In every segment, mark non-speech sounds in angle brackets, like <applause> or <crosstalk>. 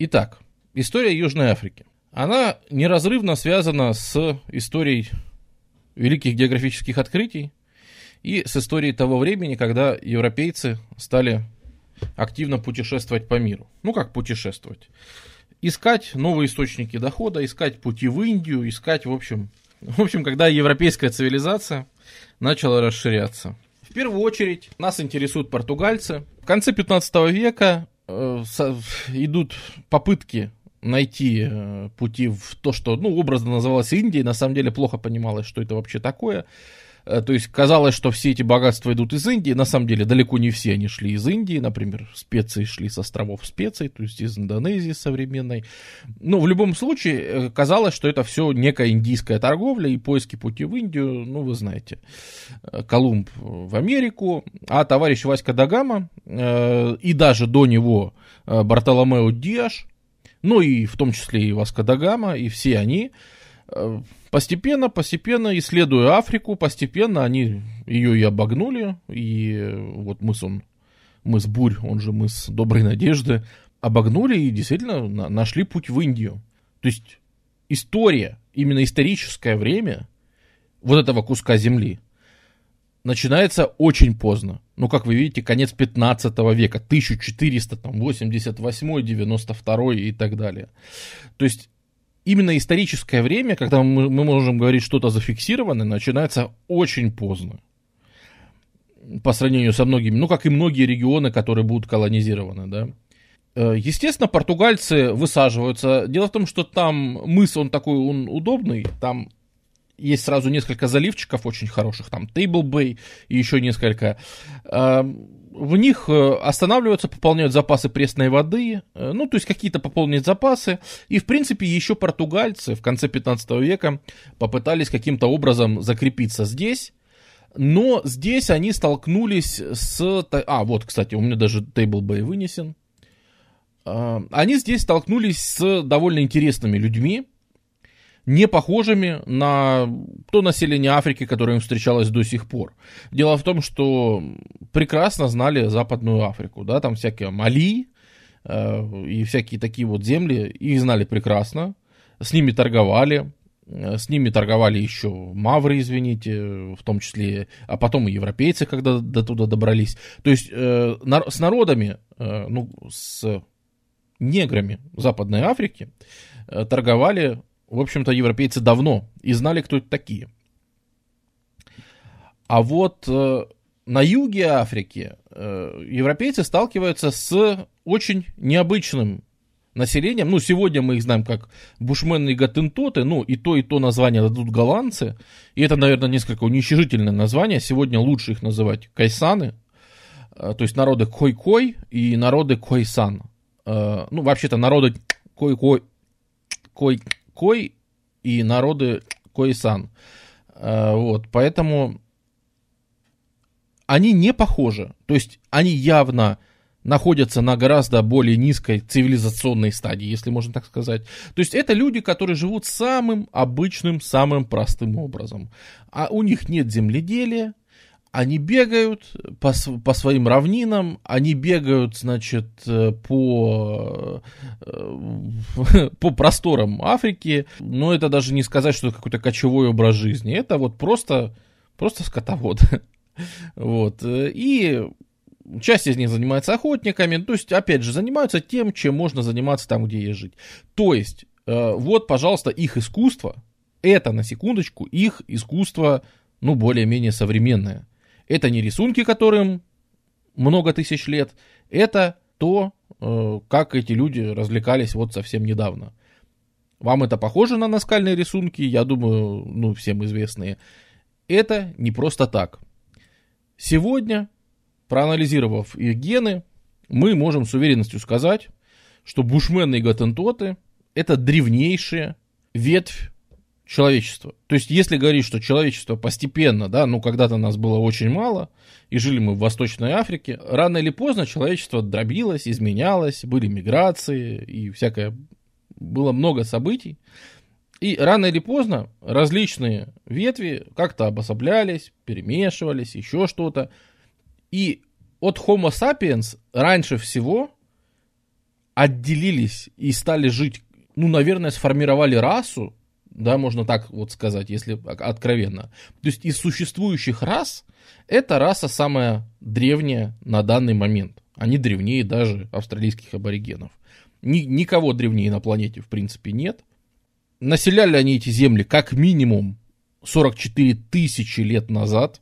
Итак, история Южной Африки. Она неразрывно связана с историей великих географических открытий и с историей того времени, когда европейцы стали активно путешествовать по миру. Ну как путешествовать? Искать новые источники дохода, искать пути в Индию, искать, в общем, <laughs> в общем, когда европейская цивилизация начала расширяться. В первую очередь нас интересуют португальцы. В конце 15 века идут попытки найти э, пути в то, что, ну, образно называлось Индией, на самом деле плохо понималось, что это вообще такое. Э, то есть казалось, что все эти богатства идут из Индии, на самом деле далеко не все они шли из Индии, например, специи шли с островов специй, то есть из Индонезии современной. Но в любом случае э, казалось, что это все некая индийская торговля и поиски пути в Индию, ну вы знаете, Колумб в Америку, а товарищ Васька Дагама и даже до него Бартоломео Диаш, ну и в том числе и Васка Дагама, и все они э, постепенно, постепенно, исследуя Африку, постепенно они ее и обогнули, и вот мыс он, мыс Бурь, он же мыс Доброй Надежды, обогнули и действительно нашли путь в Индию. То есть история, именно историческое время вот этого куска земли начинается очень поздно. Ну, как вы видите, конец 15 века, 1488, 92 и так далее. То есть именно историческое время, когда мы, мы можем говорить что-то зафиксированное, начинается очень поздно. По сравнению со многими, ну, как и многие регионы, которые будут колонизированы, да. Э, естественно, португальцы высаживаются. Дело в том, что там мыс, он такой, он удобный, там есть сразу несколько заливчиков очень хороших, там Table Bay и еще несколько. В них э, останавливаются, пополняют запасы пресной воды, э, ну, то есть какие-то пополнить запасы. И, в принципе, еще португальцы в конце 15 века попытались каким-то образом закрепиться здесь. Но здесь они столкнулись с... А, вот, кстати, у меня даже Table Bay вынесен. А, они здесь столкнулись с довольно интересными людьми, не похожими на то население Африки, которое им встречалось до сих пор. Дело в том, что прекрасно знали Западную Африку, да, там всякие Мали э, и всякие такие вот земли, их знали прекрасно, с ними торговали, э, с ними торговали еще мавры, извините, в том числе, а потом и европейцы, когда до туда добрались. То есть э, на, с народами, э, ну, с неграми Западной Африки э, торговали в общем-то, европейцы давно и знали, кто это такие. А вот э, на юге Африки э, европейцы сталкиваются с очень необычным населением. Ну, сегодня мы их знаем как бушмены и гатентоты, ну, и то, и то название дадут голландцы. И это, наверное, несколько уничижительное название. Сегодня лучше их называть кайсаны, э, то есть народы кой-кой и народы койсан. Э, ну, вообще-то народы кой-кой, кой Кой и народы Койсан. Э, вот, поэтому они не похожи. То есть они явно находятся на гораздо более низкой цивилизационной стадии, если можно так сказать. То есть это люди, которые живут самым обычным, самым простым образом. А у них нет земледелия, они бегают по, по своим равнинам, они бегают, значит, э, по, э, <laughs> по просторам Африки, но это даже не сказать, что это какой-то кочевой образ жизни, это вот просто, просто скотовод. <laughs> Вот, и часть из них занимается охотниками, то есть, опять же, занимаются тем, чем можно заниматься там, где есть жить. То есть, э, вот, пожалуйста, их искусство, это, на секундочку, их искусство, ну, более-менее современное. Это не рисунки, которым много тысяч лет, это то, э, как эти люди развлекались вот совсем недавно. Вам это похоже на наскальные рисунки, я думаю, ну, всем известные. Это не просто так. Сегодня, проанализировав их гены, мы можем с уверенностью сказать, что бушмены и гатентоты – это древнейшая ветвь человечества. То есть, если говорить, что человечество постепенно, да, ну, когда-то нас было очень мало, и жили мы в Восточной Африке, рано или поздно человечество дробилось, изменялось, были миграции и всякое, было много событий. И рано или поздно различные ветви как-то обособлялись, перемешивались, еще что-то. И от Homo sapiens раньше всего отделились и стали жить, ну, наверное, сформировали расу, да, можно так вот сказать, если откровенно. То есть из существующих рас эта раса самая древняя на данный момент. Они древнее даже австралийских аборигенов. Ни, никого древнее на планете, в принципе, нет. Населяли они эти земли как минимум 44 тысячи лет назад,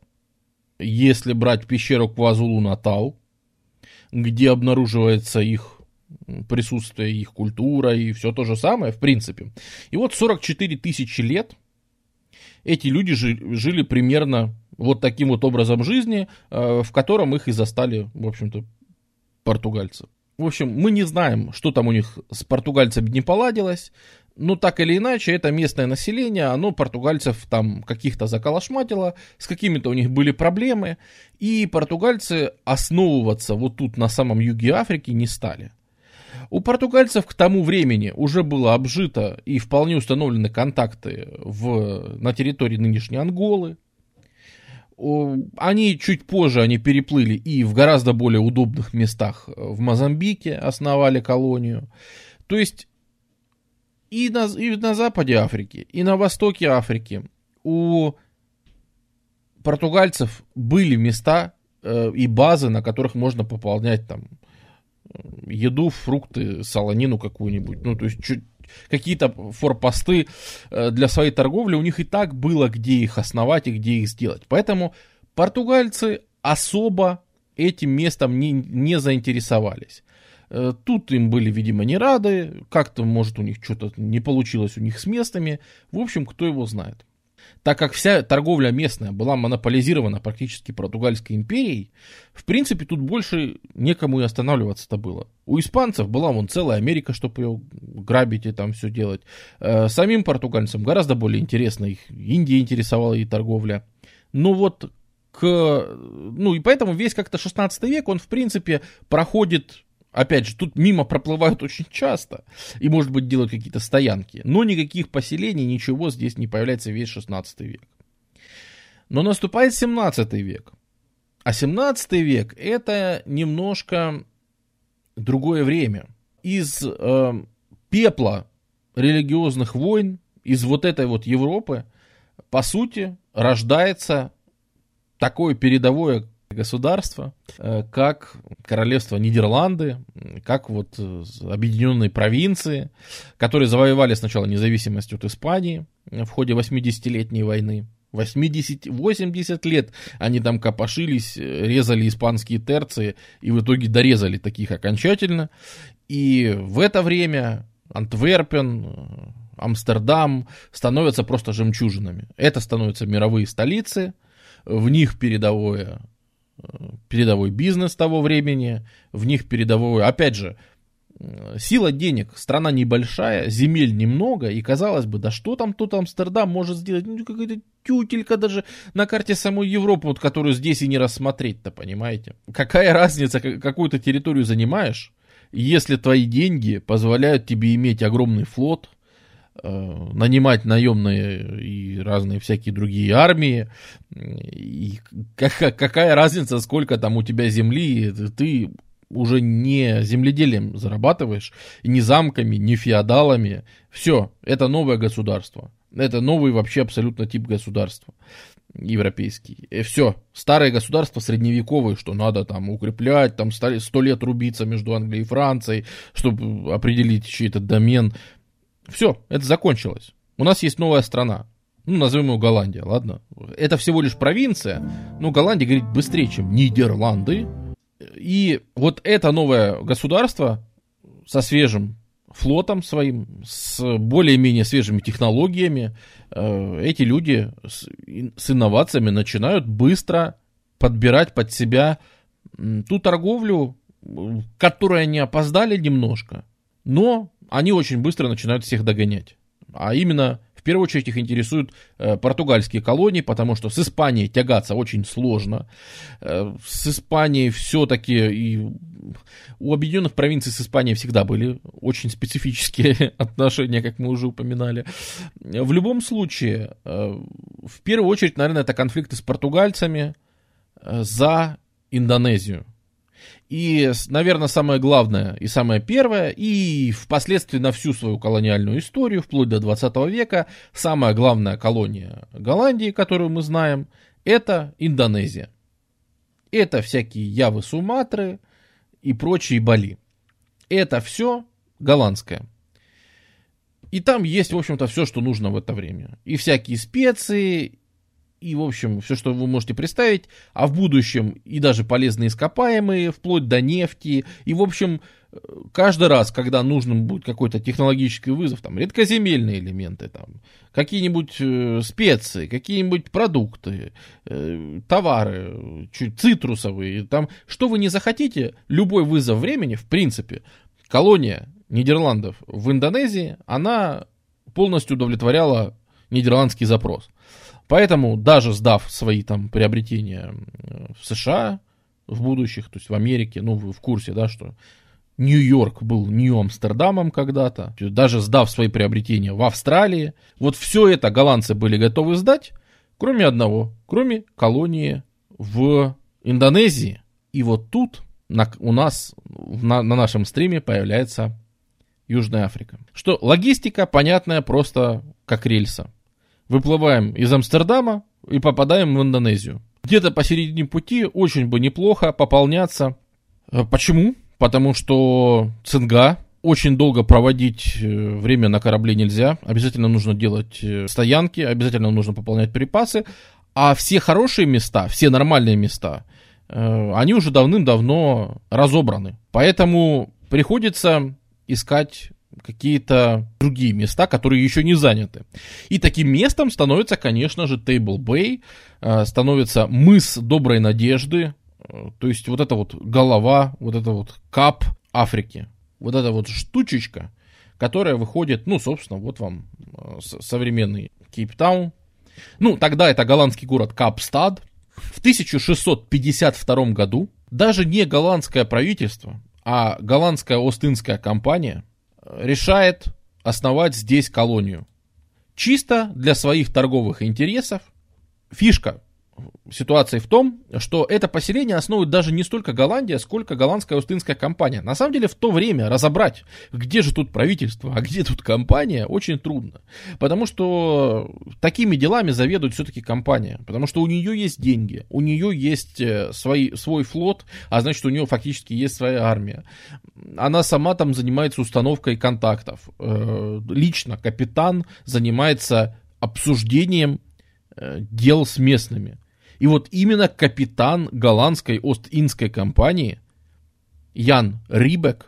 если брать пещеру Квазулу-Натал, где обнаруживается их присутствие, их культура и все то же самое, в принципе. И вот 44 тысячи лет эти люди жили примерно вот таким вот образом жизни, э, в котором их и застали, в общем-то, португальцы. В общем, мы не знаем, что там у них с португальцами не поладилось, но так или иначе, это местное население, оно португальцев там каких-то заколошматило, с какими-то у них были проблемы, и португальцы основываться вот тут на самом юге Африки не стали. У португальцев к тому времени уже было обжито и вполне установлены контакты в, на территории нынешней Анголы, они чуть позже они переплыли и в гораздо более удобных местах в Мозамбике основали колонию. То есть и на, и на западе Африки, и на востоке Африки у португальцев были места э, и базы, на которых можно пополнять там еду, фрукты, солонину какую-нибудь. Ну, то есть чуть, какие-то форпосты э, для своей торговли, у них и так было, где их основать и где их сделать. Поэтому португальцы особо этим местом не, не заинтересовались. Э, тут им были, видимо, не рады, как-то, может, у них что-то не получилось у них с местами. В общем, кто его знает. Так как вся торговля местная была монополизирована практически португальской империей, в принципе, тут больше некому и останавливаться-то было. У испанцев была вон целая Америка, чтобы ее грабить и там все делать. Э, самим португальцам гораздо более интересно их. Индия интересовала и торговля. Но вот к... Ну и поэтому весь как-то 16 век, он в принципе проходит Опять же, тут мимо проплывают очень часто. И, может быть, делают какие-то стоянки. Но никаких поселений, ничего здесь не появляется весь 16 век. Но наступает 17 век. А 17 век это немножко другое время. Из э, пепла религиозных войн, из вот этой вот Европы, по сути, рождается такое передовое государства, э, как королевство Нидерланды, как вот э, объединенные провинции, которые завоевали сначала независимость от Испании в ходе 80-летней войны. 80, 80 лет они там копошились, резали испанские терции и в итоге дорезали таких окончательно. И в это время Антверпен, Амстердам становятся просто жемчужинами. Это становятся мировые столицы, в них передовое передовой бизнес того времени, в них передовой, опять же, сила денег, страна небольшая, земель немного, и казалось бы, да что там тут Амстердам может сделать, ну какая-то тютелька даже на карте самой Европы, вот, которую здесь и не рассмотреть-то, понимаете? Какая разница, какую-то территорию занимаешь, если твои деньги позволяют тебе иметь огромный флот, Э, нанимать наемные и разные всякие другие армии. И какая разница, сколько там у тебя земли, ты уже не земледелием зарабатываешь, не замками, не феодалами. Все, это новое государство. Это новый вообще абсолютно тип государства европейский. И все, старое государство средневековое, что надо там укреплять, там сто лет рубиться между Англией и Францией, чтобы определить чей-то домен. Все, это закончилось. У нас есть новая страна. Ну, назовем ее Голландия, ладно? Это всего лишь провинция, но Голландия говорит быстрее, чем Нидерланды. И вот это новое государство со свежим флотом своим, с более-менее свежими технологиями, э, эти люди с, с инновациями начинают быстро подбирать под себя ту торговлю, которой они опоздали немножко, но они очень быстро начинают всех догонять. А именно, в первую очередь их интересуют э, португальские колонии, потому что с Испанией тягаться очень сложно. Э, с Испанией все-таки и у объединенных провинций с Испанией всегда были очень специфические <laughs> отношения, как мы уже упоминали. В любом случае, э, в первую очередь, наверное, это конфликты с португальцами э, за Индонезию. И, наверное, самое главное и самое первое, и впоследствии на всю свою колониальную историю, вплоть до 20 века, самая главная колония Голландии, которую мы знаем, это Индонезия. Это всякие Явы Суматры и прочие Бали. Это все голландское. И там есть, в общем-то, все, что нужно в это время. И всякие специи, и, в общем, все, что вы можете представить, а в будущем и даже полезные ископаемые, вплоть до нефти, и, в общем, каждый раз, когда нужен будет какой-то технологический вызов, там, редкоземельные элементы, там, какие-нибудь э, специи, какие-нибудь продукты, э, товары, чуть цитрусовые, там, что вы не захотите, любой вызов времени, в принципе, колония Нидерландов в Индонезии, она полностью удовлетворяла нидерландский запрос. Поэтому, даже сдав свои там приобретения в США, в будущих, то есть в Америке, ну, вы в курсе, да, что Нью-Йорк был Нью-Амстердамом когда-то, даже сдав свои приобретения в Австралии, вот все это голландцы были готовы сдать, кроме одного, кроме колонии в Индонезии. И вот тут на, у нас на, на нашем стриме появляется Южная Африка. Что логистика понятная просто как рельса. Выплываем из Амстердама и попадаем в Индонезию. Где-то посередине пути очень бы неплохо пополняться. Э, почему? Потому что цинга, очень долго проводить э, время на корабле нельзя. Обязательно нужно делать э, стоянки, обязательно нужно пополнять припасы. А все хорошие места, все нормальные места, они уже давным-давно разобраны. Поэтому приходится искать какие-то другие места, которые еще не заняты. И таким местом становится, конечно же, Тейбл Бэй, становится мыс Доброй Надежды, э, то есть вот эта вот голова, вот это вот кап Африки, вот эта вот штучечка, которая выходит, ну, собственно, вот вам э, современный Кейптаун. Ну, тогда это голландский город Капстад. В 1652 году даже не голландское правительство, а голландская Остинская компания решает основать здесь колонию. Чисто для своих торговых интересов. Фишка ситуации в том, что это поселение основывает даже не столько Голландия, сколько голландская Остинская компания. На самом деле в то время разобрать, где же тут правительство, а где тут компания, очень трудно. Потому что такими делами заведует все-таки компания. Потому что у нее есть деньги, у нее есть э, свой, свой флот, а значит у нее фактически есть своя армия. Она сама там занимается установкой контактов. Э, лично капитан занимается обсуждением э, дел с местными. И вот именно капитан голландской Ост-Индской компании Ян Рибек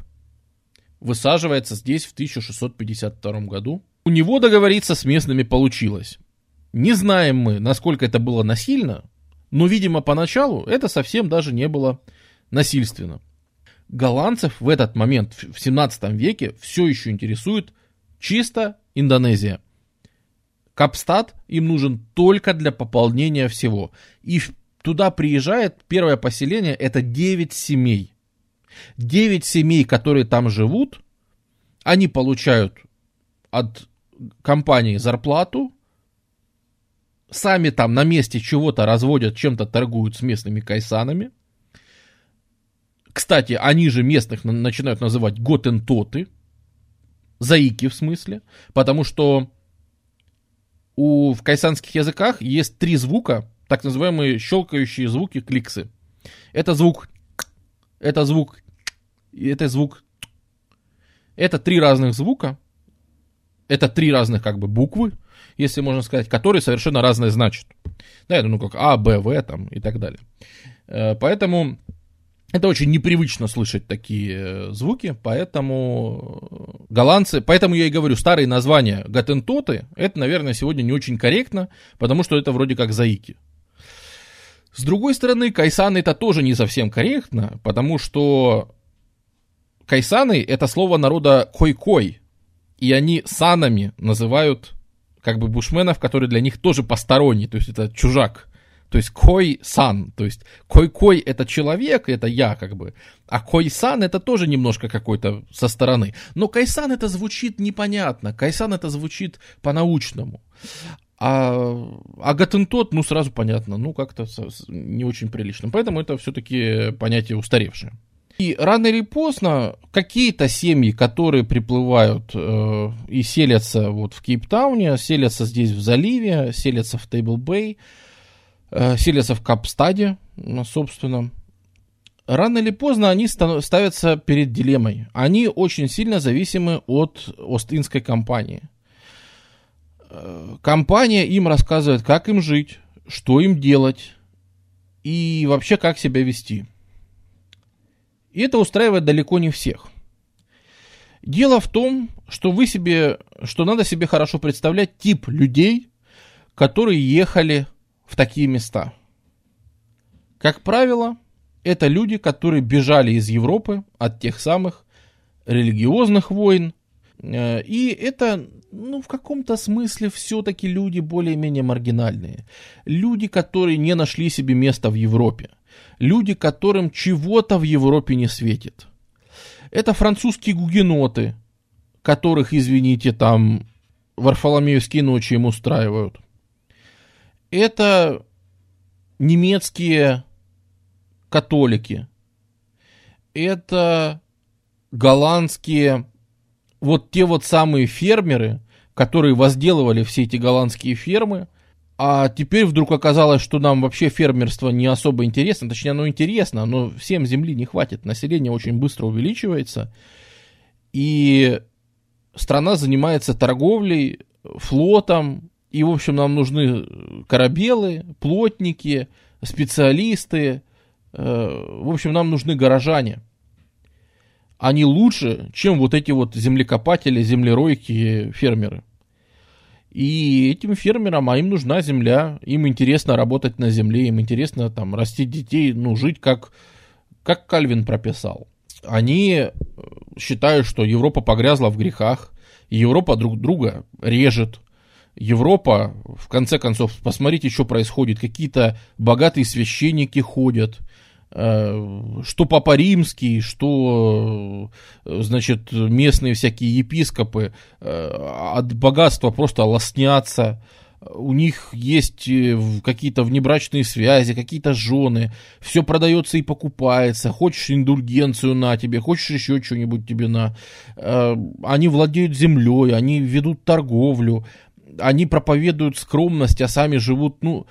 высаживается здесь в 1652 году. У него договориться с местными получилось. Не знаем мы, насколько это было насильно, но, видимо, поначалу это совсем даже не было насильственно. Голландцев в этот момент, в 17 веке, все еще интересует чисто Индонезия. Капстат им нужен только для пополнения всего. И туда приезжает первое поселение, это 9 семей. 9 семей, которые там живут, они получают от компании зарплату, сами там на месте чего-то разводят, чем-то торгуют с местными кайсанами. Кстати, они же местных начинают называть готентоты, заики в смысле, потому что у, в кайсанских языках есть три звука, так называемые щелкающие звуки, кликсы. Это звук, это звук, и это звук. Это три разных звука, это три разных как бы буквы, если можно сказать, которые совершенно разные значат. Да, это ну как А, Б, В там и так далее. Э, поэтому это очень непривычно слышать такие э, звуки, поэтому э, голландцы, поэтому я и говорю, старые названия гатентоты, это, наверное, сегодня не очень корректно, потому что это вроде как заики. С другой стороны, кайсаны это тоже не совсем корректно, потому что кайсаны это слово народа кой-кой, и они санами называют как бы бушменов, которые для них тоже посторонние, то есть это чужак. То есть кой-сан, то есть кой-кой это человек, это я как бы, а кой-сан это тоже немножко какой-то со стороны. Но кайсан это звучит непонятно, кайсан это звучит по-научному. А, а гатентот, ну, сразу понятно, ну, как-то не очень прилично. Поэтому это все-таки понятие устаревшее. И рано или поздно какие-то семьи, которые приплывают э, и селятся вот в Кейптауне, селятся здесь в заливе, селятся в Тейбл-Бэй, э, селятся в Капстаде, собственно, рано или поздно они ставятся перед дилеммой. Они очень сильно зависимы от Ост-Индской компании. Э, компания им рассказывает, как им жить, что им делать и вообще как себя вести. И это устраивает далеко не всех. Дело в том, что вы себе, что надо себе хорошо представлять тип людей, которые ехали в такие места. Как правило, это люди, которые бежали из Европы от тех самых религиозных войн. Э, и это, ну, в каком-то смысле все-таки люди более-менее маргинальные. Люди, которые не нашли себе места в Европе. Люди, которым чего-то в Европе не светит. Это французские гугеноты, которых, извините, там Варфоломеевские ночи им устраивают. Это немецкие католики. Это голландские, вот те вот самые фермеры, которые возделывали все эти голландские фермы, а теперь вдруг оказалось, что нам вообще фермерство не особо интересно, точнее оно интересно, но всем земли не хватит, население очень быстро увеличивается, и страна занимается торговлей, флотом, и, в общем, нам нужны корабелы, плотники, специалисты, Э, в общем, нам нужны горожане. Они лучше, чем вот эти вот землекопатели, землеройки, фермеры. И этим фермерам, а им нужна земля, им интересно работать на земле, им интересно там растить детей, ну, жить как, как Кальвин прописал. Они э, считают, что Европа погрязла в грехах, Европа друг друга режет, Европа, в конце концов, посмотрите, что происходит. Какие-то богатые священники ходят, э, что Папа Римский, что, э, значит, местные всякие епископы э, от богатства просто лоснятся. У них есть какие-то внебрачные связи, какие-то жены, все продается и покупается. Хочешь индульгенцию на тебе, хочешь еще что-нибудь тебе на. Они владеют землей, они ведут торговлю, они проповедуют скромность, а сами живут, ну,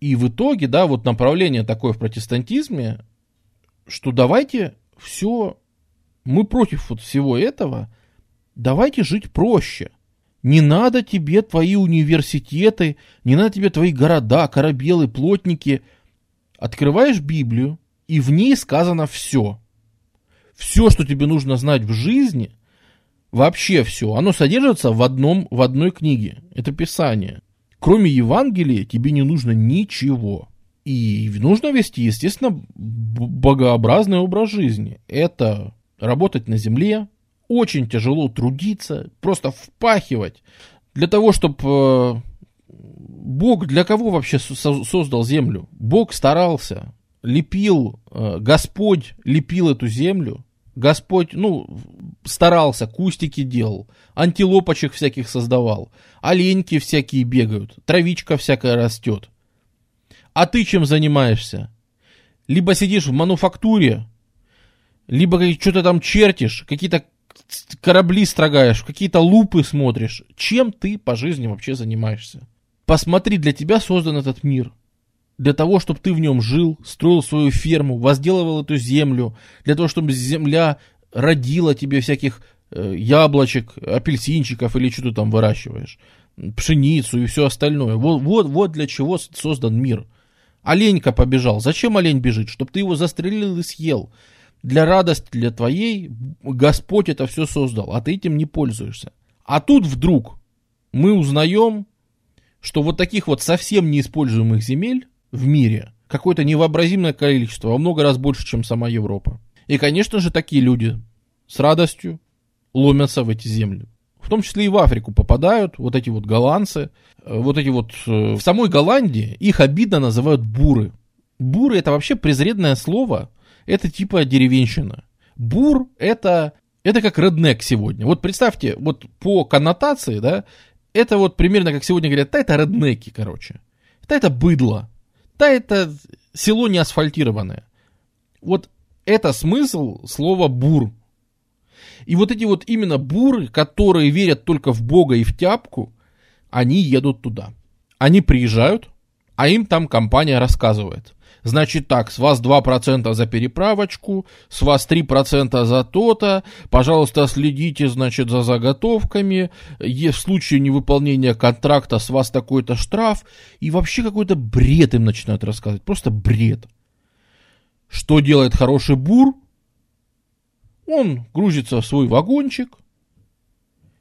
и в итоге, да, вот направление такое в протестантизме, что давайте все, мы против вот всего этого, давайте жить проще. Не надо тебе твои университеты, не надо тебе твои города, корабелы, плотники. Открываешь Библию, и в ней сказано все. Все, что тебе нужно знать в жизни, Вообще все. Оно содержится в, одном, в одной книге. Это Писание. Кроме Евангелия тебе не нужно ничего. И нужно вести, естественно, богообразный образ жизни. Это работать на земле, очень тяжело трудиться, просто впахивать. Для того, чтобы э, Бог для кого вообще создал землю? Бог старался, лепил, э, Господь лепил эту землю, Господь, ну, старался, кустики делал, антилопочек всяких создавал, оленьки всякие бегают, травичка всякая растет. А ты чем занимаешься? Либо сидишь в мануфактуре, либо что-то там чертишь, какие-то корабли строгаешь, какие-то лупы смотришь. Чем ты по жизни вообще занимаешься? Посмотри, для тебя создан этот мир для того, чтобы ты в нем жил, строил свою ферму, возделывал эту землю, для того, чтобы земля родила тебе всяких э, яблочек, апельсинчиков или что ты там выращиваешь, пшеницу и все остальное. Вот, вот, вот для чего создан мир. Оленька побежал. Зачем олень бежит? Чтобы ты его застрелил и съел. Для радости, для твоей, Господь это все создал, а ты этим не пользуешься. А тут вдруг мы узнаем, что вот таких вот совсем неиспользуемых земель в мире. Какое-то невообразимое количество, во много раз больше, чем сама Европа. И, конечно же, такие люди с радостью ломятся в эти земли. В том числе и в Африку попадают вот эти вот голландцы. Э, вот эти вот... Э, в самой Голландии их обидно называют буры. Буры это вообще презренное слово. Это типа деревенщина. Бур это, это как реднек сегодня. Вот представьте, вот по коннотации, да, это вот примерно как сегодня говорят, да это реднеки, короче. Да это быдло. Да, это село не асфальтированное. Вот Это смысл слова бур. И вот эти вот именно буры, которые верят только в Бога и в тяпку, они едут туда. Они приезжают, а им там компания рассказывает. Значит так, с вас 2% за переправочку, с вас 3% за то-то, пожалуйста, следите, значит, за заготовками, в случае невыполнения контракта с вас такой-то штраф, и вообще какой-то бред им начинают рассказывать, просто бред. Что делает хороший бур? Он грузится в свой вагончик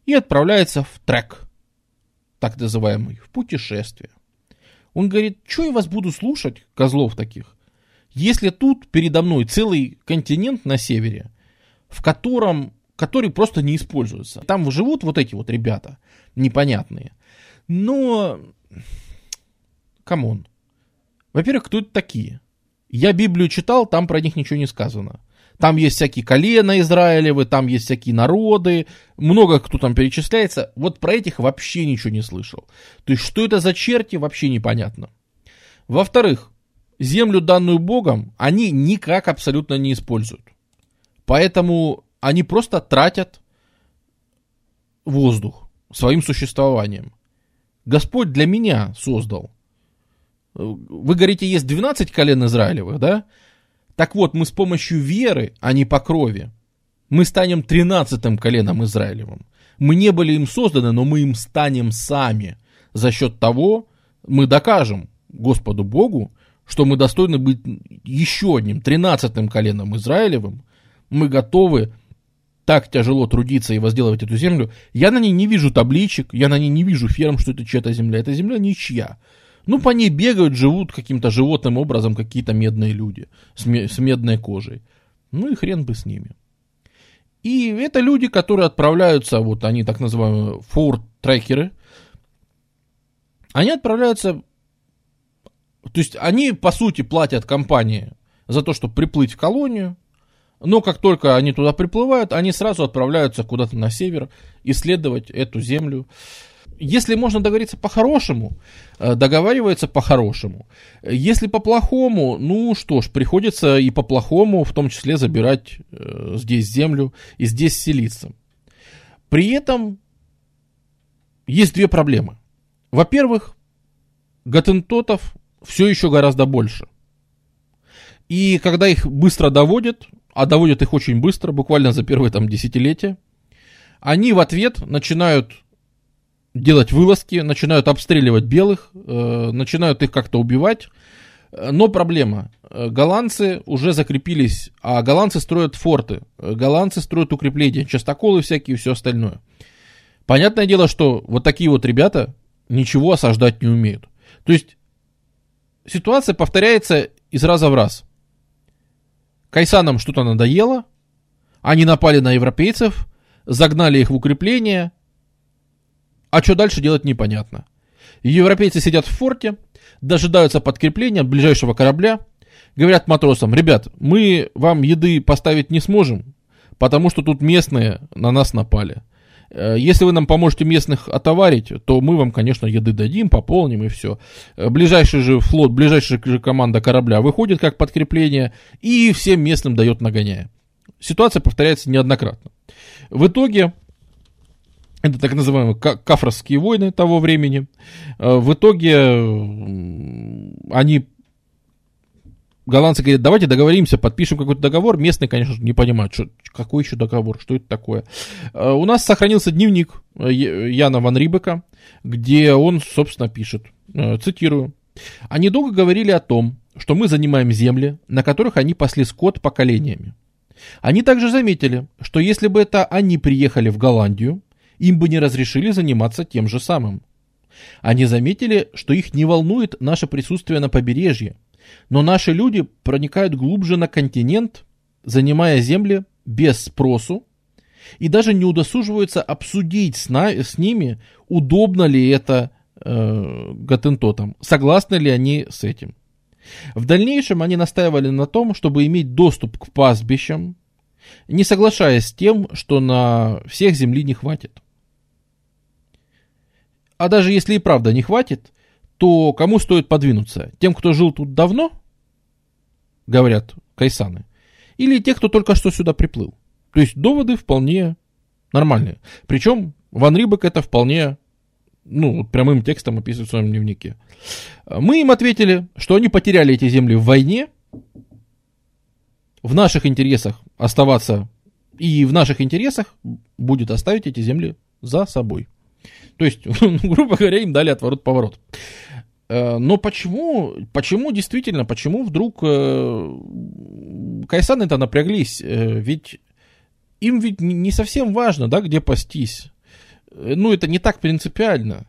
и отправляется в трек, так называемый, в путешествие. Он говорит, что я вас буду слушать, козлов таких, если тут передо мной целый континент на севере, в котором, который просто не используется. Там живут вот эти вот ребята непонятные. Но, come on. Во-первых, кто это такие? Я Библию читал, там про них ничего не сказано. Там есть всякие колена Израилевы, там есть всякие народы, много кто там перечисляется. Вот про этих вообще ничего не слышал. То есть, что это за черти, вообще непонятно. Во-вторых, землю, данную Богом, они никак абсолютно не используют. Поэтому они просто тратят воздух своим существованием. Господь для меня создал. Вы говорите, есть 12 колен Израилевых, да? Так вот, мы с помощью веры, а не по крови, мы станем тринадцатым коленом Израилевым. Мы не были им созданы, но мы им станем сами. За счет того мы докажем Господу Богу, что мы достойны быть еще одним, тринадцатым коленом Израилевым. Мы готовы так тяжело трудиться и возделывать эту землю. Я на ней не вижу табличек, я на ней не вижу ферм, что это чья-то земля. Эта земля ничья. Ну, по ней бегают, живут каким-то животным образом какие-то медные люди с, с медной кожей. Ну и хрен бы с ними. И это люди, которые отправляются, вот они так называемые форт-трекеры, они отправляются, то есть они по сути платят компании за то, чтобы приплыть в колонию, но как только они туда приплывают, они сразу отправляются куда-то на север исследовать эту землю если можно договориться по-хорошему, э, договаривается по-хорошему. Если по-плохому, ну что ж, приходится и по-плохому, в том числе, забирать э, здесь землю и здесь селиться. При этом есть две проблемы. Во-первых, гатентотов все еще гораздо больше. И когда их быстро доводят, а доводят их очень быстро, буквально за первые там десятилетия, они в ответ начинают делать вылазки, начинают обстреливать белых, э, начинают их как-то убивать. Но проблема. Голландцы уже закрепились, а голландцы строят форты, голландцы строят укрепления, частоколы всякие и все остальное. Понятное дело, что вот такие вот ребята ничего осаждать не умеют. То есть ситуация повторяется из раза в раз. Кайсанам что-то надоело, они напали на европейцев, загнали их в укрепление, а что дальше делать непонятно. Европейцы сидят в форте, дожидаются подкрепления от ближайшего корабля, говорят матросам, ребят, мы вам еды поставить не сможем, потому что тут местные на нас напали. Э, если вы нам поможете местных отоварить, то мы вам, конечно, еды дадим, пополним и все. Э, ближайший же флот, ближайшая же команда корабля выходит как подкрепление и всем местным дает нагоняя. Ситуация повторяется неоднократно. В итоге это так называемые кафровские войны того времени. Э, в итоге они голландцы говорят, давайте договоримся, подпишем какой-то договор. Местные, конечно же, не понимают, что, какой еще договор, что это такое. Э, у нас сохранился дневник э, Яна Ван Рибека, где он, собственно, пишет, цитирую. Они долго говорили о том, что мы занимаем земли, на которых они пасли скот поколениями. Они также заметили, что если бы это они приехали в Голландию, им бы не разрешили заниматься тем же самым. Они заметили, что их не волнует наше присутствие на побережье, но наши люди проникают глубже на континент, занимая земли без спросу, и даже не удосуживаются обсудить с, на, с ними, удобно ли это э, гатентотам, согласны ли они с этим. В дальнейшем они настаивали на том, чтобы иметь доступ к пастбищам, не соглашаясь с тем, что на всех земли не хватит. А даже если и правда не хватит, то кому стоит подвинуться? Тем, кто жил тут давно, говорят кайсаны, или тех, кто только что сюда приплыл. То есть доводы вполне нормальные. Причем Ван Рибек это вполне, ну, прямым текстом описывает в своем дневнике. Мы им ответили, что они потеряли эти земли в войне, в наших интересах оставаться, и в наших интересах будет оставить эти земли за собой. То есть, <laughs> грубо говоря, им дали отворот-поворот. Э, но почему, почему действительно, почему вдруг э, Кайсаны это напряглись? Э, ведь им ведь не совсем важно, да, где пастись. Ну, это не так принципиально.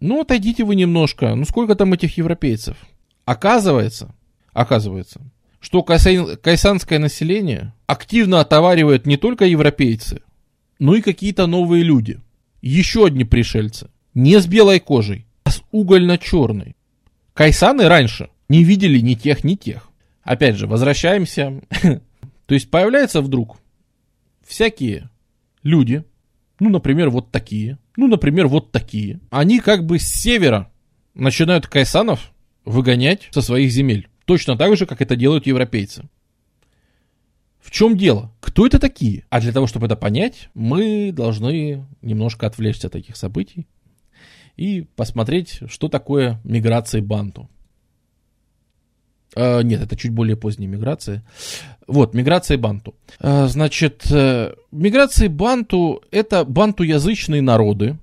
Ну, отойдите вы немножко. Ну, сколько там этих европейцев? Оказывается, оказывается, что кайсанское население активно отоваривает не только европейцы, но и какие-то новые люди. Еще одни пришельцы. Не с белой кожей, а с угольно-черной. Кайсаны раньше не видели ни тех, ни тех. Опять же, возвращаемся. <laughs> То есть появляются вдруг всякие люди, ну, например, вот такие, ну, например, вот такие. Они как бы с севера начинают кайсанов выгонять со своих земель. Точно так же, как это делают европейцы. В чем дело? Кто это такие? А для того, чтобы это понять, мы должны немножко отвлечься от таких событий и посмотреть, что такое миграция банту. Uh, нет, это чуть более поздняя миграция. Вот, миграция банту. Uh, значит, uh, миграции банту – это бантуязычные народы,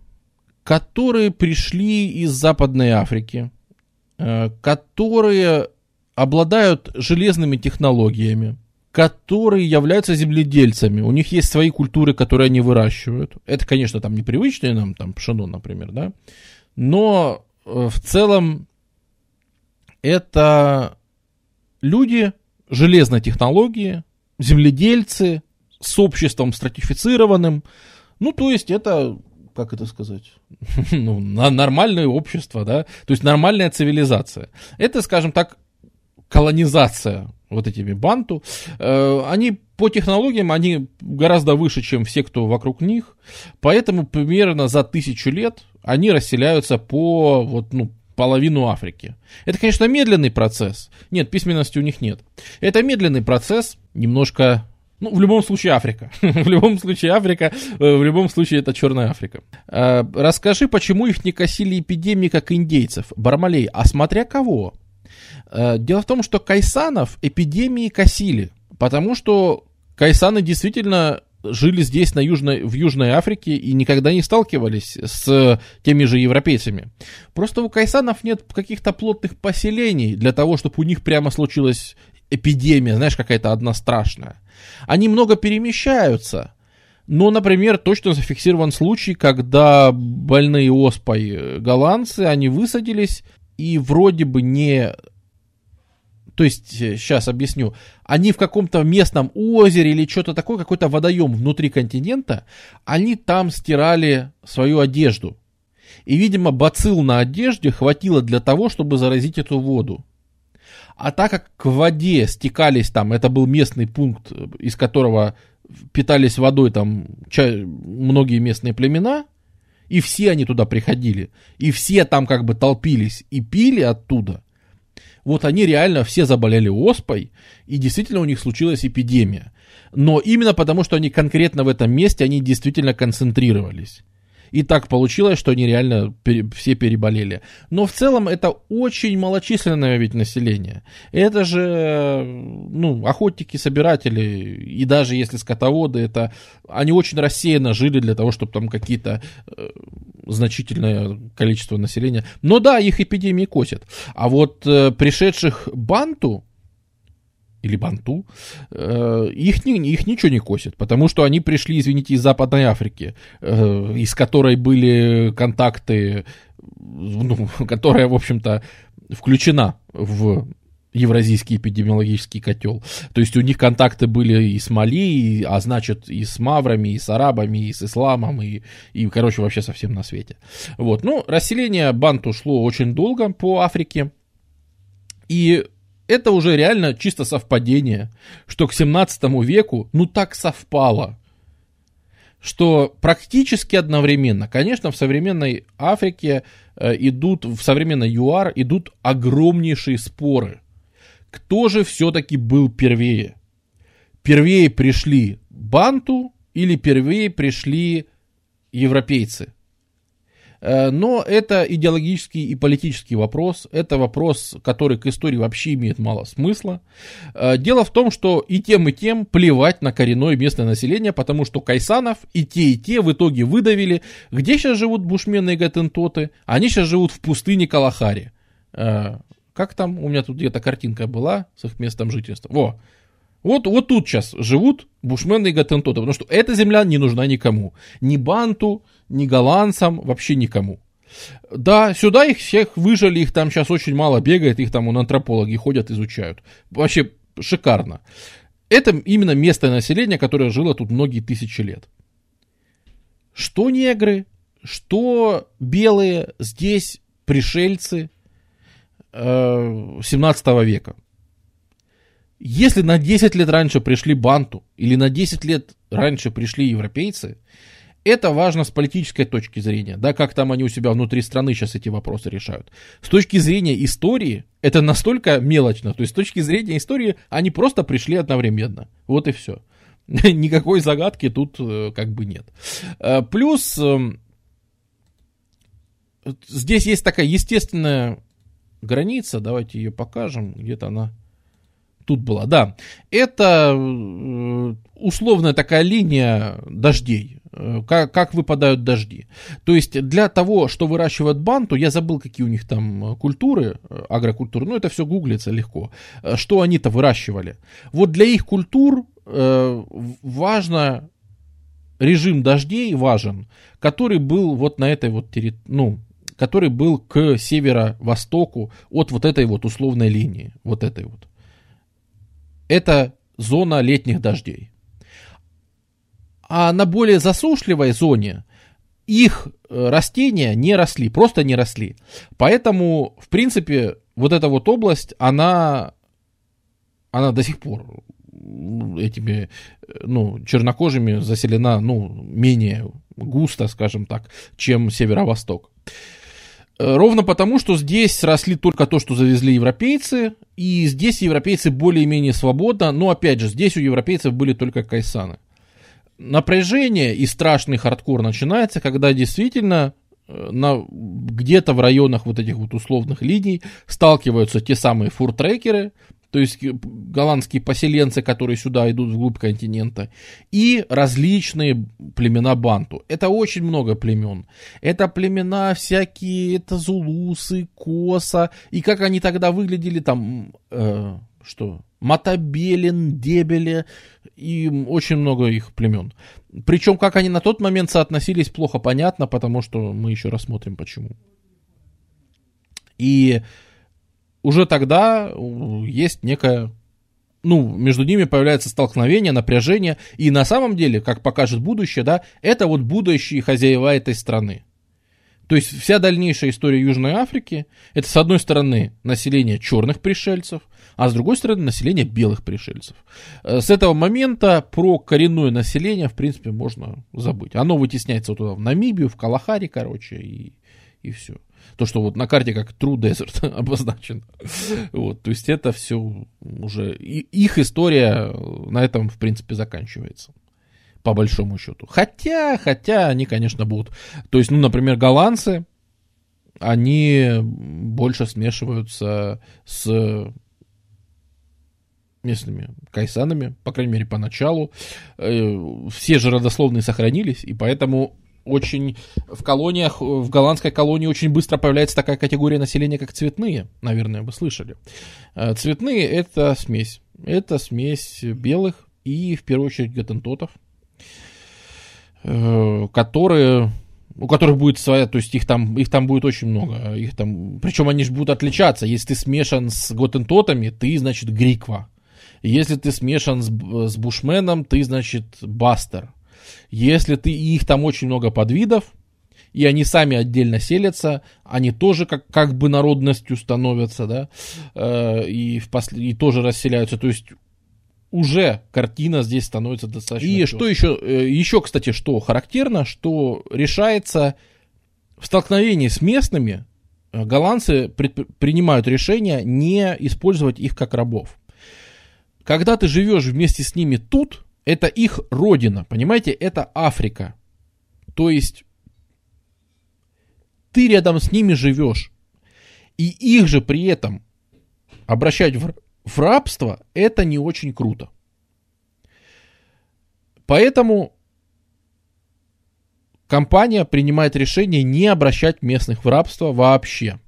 которые пришли из Западной Африки, которые обладают железными технологиями, которые являются земледельцами. У них есть свои культуры, которые они выращивают. Это, конечно, там непривычные нам, там пшено, например, да. Но э, в целом это люди железной технологии, земледельцы с обществом стратифицированным. Ну, то есть это, как это сказать, <laughs> ну, нормальное общество, да, то есть нормальная цивилизация. Это, скажем так, колонизация вот этими банту, э, они по технологиям, они гораздо выше, чем все, кто вокруг них, поэтому примерно за тысячу лет они расселяются по вот, ну, половину Африки. Это, конечно, медленный процесс. Нет, письменности у них нет. Это медленный процесс, немножко ну, в любом случае Африка. <laughs> в любом случае Африка, э, в любом случае это Черная Африка. Э, расскажи, почему их не косили эпидемии, как индейцев? Бармалей, а смотря кого? Э, дело в том, что кайсанов эпидемии косили, потому что кайсаны действительно жили здесь, на Южной, в Южной Африке, и никогда не сталкивались с теми же европейцами. Просто у кайсанов нет каких-то плотных поселений для того, чтобы у них прямо случилась эпидемия, знаешь, какая-то одна страшная. Они много перемещаются, но, например, точно зафиксирован случай, когда больные оспой голландцы, они высадились и вроде бы не то есть, сейчас э, объясню, они в каком-то местном озере или что-то такое, какой-то водоем внутри континента, они там стирали свою одежду. И, видимо, бацилл на одежде хватило для того, чтобы заразить эту воду. А так как к воде стекались там, это был местный пункт, из которого питались водой там многие местные племена, и все они туда приходили, и все там как бы толпились и пили оттуда, вот они реально все заболели оспой, и действительно у них случилась эпидемия. Но именно потому, что они конкретно в этом месте, они действительно концентрировались. И так получилось, что они реально пере, все переболели. Но в целом это очень малочисленное ведь население. Это же, ну, охотники, собиратели, и даже если скотоводы, это они очень рассеянно жили для того, чтобы там какие-то э, значительное количество населения. Но да, их эпидемии косят. А вот э, пришедших банту, или банту, э, их, не, их ничего не косит, потому что они пришли, извините, из Западной Африки, э, из которой были контакты, ну, <laughs> которая, в общем-то, включена в Евразийский эпидемиологический котел. То есть у них контакты были и с Мали, и, а значит и с маврами, и с арабами, и с исламом, и, и короче, вообще совсем на свете. Вот. Ну, расселение банту шло очень долго по Африке. И это уже реально чисто совпадение, что к 17 веку, ну так совпало, что практически одновременно, конечно, в современной Африке э, идут, в современной ЮАР идут огромнейшие споры. Кто же все-таки был первее? первее пришли банту или первее пришли европейцы. Э, но это идеологический и политический вопрос. Это вопрос, который к истории вообще имеет мало смысла. Э, дело в том, что и тем, и тем плевать на коренное местное население, потому что кайсанов и те, и те в итоге выдавили. Где сейчас живут бушмены и гатентоты? Они сейчас живут в пустыне Калахари. Э, как там? У меня тут где-то картинка была с их местом жительства. Во, вот, вот тут сейчас живут бушмены и гатентоты, потому что эта земля не нужна никому. Ни банту, ни голландцам, вообще никому. Да, сюда их всех выжили, их там сейчас очень мало бегает, их там вон антропологи ходят, изучают. Вообще шикарно. Это именно местное население, которое жило тут многие тысячи лет. Что негры, что белые здесь пришельцы э, 17 века. Если на 10 лет раньше пришли банту или на 10 лет раньше пришли европейцы, это важно с политической точки зрения, да, как там они у себя внутри страны сейчас эти вопросы решают. С точки зрения истории, это настолько мелочно, то есть с точки зрения истории они просто пришли одновременно, вот и все. <laughs> Никакой загадки тут э, как бы нет. Э, плюс эм, здесь есть такая естественная граница, давайте ее покажем, где-то она тут была, да. Это э, условная такая линия дождей, э, как, как выпадают дожди. То есть для того, что выращивают банту, я забыл, какие у них там культуры, э, агрокультуры, ну это все гуглится легко, что они-то выращивали. Вот для их культур важно, режим дождей важен, который был вот на этой вот территории, ну, который был к северо-востоку от вот этой вот условной линии, вот этой вот это зона летних дождей. А на более засушливой зоне их э, растения не росли, просто не росли. Поэтому, в принципе, вот эта вот область, она, она до сих пор этими, э, ну, чернокожими заселена, ну, менее густо, скажем так, чем северо-восток. Э, ровно потому, что здесь росли только то, что завезли европейцы, и здесь европейцы более-менее свободно, но опять же, здесь у европейцев были только кайсаны. Напряжение и страшный хардкор начинается, когда действительно э, на, где-то в районах вот этих вот условных линий сталкиваются те самые фуртрекеры, то есть э, голландские поселенцы, которые сюда идут вглубь континента, и различные племена банту. Это очень много племен. Это племена всякие, это зулусы, коса, и как они тогда выглядели там, э, что, Матабелин, Дебеле, и очень много их племен. Причем, как они на тот момент соотносились, плохо понятно, потому что мы еще рассмотрим почему. И уже тогда есть некая ну, между ними появляется столкновение, напряжение, и на самом деле, как покажет будущее, да, это вот будущие хозяева этой страны. То есть вся дальнейшая история Южной Африки, это с одной стороны население черных пришельцев, а с другой стороны население белых пришельцев. Э, с этого момента про коренное население, в принципе, можно забыть. Оно вытесняется вот туда, в Намибию, в Калахари, короче, и, и все. То, что вот на карте как True Desert <laughs> обозначено. Вот, то есть это все уже... их история на этом, в принципе, заканчивается. По большому счету. Хотя, хотя они, конечно, будут... То есть, ну, например, голландцы, они больше смешиваются с местными кайсанами, по крайней мере, поначалу. Э, все же родословные сохранились, и поэтому очень в колониях, в голландской колонии очень быстро появляется такая категория населения, как цветные. Наверное, вы слышали. Э, цветные это смесь. Это смесь белых и, в первую очередь, гатентотов, э, которые у которых будет своя, то есть их там, их там будет очень много. Их там, причем они же будут отличаться. Если ты смешан с готентотами, ты, значит, гриква. Если ты смешан с, с бушменом, ты, значит, бастер. Если ты, их там очень много подвидов, и они сами отдельно селятся, они тоже как, как бы народностью становятся, да, э, и, в посл... и тоже расселяются. То есть уже картина здесь становится достаточно. И что еще, э, еще, кстати, что характерно, что решается в столкновении с местными, э, голландцы принимают решение не использовать их как рабов. когда ты живешь вместе с ними тут, это их родина, понимаете, это Африка. То есть ты рядом с ними живешь. И их же при этом обращать в, в рабство, это не очень круто. Поэтому компания принимает решение не обращать местных в рабство вообще.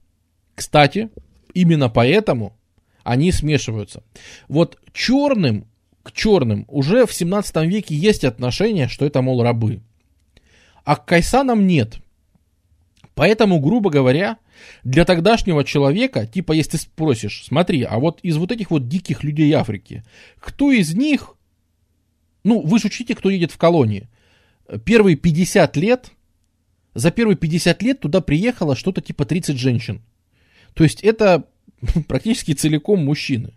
Кстати, именно поэтому они смешиваются. Вот черным к черным уже в 17 веке есть отношение, что это, мол, рабы. А к кайсанам нет. Поэтому, грубо говоря, для тогдашнего человека, типа, если спросишь, смотри, а вот из вот этих вот диких людей Африки, кто из них, ну, вы же учите, кто едет в колонии, первые 50 лет, за первые 50 лет туда приехало что-то типа 30 женщин. То есть это <laughs> практически целиком мужчины.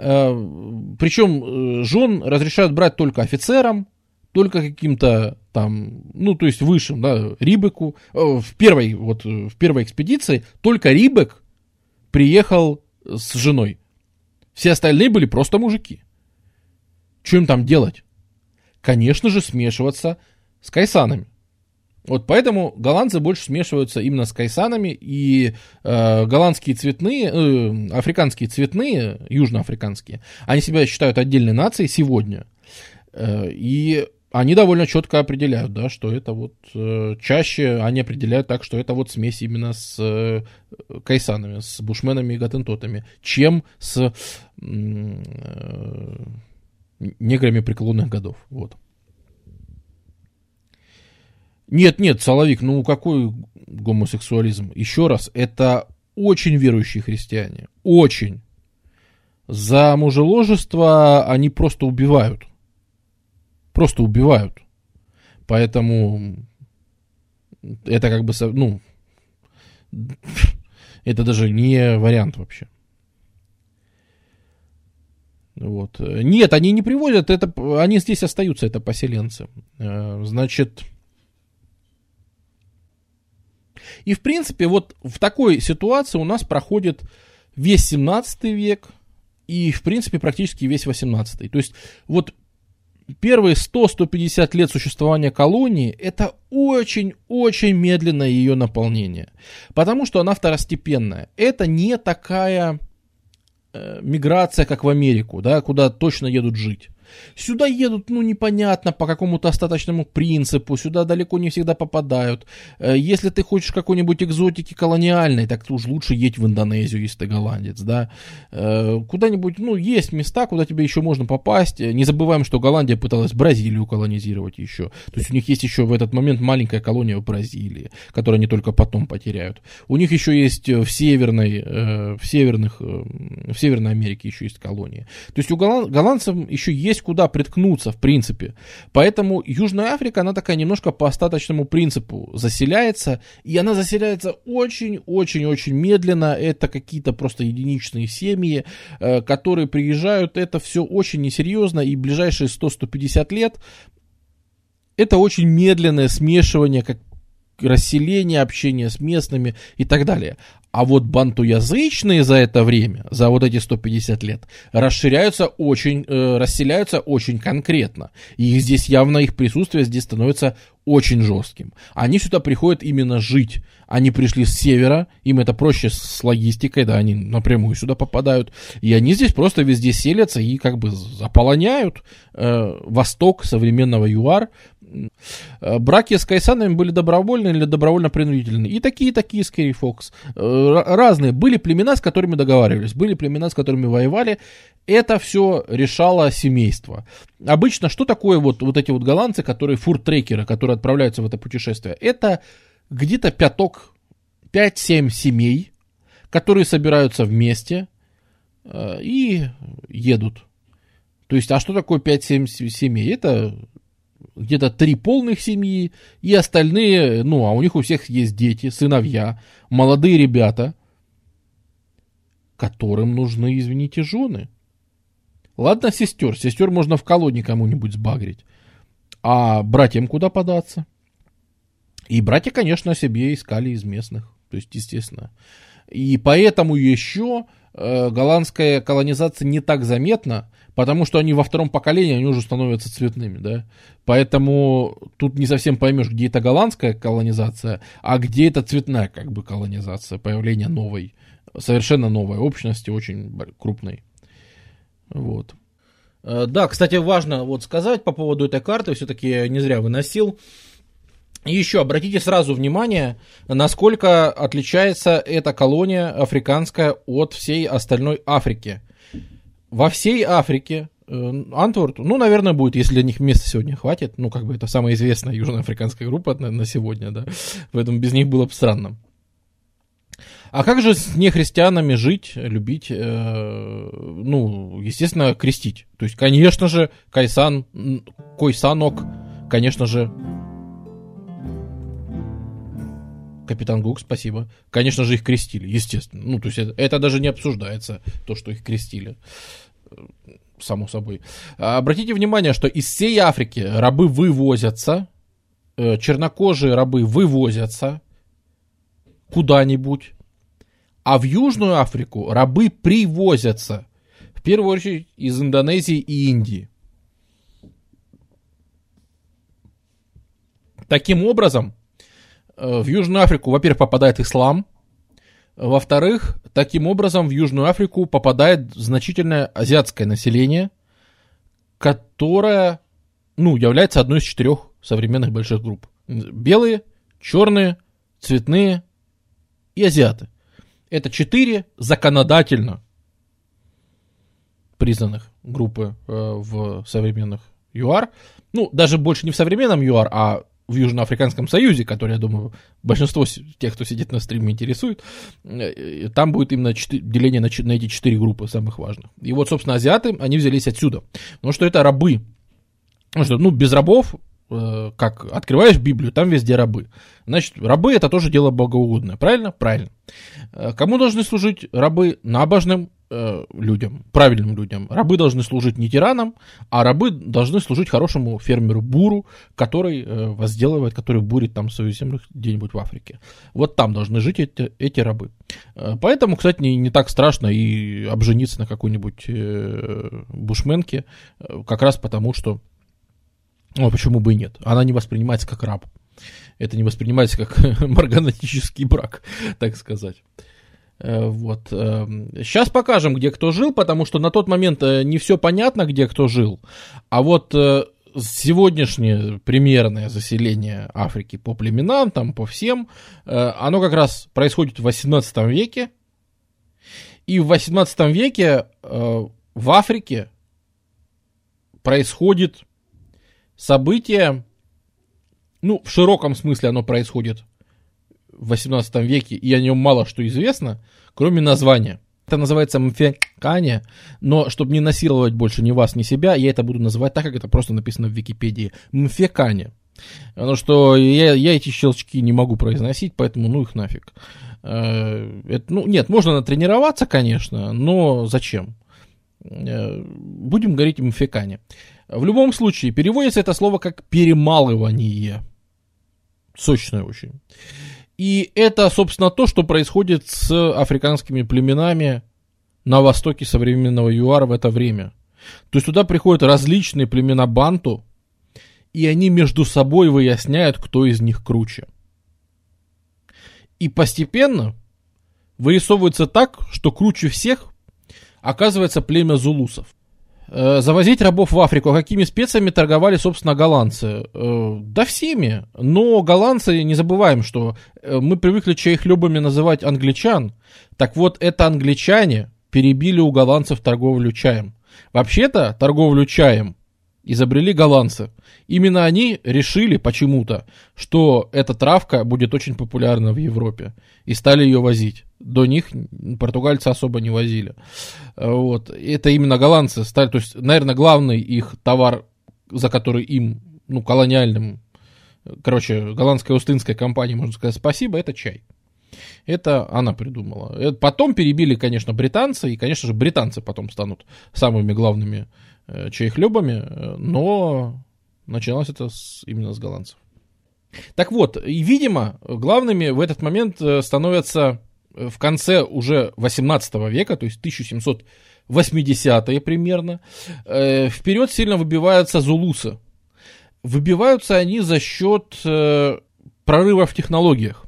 Э, Причем э, жен разрешают брать только офицерам, только каким-то там, ну, то есть высшим, да, Рибеку. Э, в первой, вот, в первой экспедиции только Рибек приехал с женой. Все остальные были просто мужики. Что им там делать? Конечно же, смешиваться с кайсанами. Вот поэтому голландцы больше смешиваются именно с кайсанами, и э, голландские цветные, э, африканские цветные, южноафриканские, они себя считают отдельной нацией сегодня. Э, и они довольно четко определяют, да, что это вот э, чаще они определяют так, что это вот смесь именно с э, кайсанами, с бушменами и гатентотами, чем с э, неграми преклонных годов. Вот. Нет, нет, Соловик, ну какой гомосексуализм? Еще раз, это очень верующие христиане. Очень. За мужеложество они просто убивают. Просто убивают. Поэтому это как бы, ну, <laughs> это даже не вариант вообще. Вот. Нет, они не приводят, это, они здесь остаются, это поселенцы. Э, значит, и, в принципе, вот в такой ситуации у нас проходит весь 17 век и, в принципе, практически весь 18. То есть, вот первые 100-150 лет существования колонии это очень-очень медленное ее наполнение. Потому что она второстепенная. Это не такая э, миграция, как в Америку, да, куда точно едут жить. Сюда едут, ну, непонятно, по какому-то остаточному принципу, сюда далеко не всегда попадают. Э, если ты хочешь какой-нибудь экзотики колониальной, так уж лучше едь в Индонезию, если ты голландец, да. Э, куда-нибудь, ну, есть места, куда тебе еще можно попасть. Не забываем, что Голландия пыталась Бразилию колонизировать еще. То есть у них есть еще в этот момент маленькая колония в Бразилии, которую они только потом потеряют. У них еще есть в северной, э, в северных, в Северной Америке еще есть колония. То есть у голландцев еще есть есть куда приткнуться, в принципе. Поэтому Южная Африка, она такая немножко по остаточному принципу заселяется, и она заселяется очень-очень-очень медленно. Это какие-то просто единичные семьи, э, которые приезжают. Это все очень несерьезно, и ближайшие 100-150 лет это очень медленное смешивание, как расселение, общение с местными и так далее. А вот бантуязычные за это время, за вот эти 150 лет, расширяются очень, э, расселяются очень конкретно. И здесь явно их присутствие здесь становится очень жестким. Они сюда приходят именно жить. Они пришли с севера, им это проще с логистикой, да, они напрямую сюда попадают. И они здесь просто везде селятся и как бы заполоняют э, восток современного ЮАР браки с кайсанами были добровольные или добровольно-принудительные. И такие, и такие с Керри Фокс. Э, разные. Были племена, с которыми договаривались, были племена, с которыми воевали. Это все решало семейство. Обычно что такое вот, вот эти вот голландцы, которые фуртрекеры, которые отправляются в это путешествие? Это где-то пяток, 5-7 семей, которые собираются вместе э, и едут. То есть, а что такое 5-7 семей? Это где-то три полных семьи, и остальные, ну, а у них у всех есть дети, сыновья, молодые ребята, которым нужны, извините, жены. Ладно, сестер, сестер можно в колонии кому-нибудь сбагрить. А братьям куда податься? И братья, конечно, себе искали из местных. То есть, естественно. И поэтому еще голландская колонизация не так заметна, потому что они во втором поколении, они уже становятся цветными, да. Поэтому тут не совсем поймешь, где это голландская колонизация, а где это цветная как бы колонизация, появление новой, совершенно новой общности, очень крупной. Вот. Э, да, кстати, важно вот сказать по поводу этой карты, все-таки не зря выносил. И еще обратите сразу внимание, насколько отличается эта колония африканская от всей остальной Африки. Во всей Африке э, Антворд, ну, наверное, будет, если для них места сегодня хватит, ну, как бы это самая известная южноафриканская группа на, на сегодня, да, поэтому без них было бы странно. А как же с нехристианами жить, любить, э, ну, естественно, крестить? То есть, конечно же, Кайсан, Койсанок, конечно же, Капитан Гук, спасибо. Конечно же, их крестили, естественно. Ну, то есть это, это даже не обсуждается, то, что их крестили. Само собой. Обратите внимание, что из всей Африки рабы вывозятся, э, чернокожие рабы вывозятся куда-нибудь, а в Южную Африку рабы привозятся, в первую очередь из Индонезии и Индии. Таким образом, в Южную Африку, во-первых, попадает ислам, во-вторых, таким образом в Южную Африку попадает значительное азиатское население, которое, ну, является одной из четырех современных больших групп. Белые, черные, цветные и азиаты. Это четыре законодательно признанных группы э, в современных ЮАР. Ну, даже больше не в современном ЮАР, а в Южноафриканском Союзе, который, я думаю, большинство тех, кто сидит на стриме, интересует, э, там будет именно 4, деление на, на эти четыре группы самых важных. И вот, собственно, азиаты, они взялись отсюда. Потому что это рабы. Потому что, ну, без рабов Э, как открываешь Библию, там везде рабы. Значит, рабы это тоже дело богоугодное, правильно? Правильно. Э, кому должны служить рабы? Набожным э, людям, правильным людям. Рабы должны служить не тиранам, а рабы должны служить хорошему фермеру Буру, который э, возделывает, который бурит там свою землю где-нибудь в Африке. Вот там должны жить эти, эти рабы. Э, поэтому, кстати, не, не так страшно и обжениться на какой-нибудь э, бушменке, э, как раз потому, что ну, почему бы и нет? Она не воспринимается как раб. Это не воспринимается как <laughs> марганатический брак, так сказать. Э, вот. Сейчас эм, покажем, где кто жил, потому что на тот момент э, не все понятно, где кто жил. А вот э, сегодняшнее примерное заселение Африки по племенам, там, по всем, оно как раз происходит в 18 веке. И в 18 веке в Африке происходит событие, ну, в широком смысле оно происходит в 18 веке, и о нем мало что известно, кроме названия. Это называется мфекане, но чтобы не насиловать больше ни вас, ни себя, я это буду называть так, как это просто написано в Википедии. Мфекане. Потому что я, я эти щелчки не могу произносить, поэтому ну их нафиг. Э, это, ну, нет, можно натренироваться, конечно, но зачем? Э, будем говорить мфекане. В любом случае, переводится это слово как перемалывание. Сочное очень. И это, собственно, то, что происходит с африканскими племенами на востоке современного ЮАР в это время. То есть туда приходят различные племена банту, и они между собой выясняют, кто из них круче. И постепенно вырисовывается так, что круче всех оказывается племя зулусов. Э, завозить рабов в Африку. А какими специями торговали, собственно, голландцы? Э, да всеми. Но голландцы, не забываем, что э, мы привыкли чайхлебами называть англичан. Так вот, это англичане перебили у голландцев торговлю чаем. Вообще-то, торговлю чаем изобрели голландцы. Именно они решили почему-то, что эта травка будет очень популярна в Европе. И стали ее возить. До них португальцы особо не возили. Вот. Это именно голландцы стали, то есть, наверное, главный их товар, за который им, ну, колониальным, короче, голландская устынская компания, можно сказать, спасибо, это чай. Это она придумала. Потом перебили, конечно, британцы, и, конечно же, британцы потом станут самыми главными э, чайхлебами, э, но начиналось это с, именно с голландцев. Так вот, и, видимо, главными в этот момент э, становятся в конце уже 18 века, то есть 1780-е примерно, вперед сильно выбиваются зулусы. Выбиваются они за счет прорыва в технологиях.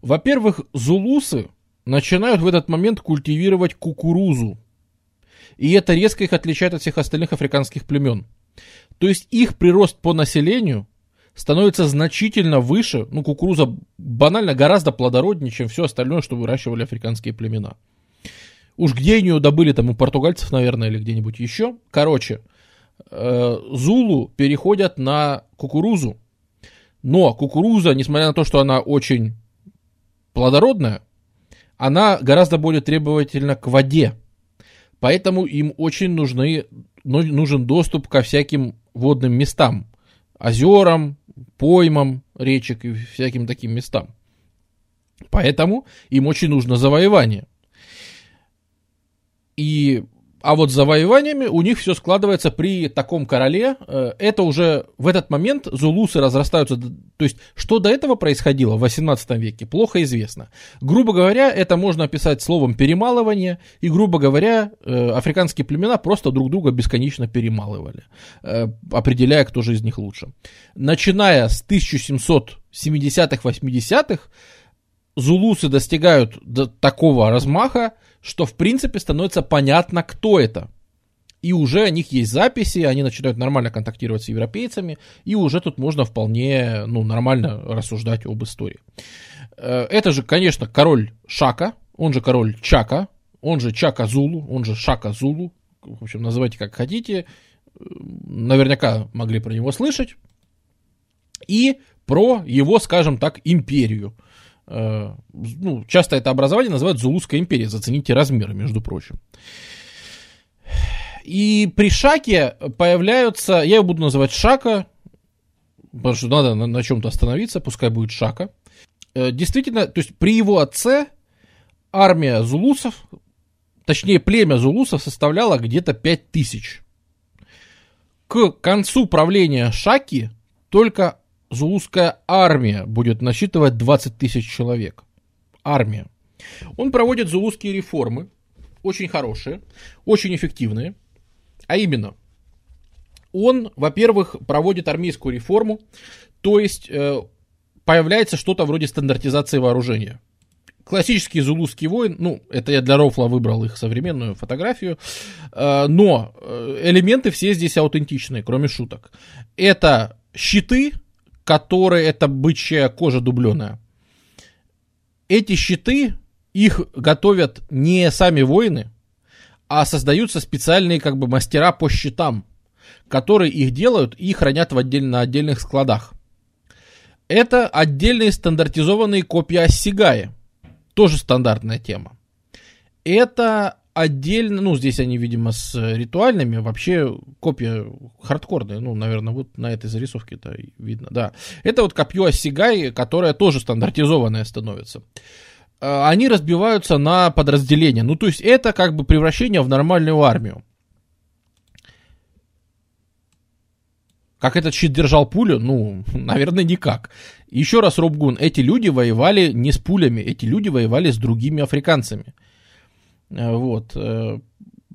Во-первых, зулусы начинают в этот момент культивировать кукурузу. И это резко их отличает от всех остальных африканских племен. То есть их прирост по населению становится значительно выше, ну, кукуруза банально гораздо плодороднее, чем все остальное, что выращивали африканские племена. Уж где они ее добыли, там у португальцев, наверное, или где-нибудь еще. Короче, э, Зулу переходят на кукурузу, но кукуруза, несмотря на то, что она очень плодородная, она гораздо более требовательна к воде. Поэтому им очень нужны, нужен доступ ко всяким водным местам. Озерам, поймам речек и всяким таким местам. Поэтому им очень нужно завоевание. И а вот с завоеваниями у них все складывается при таком короле. Э, это уже в этот момент зулусы разрастаются. То есть, что до этого происходило в 18 веке, плохо известно. Грубо говоря, это можно описать словом перемалывание. И, грубо говоря, э, африканские племена просто друг друга бесконечно перемалывали, э, определяя, кто же из них лучше. Начиная с 1770-80-х, зулусы достигают такого размаха, что в принципе становится понятно, кто это. И уже о них есть записи, они начинают нормально контактировать с европейцами, и уже тут можно вполне ну, нормально рассуждать об истории. Э, это же, конечно, король Шака, он же король Чака, он же Чака Зулу, он же Шака Зулу, в общем, называйте как хотите, э, наверняка могли про него слышать, и про его, скажем так, империю – ну, часто это образование называют Зулузская империя, зацените размеры, между прочим. И при Шаке появляются, я его буду называть Шака, потому что надо на, на чем-то остановиться, пускай будет Шака. Э, действительно, то есть при его отце армия зулусов, точнее племя зулусов составляло где-то 5000. К концу правления Шаки только Зулузская армия будет насчитывать 20 тысяч человек. Армия. Он проводит зулузские реформы, очень хорошие, очень эффективные. А именно, он, во-первых, проводит армейскую реформу, то есть э, появляется что-то вроде стандартизации вооружения. Классический зулузский воин, ну, это я для Рофла выбрал их современную фотографию, э, но э, элементы все здесь аутентичные, кроме шуток. Это щиты, которые это бычья кожа дубленая. Эти щиты, их готовят не сами воины, а создаются специальные как бы мастера по щитам, которые их делают и хранят в отдель, на отдельных складах. Это отдельные стандартизованные копья Сигая. Тоже стандартная тема. Это отдельно, ну, здесь они, видимо, с ритуальными, вообще копия хардкорная, ну, наверное, вот на этой зарисовке это видно, да. Это вот копье Осигай, которое тоже стандартизованное становится. А, они разбиваются на подразделения, ну, то есть это как бы превращение в нормальную армию. Как этот щит держал пулю? Ну, <laughs> наверное, никак. Еще раз, Робгун, эти люди воевали не с пулями, эти люди воевали с другими африканцами. Э, вот. Э,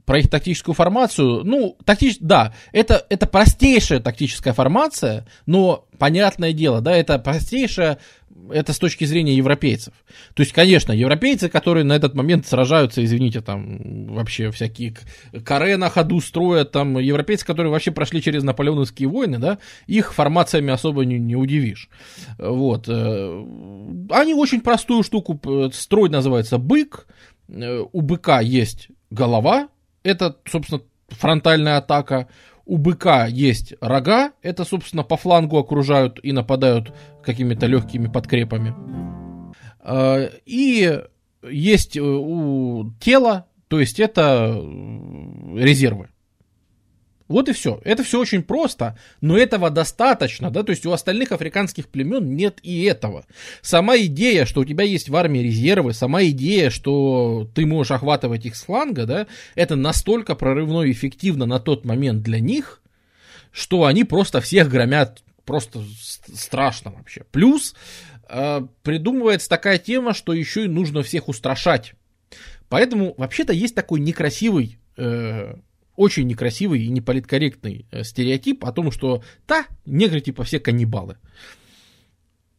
про их тактическую формацию, ну, тактич, да, это, это простейшая тактическая формация, но, понятное дело, да, это простейшая, это с точки зрения европейцев. То есть, конечно, европейцы, которые на этот момент сражаются, извините, там, вообще всякие каре на ходу строят, там, европейцы, которые вообще прошли через наполеоновские войны, да, их формациями особо не, не удивишь. Вот. Э, они очень простую штуку, строй называется бык, у быка есть голова, это, собственно, фронтальная атака. У быка есть рога, это, собственно, по флангу окружают и нападают какими-то легкими подкрепами. Э, и есть у тела, то есть это резервы. Вот и все. Это все очень просто, но этого достаточно, да, то есть у остальных африканских племен нет и этого. Сама идея, что у тебя есть в армии резервы, сама идея, что ты можешь охватывать их с фланга, да, это настолько прорывно и эффективно на тот момент для них, что они просто всех громят просто страшно вообще. Плюс э, придумывается такая тема, что еще и нужно всех устрашать. Поэтому вообще-то есть такой некрасивый, э, очень некрасивый и неполиткорректный э, стереотип о том, что да, негры типа все каннибалы.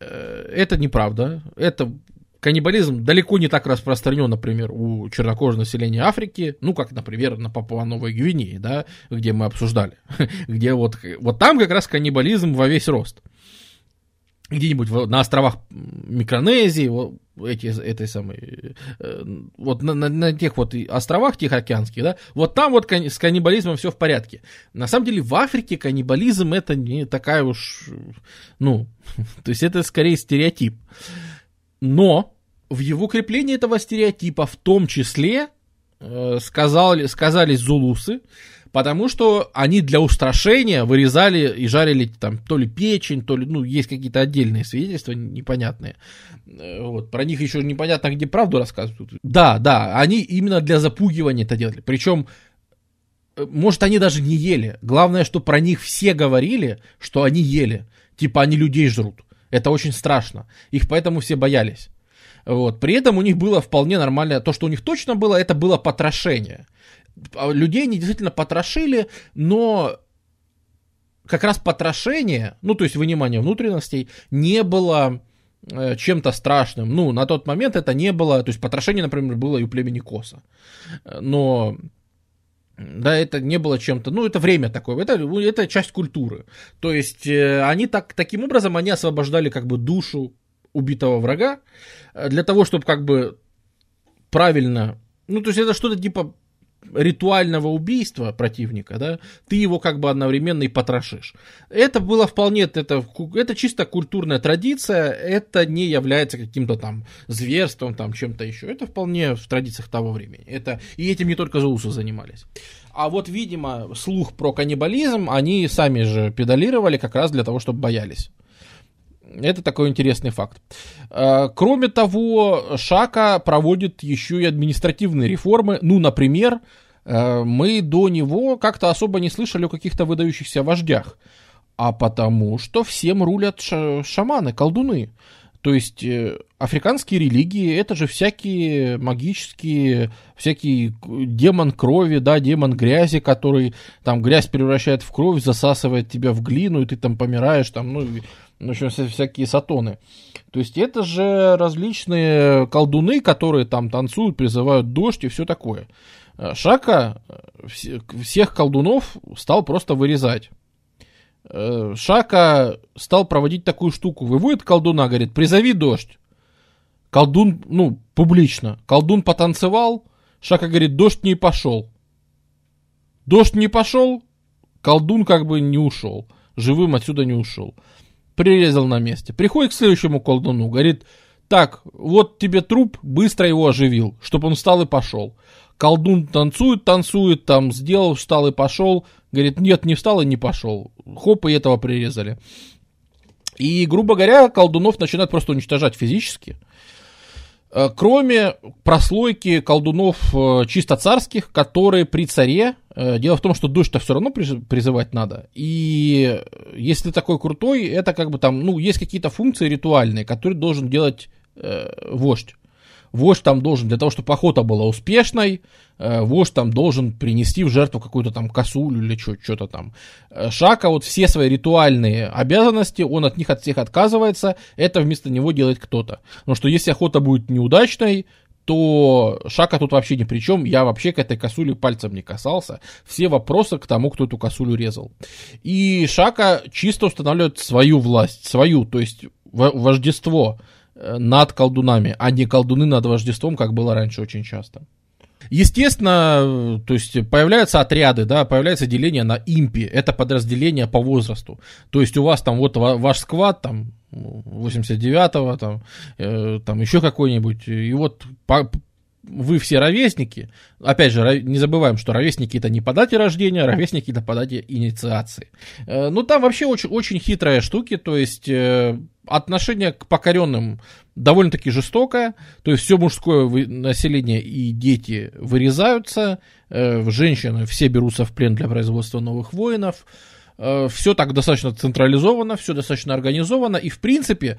Э, это неправда. Это каннибализм далеко не так распространен, например, у чернокожего населения Африки, ну, как, например, на Папуа-Новой Гвинее, да, где мы обсуждали, <laughs> где вот, вот там как раз каннибализм во весь рост. Где-нибудь на островах Микронезии, вот эти, этой самой, э, вот на, на, на тех вот островах Тихоокеанских, да, вот там вот с каннибализмом все в порядке. На самом деле в Африке каннибализм это не такая уж, ну, <laughs> то есть это скорее стереотип. Но в его креплении этого стереотипа в том числе э, сказали, сказались зулусы, потому что они для устрашения вырезали и жарили там то ли печень, то ли, ну, есть какие-то отдельные свидетельства непонятные. Э, вот, про них еще непонятно, где правду рассказывают. Да, да, они именно для запугивания это делали. Причем, э, может, они даже не ели. Главное, что про них все говорили, что они ели. Типа, они людей жрут. Это очень страшно. Их поэтому все боялись. Вот. При этом у них было вполне нормально, то, что у них точно было, это было потрошение. А людей они действительно потрошили, но как раз потрошение, ну, то есть вынимание внутренностей, не было э, чем-то страшным. Ну, на тот момент это не было, то есть потрошение, например, было и у племени Коса. Но да, это не было чем-то, ну, это время такое, это, это часть культуры. То есть э, они так, таким образом, они освобождали как бы душу убитого врага э, для того, чтобы как бы правильно, ну, то есть это что-то типа ритуального убийства противника, да, ты его как бы одновременно и потрошишь. Это было вполне, это, это чисто культурная традиция, это не является каким-то там зверством, там чем-то еще. Это вполне в традициях того времени. Это, и этим не только зулусы занимались. А вот, видимо, слух про каннибализм они сами же педалировали как раз для того, чтобы боялись. Это такой интересный факт. Э, кроме того, Шака проводит еще и административные реформы. Ну, например, э, мы до него как-то особо не слышали о каких-то выдающихся вождях. А потому что всем рулят шаманы, колдуны. То есть э, африканские религии это же всякие магические, всякий демон крови, да, демон грязи, который там грязь превращает в кровь, засасывает тебя в глину, и ты там помираешь, там, ну, в общем, всякие сатоны. То есть это же различные колдуны, которые там танцуют, призывают дождь и все такое. Э, Шака э, всех колдунов стал просто вырезать. Э, Шака стал проводить такую штуку. Выводит колдуна, говорит, призови дождь. Колдун, ну, публично. Колдун потанцевал, Шака говорит, дождь не пошел. Дождь не пошел, колдун как бы не ушел. Живым отсюда не ушел прирезал на месте. Приходит к следующему колдуну, говорит, так, вот тебе труп, быстро его оживил, чтобы он встал и пошел. Колдун танцует, танцует, там сделал, встал и пошел. Говорит, нет, не встал и не пошел. Хоп, и этого прирезали. И, грубо говоря, колдунов начинают просто уничтожать физически. Э, кроме прослойки колдунов э, чисто царских, которые при царе, э, дело в том, что дождь-то все равно призывать надо, и если такой крутой, это как бы там, ну, есть какие-то функции ритуальные, которые должен делать э, вождь вождь там должен, для того, чтобы охота была успешной, э, вождь там должен принести в жертву какую-то там косулю или что-то там. Э, Шака вот все свои ритуальные обязанности, он от них от всех отказывается, это вместо него делает кто-то. Но что если охота будет неудачной, то Шака тут вообще ни при чем, я вообще к этой косуле пальцем не касался. Все вопросы к тому, кто эту косулю резал. И Шака чисто устанавливает свою власть, свою, то есть вождество над колдунами, а не колдуны над вождеством, как было раньше очень часто. Естественно, то есть появляются отряды, да, появляется деление на импи, это подразделение по возрасту. То есть у вас там вот ваш сквад, там 89-го, там, э, там еще какой-нибудь, и вот по, вы все ровесники. Опять же, не забываем, что ровесники это не по дате рождения, а ровесники это по дате инициации. Э, ну, там вообще очень, очень хитрые штуки, то есть э, отношение к покоренным довольно-таки жестокое, то есть все мужское население и дети вырезаются, э, женщины все берутся в плен для производства новых воинов, все так достаточно централизовано, все достаточно организовано, и в принципе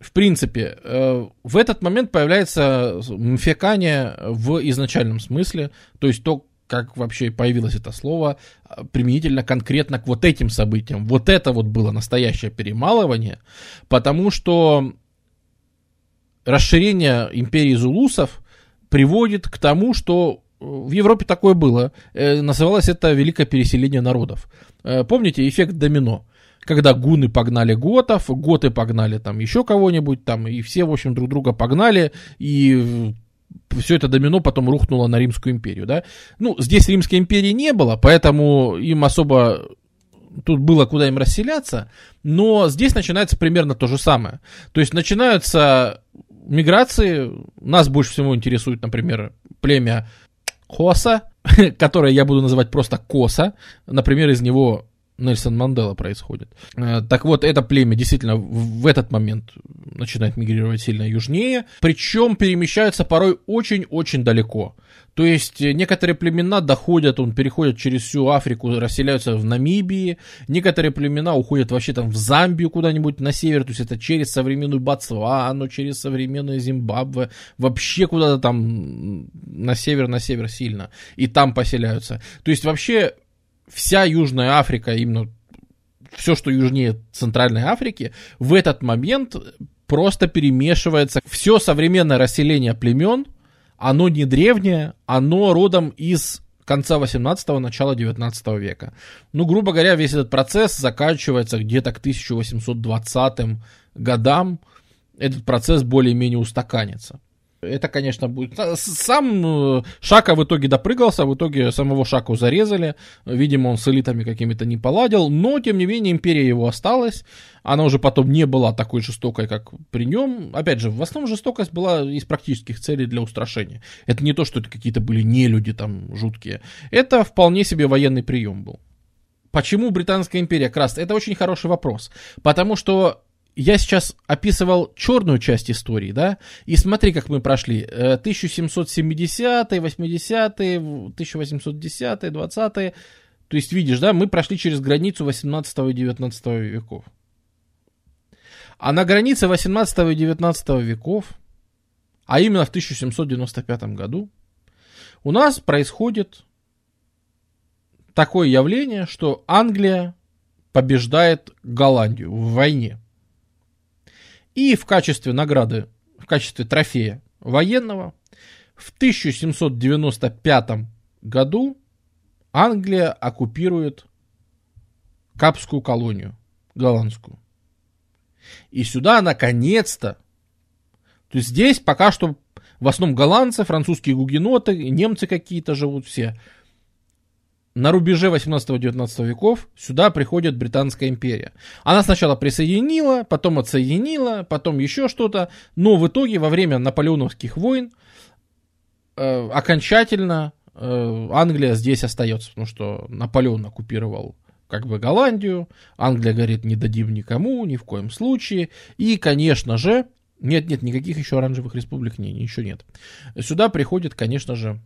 в принципе, э, в этот момент появляется мфекание в изначальном смысле, то есть то, как вообще появилось это слово, а, применительно конкретно к вот этим событиям. Вот это вот было настоящее перемалывание, потому что расширение империи зулусов приводит к тому, что в Европе такое было. Э, называлось это великое переселение народов. Э, помните эффект домино? Когда гуны погнали готов, готы погнали там еще кого-нибудь там, и все, в общем, друг друга погнали, и все это домино потом рухнуло на Римскую империю, да. Ну, здесь Римской империи не было, поэтому им особо тут было куда им расселяться, но здесь начинается примерно то же самое. То есть начинаются миграции, нас больше всего интересует, например, племя Хоса, <laughs> которое я буду называть просто Коса. Например, из него Нельсон Мандела происходит. Э, так вот, это племя действительно в этот момент начинает мигрировать сильно южнее, причем перемещаются порой очень-очень далеко. То есть э, некоторые племена доходят, он переходят через всю Африку, расселяются в Намибии, некоторые племена уходят вообще там в Замбию куда-нибудь на север, то есть это через современную Ботсвану, через современную Зимбабве, вообще куда-то там на север, на север сильно, и там поселяются. То есть вообще вся Южная Африка, именно все, что южнее Центральной Африки, в этот момент просто перемешивается. Все современное расселение племен, оно не древнее, оно родом из конца 18-го, начала 19 века. Ну, грубо говоря, весь этот процесс заканчивается где-то к 1820 годам. Этот процесс более-менее устаканится. Это, конечно, будет... Сам э, Шака в итоге допрыгался, в итоге самого Шаку зарезали. Видимо, он с элитами какими-то не поладил, но, тем не менее, империя его осталась. Она уже потом не была такой жестокой, как при нем. Опять же, в основном жестокость была из практических целей для устрашения. Это не то, что это какие-то были нелюди там жуткие. Это вполне себе военный прием был. Почему Британская империя красная? Это очень хороший вопрос. Потому что я сейчас описывал черную часть истории, да, и смотри, как мы прошли. 1770-е, 80-е, 1810-е, 20-е. То есть, видишь, да, мы прошли через границу 18 и 19 веков. А на границе 18 и 19 веков, а именно в 1795 году, у нас происходит такое явление, что Англия побеждает Голландию в войне. И в качестве награды, в качестве трофея военного, в 1795 году Англия оккупирует Капскую колонию, голландскую. И сюда наконец-то, то есть здесь пока что в основном голландцы, французские гугеноты, немцы какие-то живут все – на рубеже 18-19 веков сюда приходит Британская империя. Она сначала присоединила, потом отсоединила, потом еще что-то, но в итоге во время наполеоновских войн э, окончательно э, Англия здесь остается, потому что Наполеон оккупировал как бы Голландию, Англия говорит, не дадим никому, ни в коем случае, и, конечно же, нет, нет, никаких еще оранжевых республик, не, ничего нет. Сюда приходит, конечно же,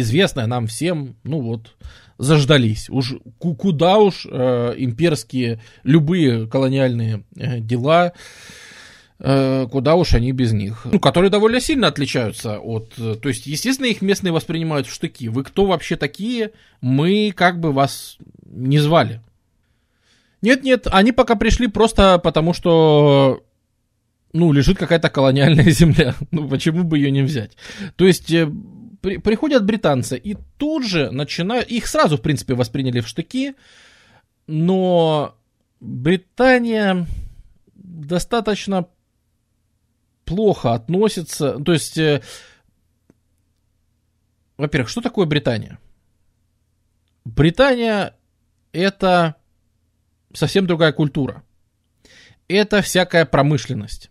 известная нам всем, ну вот, заждались. Уж куда уж э, имперские, любые колониальные э, дела, э, куда уж они без них. Ну, которые довольно сильно отличаются от... Э, то есть, естественно, их местные воспринимают в штыки. Вы кто вообще такие? Мы как бы вас не звали. Нет-нет, они пока пришли просто потому, что ну, лежит какая-то колониальная <laughs> земля. Ну, почему бы ее не взять? То есть, э, при, приходят британцы и тут же начинают, их сразу, в принципе, восприняли в штыки, но Британия достаточно плохо относится, то есть, э, во-первых, что такое Британия? Британия это совсем другая культура. Это всякая промышленность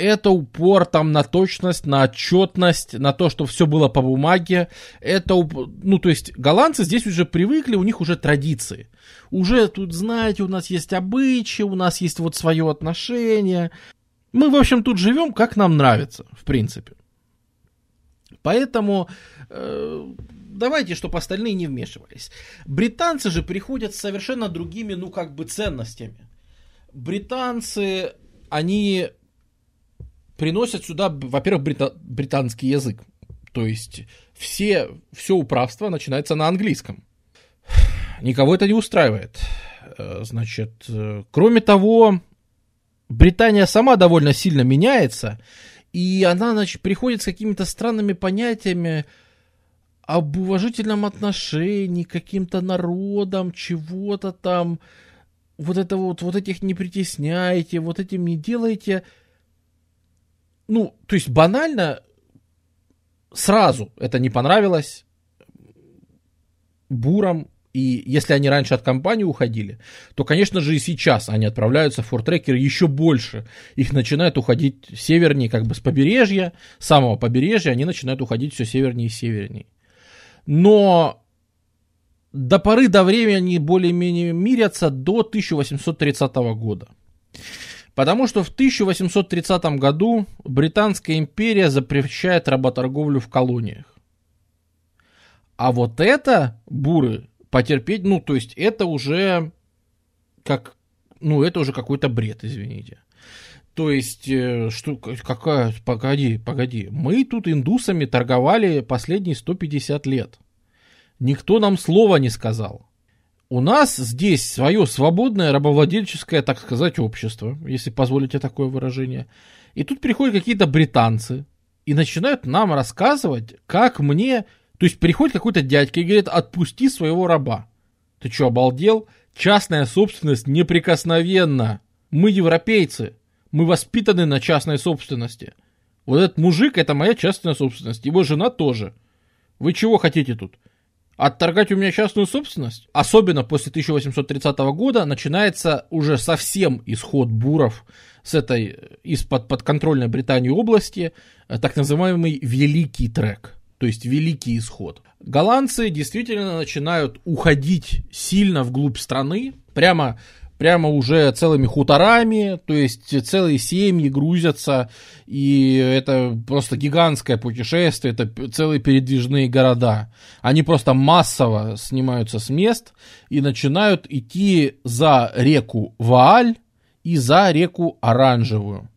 это упор там на точность, на отчетность, на то, что все было по бумаге. Это, ну, то есть голландцы здесь уже привыкли, у них уже традиции. Уже тут, знаете, у нас есть обычаи, у нас есть вот свое отношение. Мы, в общем, тут живем, как нам нравится, в принципе. Поэтому э, давайте, чтобы остальные не вмешивались. Британцы же приходят с совершенно другими, ну, как бы, ценностями. Британцы они приносят сюда, во-первых, брита- британский язык. То есть все, все управство начинается на английском. Никого это не устраивает. Э, значит, э, кроме того, Британия сама довольно сильно меняется, и она, значит, приходит с какими-то странными понятиями об уважительном отношении к каким-то народам, чего-то там, вот это вот, вот этих не притесняйте, вот этим не делайте. Ну, то есть банально сразу это не понравилось бурам, и если они раньше от компании уходили, то, конечно же, и сейчас они отправляются в фортрекер еще больше. Их начинают уходить севернее, как бы с побережья, самого побережья, они начинают уходить все севернее и севернее. Но до поры до времени они более-менее мирятся до 1830 года. Потому что в 1830 году Британская империя запрещает работорговлю в колониях. А вот это буры потерпеть, ну, то есть это уже как, ну, это уже какой-то бред, извините. То есть, э, что, какая, погоди, погоди, мы тут индусами торговали последние 150 лет. Никто нам слова не сказал. У нас здесь свое свободное рабовладельческое, так сказать, общество, если позволите такое выражение. И тут приходят какие-то британцы и начинают нам рассказывать, как мне то есть приходит какой-то дядька и говорит, отпусти своего раба. Ты что, обалдел? Частная собственность неприкосновенна. Мы европейцы. Мы воспитаны на частной собственности. Вот этот мужик, это моя частная собственность. Его жена тоже. Вы чего хотите тут? Отторгать у меня частную собственность? Особенно после 1830 года начинается уже совсем исход буров с этой из-под подконтрольной Британии области, э, так называемый Великий трек то есть великий исход. Голландцы действительно начинают уходить сильно вглубь страны, прямо, прямо уже целыми хуторами, то есть целые семьи грузятся, и это просто гигантское путешествие, это целые передвижные города. Они просто массово снимаются с мест и начинают идти за реку Вааль и за реку Оранжевую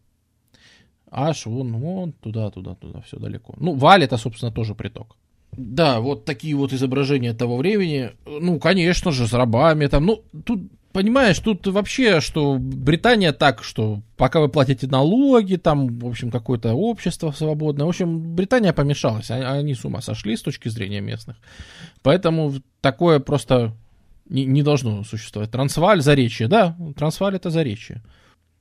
аж вон, вон, туда, туда, туда, все далеко. Ну, Валь это, собственно, тоже приток. Да, вот такие вот изображения того времени. Ну, конечно же, с рабами там. Ну, тут, понимаешь, тут вообще, что Британия так, что пока вы платите налоги, там, в общем, какое-то общество свободное. В общем, Британия помешалась. Они, они с ума сошли с точки зрения местных. Поэтому такое просто не, не должно существовать. Трансваль, Заречье, да, Трансваль это Заречье.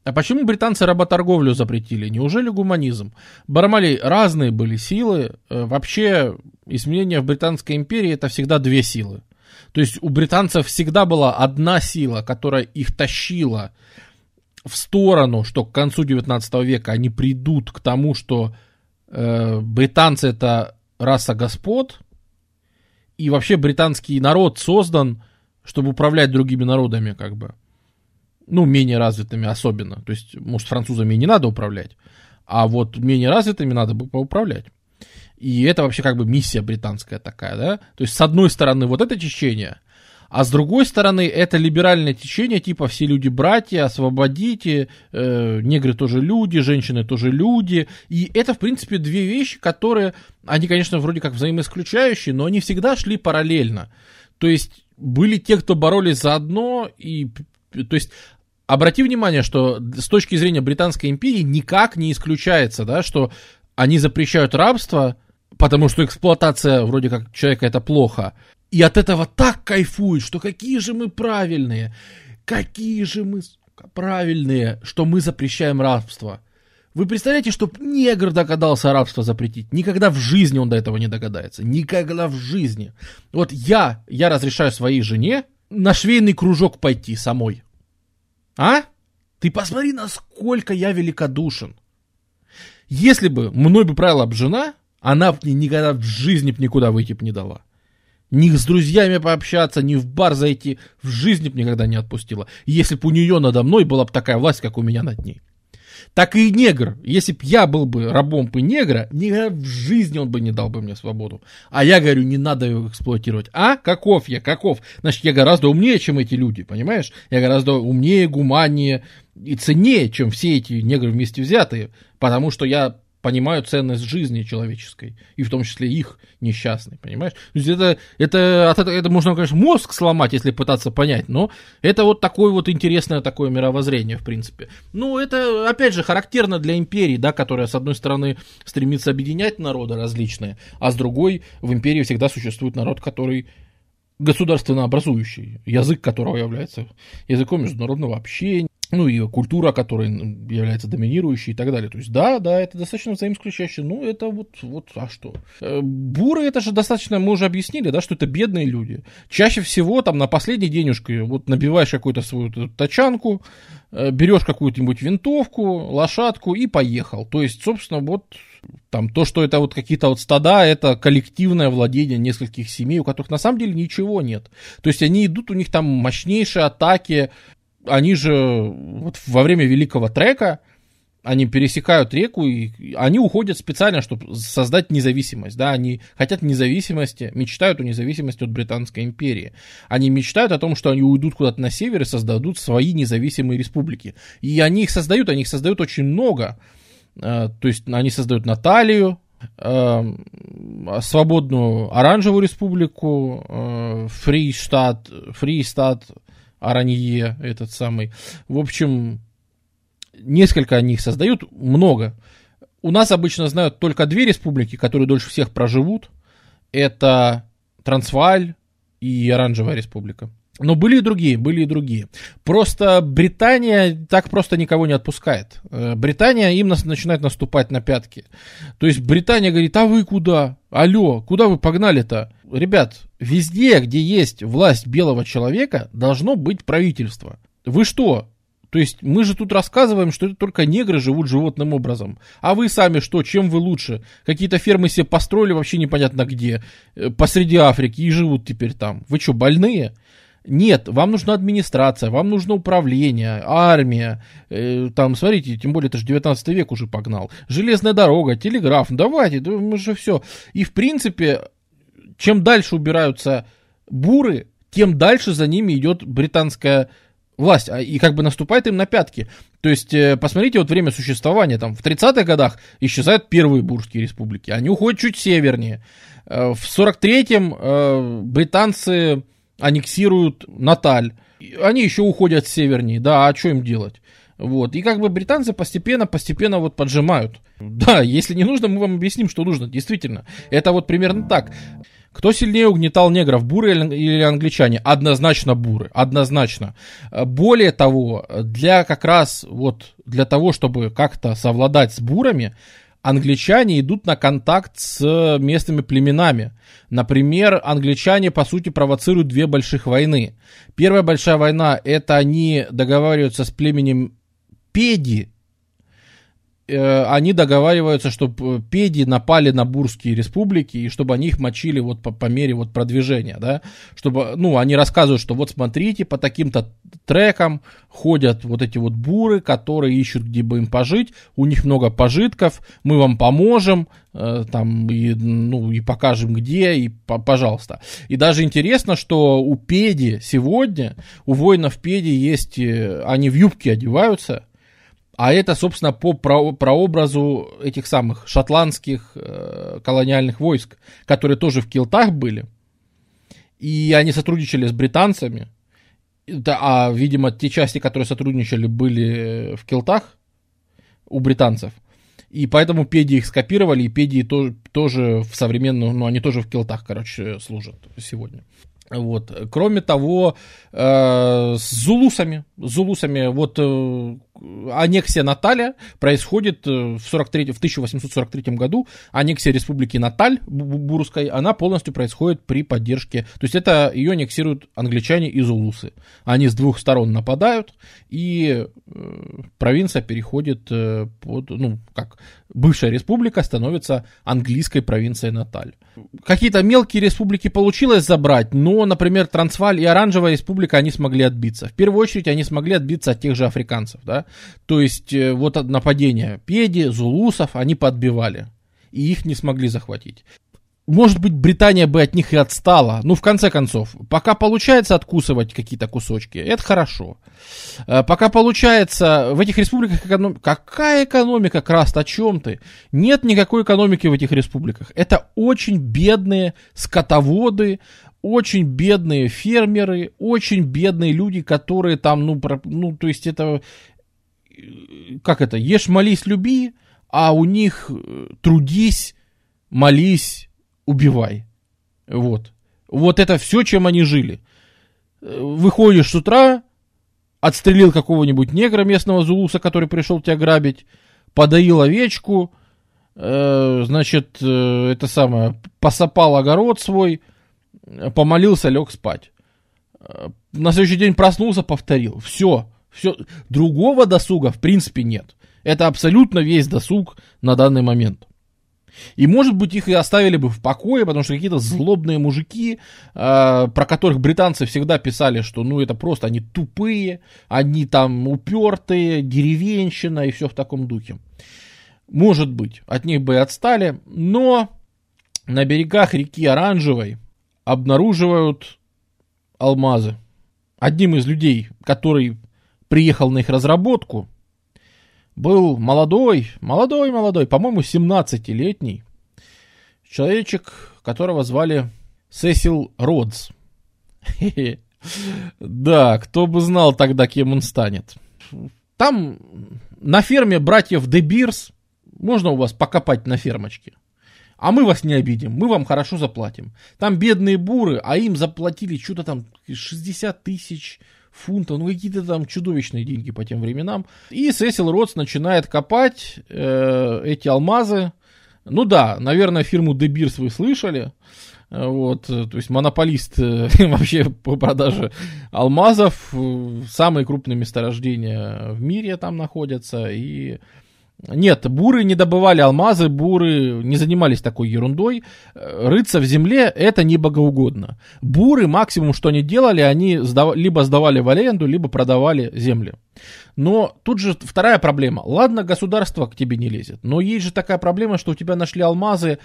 А почему британцы работорговлю запретили? Неужели гуманизм? Бармалей, разные были силы. Э, вообще, изменения в Британской империи это всегда две силы. То есть у британцев всегда была одна сила, которая их тащила в сторону, что к концу 19 века они придут к тому, что э, британцы это раса господ, и вообще британский народ создан, чтобы управлять другими народами, как бы ну, менее развитыми особенно. То есть, может, французами и не надо управлять, а вот менее развитыми надо бы поуправлять. И это вообще как бы миссия британская такая, да? То есть, с одной стороны, вот это течение, а с другой стороны, это либеральное течение, типа все люди братья, освободите, э, негры тоже люди, женщины тоже люди. И это, в принципе, две вещи, которые, они, конечно, вроде как взаимоисключающие, но они всегда шли параллельно. То есть были те, кто боролись за одно, и то есть обрати внимание, что с точки зрения Британской империи никак не исключается, да, что они запрещают рабство, потому что эксплуатация вроде как человека это плохо. И от этого так кайфуют, что какие же мы правильные, какие же мы сука, правильные, что мы запрещаем рабство. Вы представляете, что негр догадался рабство запретить? Никогда в жизни он до этого не догадается. Никогда в жизни. Вот я, я разрешаю своей жене на швейный кружок пойти самой. А? Ты посмотри, насколько я великодушен. Если бы мной бы правила жена, она мне никогда в жизни б никуда выйти б не дала. Ни с друзьями пообщаться, ни в бар зайти в жизни б никогда не отпустила. Если бы у нее надо мной была бы такая власть, как у меня над ней. Так и негр. Если б я был бы рабом бы негра, ни в жизни он бы не дал бы мне свободу. А я говорю, не надо его эксплуатировать. А? Каков я? Каков? Значит, я гораздо умнее, чем эти люди, понимаешь? Я гораздо умнее, гуманнее и ценнее, чем все эти негры вместе взятые. Потому что я понимают ценность жизни человеческой, и в том числе их несчастной, понимаешь? То есть это, это, это, это можно, конечно, мозг сломать, если пытаться понять, но это вот такое вот интересное такое мировоззрение, в принципе. Ну, это, опять же, характерно для империи, да, которая, с одной стороны, стремится объединять народы различные, а с другой, в империи всегда существует народ, который государственно образующий, язык которого является языком международного общения, ну и культура, которая является доминирующей и так далее. То есть да, да, это достаточно взаимоисключающее. Ну это вот, вот, а что? Э, буры это же достаточно, мы уже объяснили, да, что это бедные люди. Чаще всего там на последней денежке вот набиваешь какую-то свою тачанку, э, берешь какую-нибудь винтовку, лошадку и поехал. То есть, собственно, вот там то, что это вот какие-то вот стада, это коллективное владение нескольких семей, у которых на самом деле ничего нет. То есть они идут, у них там мощнейшие атаки, они же вот во время великого трека, они пересекают реку, и они уходят специально, чтобы создать независимость, да, они хотят независимости, мечтают о независимости от Британской империи. Они мечтают о том, что они уйдут куда-то на север и создадут свои независимые республики. И они их создают, они их создают очень много. Э, то есть они создают Наталию, э, свободную Оранжевую республику, э, Фриштат, Фристат, Аранье, этот самый. В общем, несколько они их создают, много. У нас обычно знают только две республики, которые дольше всех проживут. Это Трансвааль и Оранжевая республика. Но были и другие, были и другие. Просто Британия так просто никого не отпускает. Э, Британия им начинает наступать на пятки. То есть Британия говорит, а вы куда? Алло, куда вы погнали-то? Ребят, везде, где есть власть белого человека, должно быть правительство. Вы что? То есть мы же тут рассказываем, что это только негры живут животным образом. А вы сами что, чем вы лучше? Какие-то фермы себе построили вообще непонятно где, э, посреди Африки и живут теперь там. Вы что, больные? Нет, вам нужна администрация, вам нужно управление, армия. Э, там, смотрите, тем более это же 19 век уже погнал. Железная дорога, телеграф, ну давайте, да мы же все. И в принципе, чем дальше убираются буры, тем дальше за ними идет британская власть, а, и как бы наступает им на пятки. То есть, э, посмотрите, вот время существования, там, в 30-х годах исчезают первые бурские республики, они уходят чуть севернее. Э, в 43-м э, британцы аннексируют Наталь. Они еще уходят севернее, да, а что им делать? Вот. И как бы британцы постепенно, постепенно вот поджимают. Да, если не нужно, мы вам объясним, что нужно. Действительно. Это вот примерно так. Кто сильнее угнетал негров, буры или англичане? Однозначно буры, однозначно. Более того, для как раз вот для того, чтобы как-то совладать с бурами, англичане идут на контакт с местными племенами. Например, англичане, по сути, провоцируют две больших войны. Первая большая война, это они договариваются с племенем Педи, Э, они договариваются, чтобы э, педи напали на бурские республики, и чтобы они их мочили вот по, по мере вот продвижения, да, чтобы, ну, они рассказывают, что вот смотрите, по таким-то трекам ходят вот эти вот буры, которые ищут, где бы им пожить, у них много пожитков, мы вам поможем, э, там, и, ну, и покажем где, и по, пожалуйста. И даже интересно, что у педи сегодня, у воинов педи есть, э, они в юбки одеваются, а это, собственно, по прообразу этих самых шотландских э, колониальных войск, которые тоже в килтах были. И они сотрудничали с британцами. Да, а, видимо, те части, которые сотрудничали, были в килтах у британцев. И поэтому педи их скопировали, и педи тоже, тоже в современную, ну, они тоже в килтах, короче, служат сегодня. Вот. Кроме того, э, с зулусами, с зулусами, вот э, аннексия Наталя происходит э, в, 43, в 1843 году, аннексия республики Наталь Бурской, она полностью происходит при поддержке, то есть это ее аннексируют англичане и зулусы. Они с двух сторон нападают, и э, провинция переходит э, под, ну, как, бывшая республика становится английской провинцией Наталь. Какие-то мелкие республики получилось забрать, но например, Трансваль и Оранжевая республика, они смогли отбиться. В первую очередь, они смогли отбиться от тех же африканцев, да. То есть, э, вот нападение Педи, Зулусов, они подбивали. И их не смогли захватить. Может быть, Британия бы от них и отстала. Ну, в конце концов, пока получается откусывать какие-то кусочки, это хорошо. Э, пока получается, в этих республиках эконом... какая экономика, Краст, о чем ты? Нет никакой экономики в этих республиках. Это очень бедные скотоводы, очень бедные фермеры, очень бедные люди, которые там, ну, про... ну то есть это, как это, ешь, молись, люби, а у них э, трудись, молись, убивай. Вот. Вот это все, чем они жили. Выходишь с утра, отстрелил какого-нибудь негра местного зулуса, который пришел тебя грабить, подоил овечку, э, значит, э, это самое, посопал огород свой, помолился, лег спать. Э, на следующий день проснулся, повторил. Все, все. Другого досуга в принципе нет. Это абсолютно весь досуг на данный момент. И, может быть, их и оставили бы в покое, потому что какие-то злобные мужики, э, про которых британцы всегда писали, что, ну, это просто они тупые, они там упертые, деревенщина и все в таком духе. Может быть, от них бы и отстали, но на берегах реки Оранжевой обнаруживают алмазы. Одним из людей, который приехал на их разработку, был молодой, молодой, молодой, по-моему, 17-летний человечек, которого звали Сесил Родс. <laughs> Да, кто бы знал тогда, кем он станет. Там на ферме братьев Де Бирс можно у вас покопать на фермочке. А мы вас не обидим, мы вам хорошо заплатим. Там бедные буры, а им заплатили что-то там 60 тысяч фунтов, ну какие-то там чудовищные деньги по тем временам. И Сесил Ротс начинает копать э, эти алмазы. Ну да, наверное, фирму Beers вы слышали. Вот, то есть монополист э, <laughs> вообще по продаже алмазов. Самые крупные месторождения в мире там находятся. И нет, буры не добывали алмазы, буры не занимались такой ерундой. Рыться в земле это не богоугодно. Буры максимум, что они делали, они сдав... либо сдавали в аренду, либо продавали земли. Но тут же вторая проблема. Ладно, государство к тебе не лезет, но есть же такая проблема, что у тебя нашли алмазы,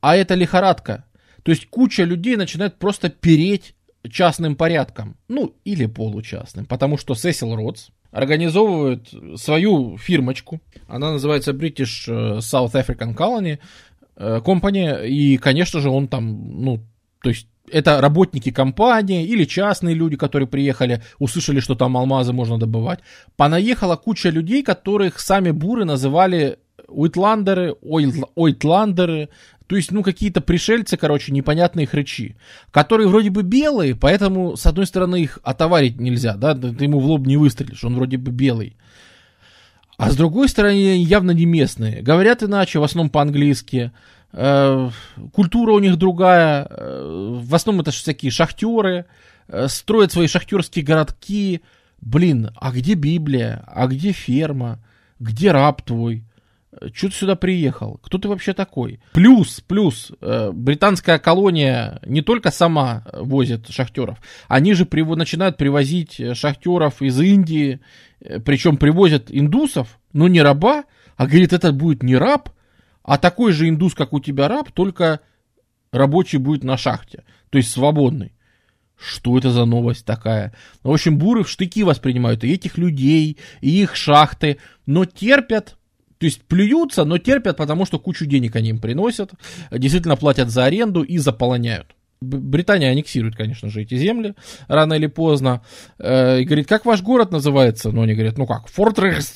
а это лихорадка. То есть куча людей начинает просто переть частным порядком. Ну, или получастным. Потому что Сесил Ротс, организовывают свою фирмочку. Она называется British э, South African Colony э, Company. И, конечно же, он там, ну, то есть это работники компании или частные люди, которые приехали, услышали, что там алмазы можно добывать. Понаехала куча людей, которых сами буры называли уитландеры, ойтландеры, то есть, ну, какие-то пришельцы, короче, непонятные хрычи, которые вроде бы белые, поэтому, с одной стороны, их отоварить нельзя, да, ты ему в лоб не выстрелишь, он вроде бы белый. А с другой стороны, явно не местные. Говорят иначе, в основном по-английски. Э, культура у них другая. Э, в основном это всякие шахтеры. Э, строят свои шахтерские городки. Блин, а где Библия? А где ферма? Где раб твой? Что ты сюда приехал? Кто ты вообще такой? Плюс, плюс, э, британская колония не только сама возит шахтеров, они же приво- начинают привозить шахтеров из Индии, э, причем привозят индусов, но не раба, а говорит, это будет не раб, а такой же индус, как у тебя раб, только рабочий будет на шахте, то есть свободный. Что это за новость такая? В общем, буры в штыки воспринимают и этих людей, и их шахты, но терпят то есть плюются, но терпят, потому что кучу денег они им приносят, действительно платят за аренду и заполоняют. Британия аннексирует, конечно же, эти земли рано или поздно. Э, и говорит, как ваш город называется? Ну, они говорят, ну как, Фортрекс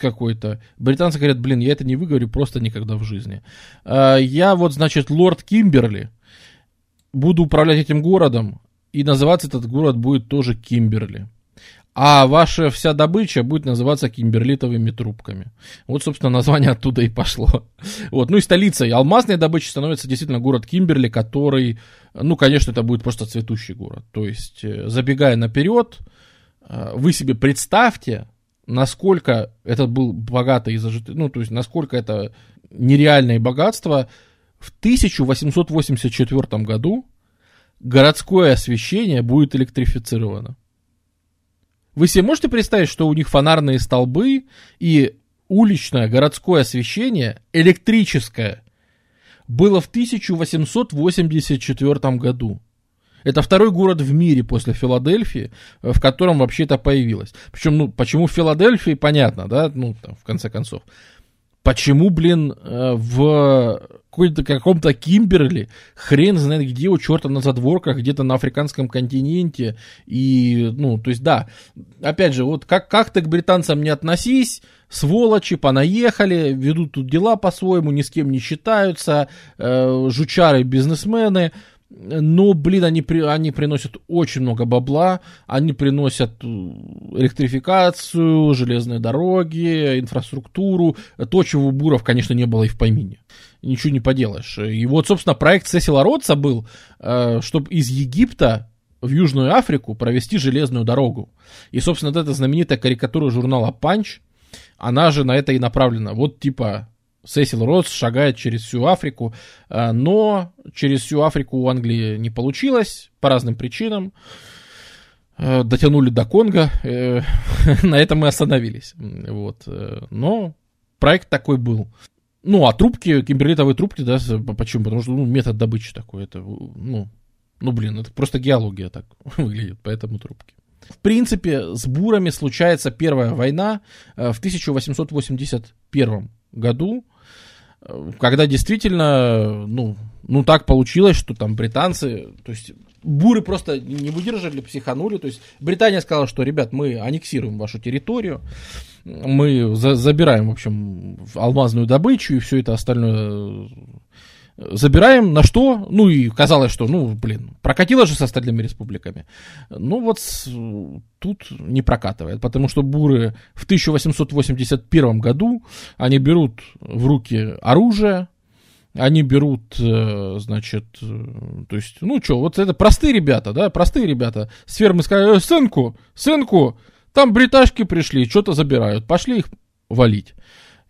какой-то. Британцы говорят, блин, я это не выговорю просто никогда в жизни. Э, я вот, значит, лорд Кимберли, буду управлять этим городом, и называться этот город будет тоже Кимберли а ваша вся добыча будет называться кимберлитовыми трубками. Вот, собственно, название оттуда и пошло. Вот. Ну и столицей алмазной добычи становится действительно город Кимберли, который, ну, конечно, это будет просто цветущий город. То есть, э, забегая наперед, э, вы себе представьте, насколько это был богатый и зажитый, ну, то есть, насколько это нереальное богатство. В 1884 году городское освещение будет электрифицировано. Вы себе можете представить, что у них фонарные столбы и уличное городское освещение электрическое было в 1884 году. Это второй город в мире после Филадельфии, в котором вообще это появилось. Причем, ну, почему в Филадельфии, понятно, да, ну, там, в конце концов. Почему, блин, э, в какой-то каком-то Кимберли, хрен знает где, у черта на задворках, где-то на африканском континенте. И, ну, то есть, да, опять же, вот как, как ты к британцам не относись, сволочи, понаехали, ведут тут дела по-своему, ни с кем не считаются, э, жучары, бизнесмены, но, блин, они, при, они приносят очень много бабла, они приносят э, электрификацию, железные дороги, инфраструктуру, то, чего у Буров, конечно, не было и в помине. Ничего не поделаешь. И вот, собственно, проект Сесила Ротса был, э, чтобы из Египта в Южную Африку провести железную дорогу. И, собственно, вот эта знаменитая карикатура журнала «Панч», она же на это и направлена. Вот, типа, Сесил Росс шагает через всю Африку, э, но через всю Африку у Англии не получилось по разным причинам. Э, дотянули до Конго, э, <laughs> на этом мы остановились. Вот. Но проект такой был. Ну, а трубки, кимберлитовые трубки, да, почему? Потому что ну, метод добычи такой, это, ну, ну, блин, это просто геология так <laughs> выглядит, поэтому трубки. В принципе, с бурами случается первая война в 1881 году когда действительно, ну, ну так получилось, что там британцы, то есть буры просто не выдержали, психанули, то есть Британия сказала, что, ребят, мы аннексируем вашу территорию, мы за забираем, в общем, алмазную добычу и все это остальное Забираем на что? Ну и казалось, что, ну, блин, прокатило же с остальными республиками. Ну вот тут не прокатывает, потому что буры в 1881 году, они берут в руки оружие, они берут, э, значит, э, то есть, ну что, вот это простые ребята, да, простые ребята с фермы сказали, э, сынку, сынку, там бриташки пришли, что-то забирают, пошли их валить.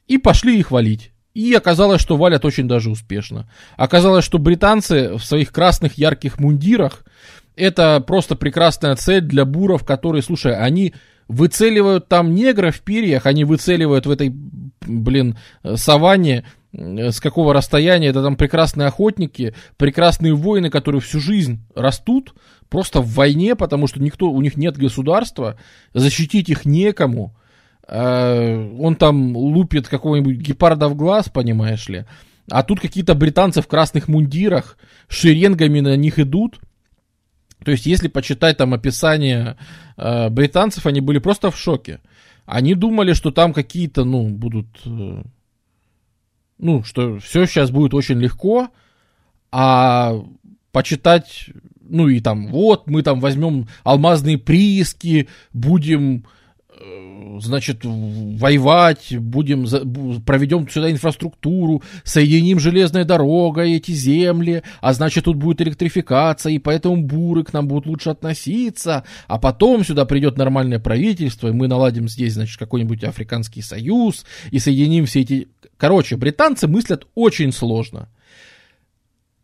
И пошли их валить. И оказалось, что валят очень даже успешно. Оказалось, что британцы в своих красных ярких мундирах это просто прекрасная цель для буров, которые, слушай, они выцеливают там негра в перьях, они выцеливают в этой, блин, саванне э, с какого расстояния, это там прекрасные охотники, прекрасные воины, которые всю жизнь растут, просто в войне, потому что никто, у них нет государства, защитить их некому, Э, он там лупит какого-нибудь гепарда в глаз, понимаешь ли, а тут какие-то британцы в красных мундирах шеренгами на них идут. То есть, если почитать там описание э, британцев, они были просто в шоке. Они думали, что там какие-то, ну, будут, э, ну, что все сейчас будет очень легко, а почитать, ну, и там, вот, мы там возьмем алмазные прииски, будем значит, воевать, будем, проведем сюда инфраструктуру, соединим железной дорогой эти земли, а значит, тут будет электрификация, и поэтому буры к нам будут лучше относиться, а потом сюда придет нормальное правительство, и мы наладим здесь, значит, какой-нибудь Африканский союз, и соединим все эти... Короче, британцы мыслят очень сложно.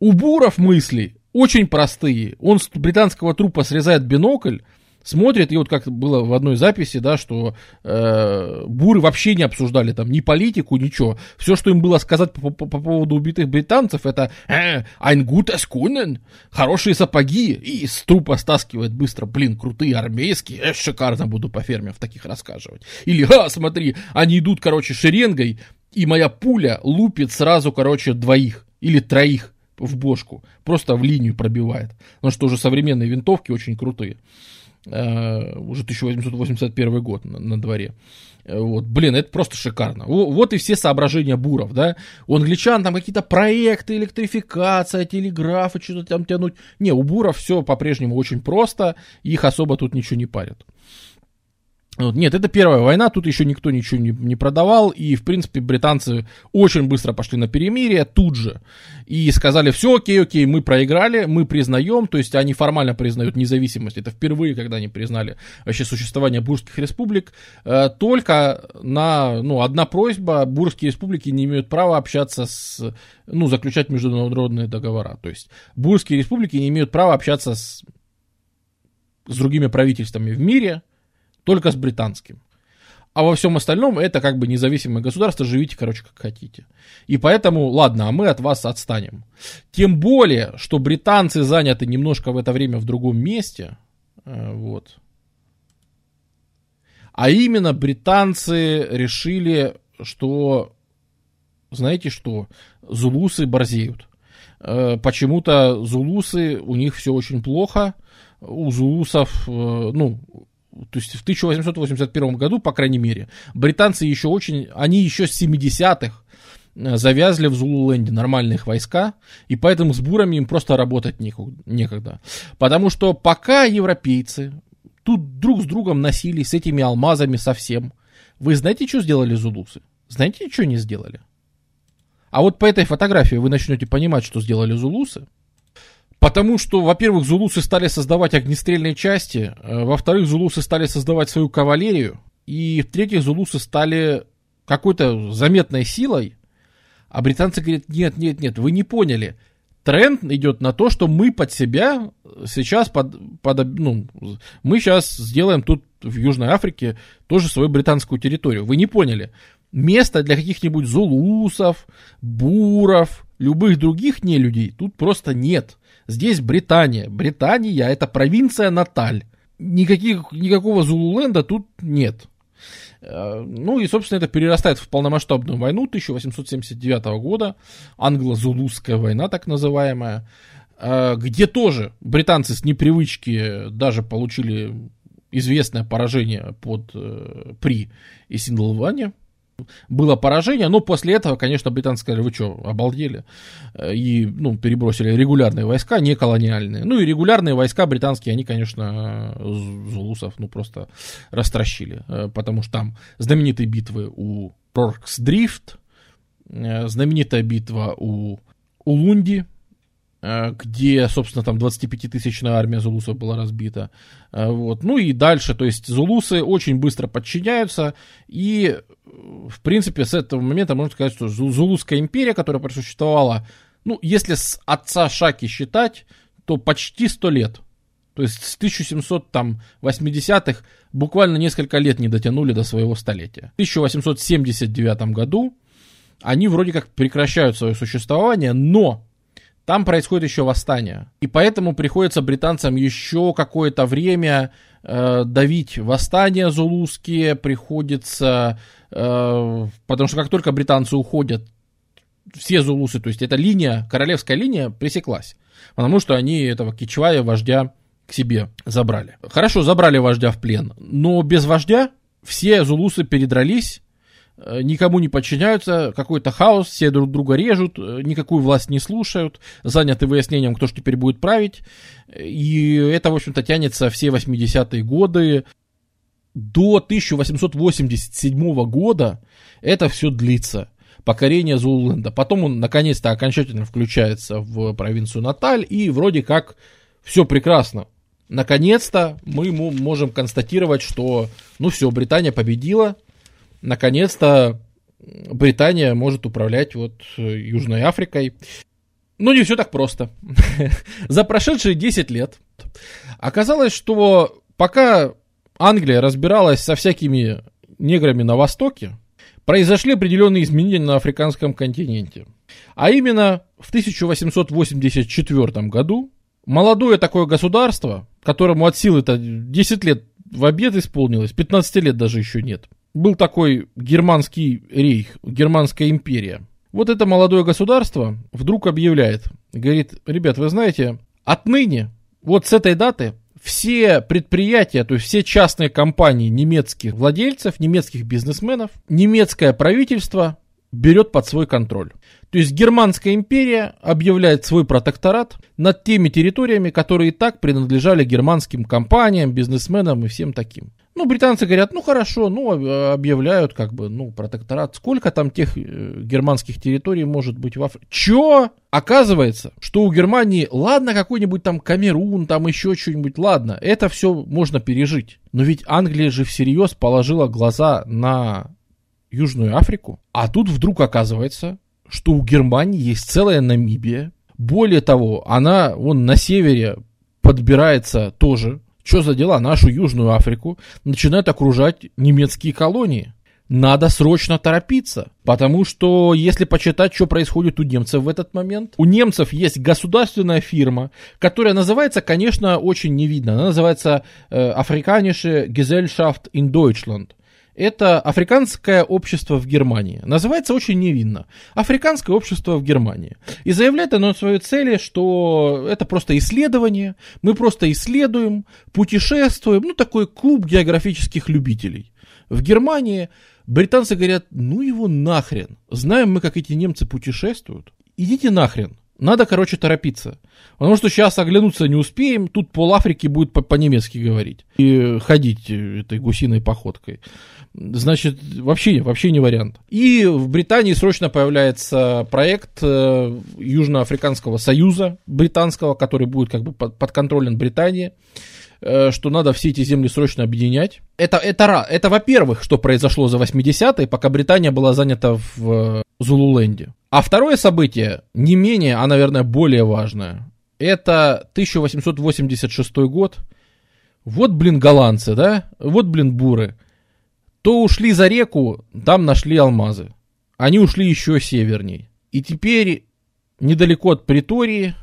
У буров мысли очень простые. Он с британского трупа срезает бинокль, смотрит, и вот как было в одной записи, да, что э, буры вообще не обсуждали там ни политику, ничего. Все, что им было сказать по, по, по поводу убитых британцев, это э, «Ein gutes Kunden», «Хорошие сапоги», и с трупа стаскивает быстро, блин, крутые армейские, э, шикарно буду по ферме в таких рассказывать. Или, ха, смотри, они идут, короче, шеренгой, и моя пуля лупит сразу, короче, двоих или троих в бошку, просто в линию пробивает. Потому что уже современные винтовки очень крутые. Э, уже 1881 год на, на дворе. Э, вот, блин, это просто шикарно. Вот и все соображения Буров, да. У англичан там какие-то проекты, электрификация, телеграфы, что-то там тянуть. Не, у Буров все по-прежнему очень просто, их особо тут ничего не парят. Нет, это первая война, тут еще никто ничего не, не продавал, и, в принципе, британцы очень быстро пошли на перемирие тут же, и сказали, все, окей, окей, мы проиграли, мы признаем, то есть они формально признают независимость, это впервые, когда они признали вообще существование бурских республик, э, только на, ну, одна просьба, бурские республики не имеют права общаться с, ну, заключать международные договора, то есть бурские республики не имеют права общаться с, с другими правительствами в мире, только с британским. А во всем остальном это как бы независимое государство, живите, короче, как хотите. И поэтому, ладно, а мы от вас отстанем. Тем более, что британцы заняты немножко в это время в другом месте. Э, вот. А именно британцы решили, что, знаете что, зулусы борзеют. Э, почему-то зулусы, у них все очень плохо. У зулусов, э, ну, то есть в 1881 году, по крайней мере, британцы еще очень, они еще с 70-х э, завязли в Зулуленде нормальные войска, и поэтому с бурами им просто работать некогда. Потому что пока европейцы тут друг с другом носились с этими алмазами совсем, вы знаете, что сделали зулусы? Знаете, что не сделали? А вот по этой фотографии вы начнете понимать, что сделали зулусы. Потому что, во-первых, зулусы стали создавать огнестрельные части, э, во-вторых, зулусы стали создавать свою кавалерию, и в-третьих, зулусы стали какой-то заметной силой, а британцы говорят, нет, нет, нет, вы не поняли. Тренд идет на то, что мы под себя сейчас, под, под, ну, мы сейчас сделаем тут в Южной Африке тоже свою британскую территорию. Вы не поняли. Места для каких-нибудь зулусов, буров, любых других нелюдей тут просто нет. Здесь Британия. Британия это провинция Наталь. Никаких, никакого Зулуленда тут нет. Э, ну и, собственно, это перерастает в полномасштабную войну 1879 года, англо-зулузская война так называемая, э, где тоже британцы с непривычки даже получили известное поражение под э, при и Синдлване было поражение, но после этого, конечно, британцы сказали, вы что, обалдели? И, ну, перебросили регулярные войска, не колониальные. Ну, и регулярные войска британские, они, конечно, зулусов, ну, просто растращили, э, потому что там знаменитые битвы у Роркс-Дрифт, э, знаменитая битва у Улунди, Э, где, собственно, там 25-тысячная армия зулусов была разбита. Э, вот. Ну и дальше, то есть зулусы очень быстро подчиняются, и, в принципе, с этого момента можно сказать, что Зулусская империя, которая просуществовала, ну, если с отца Шаки считать, то почти 100 лет. То есть с 1780-х буквально несколько лет не дотянули до своего столетия. В 1879 году они вроде как прекращают свое существование, но там происходит еще восстание. И поэтому приходится британцам еще какое-то время э, давить восстания зулузские, приходится, э, потому что как только британцы уходят, все зулусы, то есть эта линия, королевская линия пресеклась, потому что они этого Кичвая, вождя, к себе забрали. Хорошо, забрали вождя в плен, но без вождя все зулусы передрались, никому не подчиняются, какой-то хаос, все друг друга режут, э, никакую власть не слушают, заняты выяснением, кто же теперь будет править. И это, в общем-то, тянется все 80-е годы. До 1887 года это все длится. Покорение Зулленда. Потом он, наконец-то, окончательно включается в провинцию Наталь, и вроде как все прекрасно. Наконец-то мы можем констатировать, что, ну все, Британия победила, наконец-то Британия может управлять вот э, Южной Африкой. Но не все так просто. <laughs> За прошедшие 10 лет оказалось, что пока Англия разбиралась со всякими неграми на Востоке, произошли определенные изменения на африканском континенте. А именно в 1884 году молодое такое государство, которому от силы-то 10 лет в обед исполнилось, 15 лет даже еще нет – был такой германский рейх, германская империя. Вот это молодое государство вдруг объявляет, говорит, ребят, вы знаете, отныне, вот с этой даты, все предприятия, то есть все частные компании немецких владельцев, немецких бизнесменов, немецкое правительство берет под свой контроль. То есть Германская империя объявляет свой протекторат над теми территориями, которые и так принадлежали германским компаниям, бизнесменам и всем таким. Ну, британцы говорят, ну хорошо, ну, объявляют как бы, ну, протекторат. Сколько там тех э, германских территорий может быть в Африке? Чё? Оказывается, что у Германии, ладно, какой-нибудь там Камерун, там еще что-нибудь, ладно, это все можно пережить. Но ведь Англия же всерьез положила глаза на Южную Африку, а тут вдруг оказывается, что у Германии есть целая Намибия. Более того, она вон на севере подбирается тоже что за дела? Нашу Южную Африку начинают окружать немецкие колонии. Надо срочно торопиться, потому что если почитать, что происходит у немцев в этот момент, у немцев есть государственная фирма, которая называется, конечно, очень невидно. Она называется э, Afrikanische Gesellschaft in Deutschland. Это африканское общество в Германии. Называется очень невинно. Африканское общество в Германии. И заявляет оно свою цели, что это просто исследование. Мы просто исследуем, путешествуем. Ну, такой клуб географических любителей. В Германии британцы говорят, ну его нахрен. Знаем мы, как эти немцы путешествуют. Идите нахрен. Надо, короче, торопиться. Потому что сейчас оглянуться не успеем, тут пол Африки будет по-немецки говорить. И ходить этой гусиной походкой. Значит, вообще, вообще не вариант. И в Британии срочно появляется проект э, Южноафриканского союза британского, который будет как бы под, подконтролен Британии э, что надо все эти земли срочно объединять. Это, это, это во-первых, что произошло за 80-е, пока Британия была занята в э, Зулуленде. А второе событие, не менее, а, наверное, более важное, это 1886 год. Вот, блин, голландцы, да? Вот, блин, буры. То ушли за реку, там нашли алмазы. Они ушли еще северней. И теперь недалеко от Притории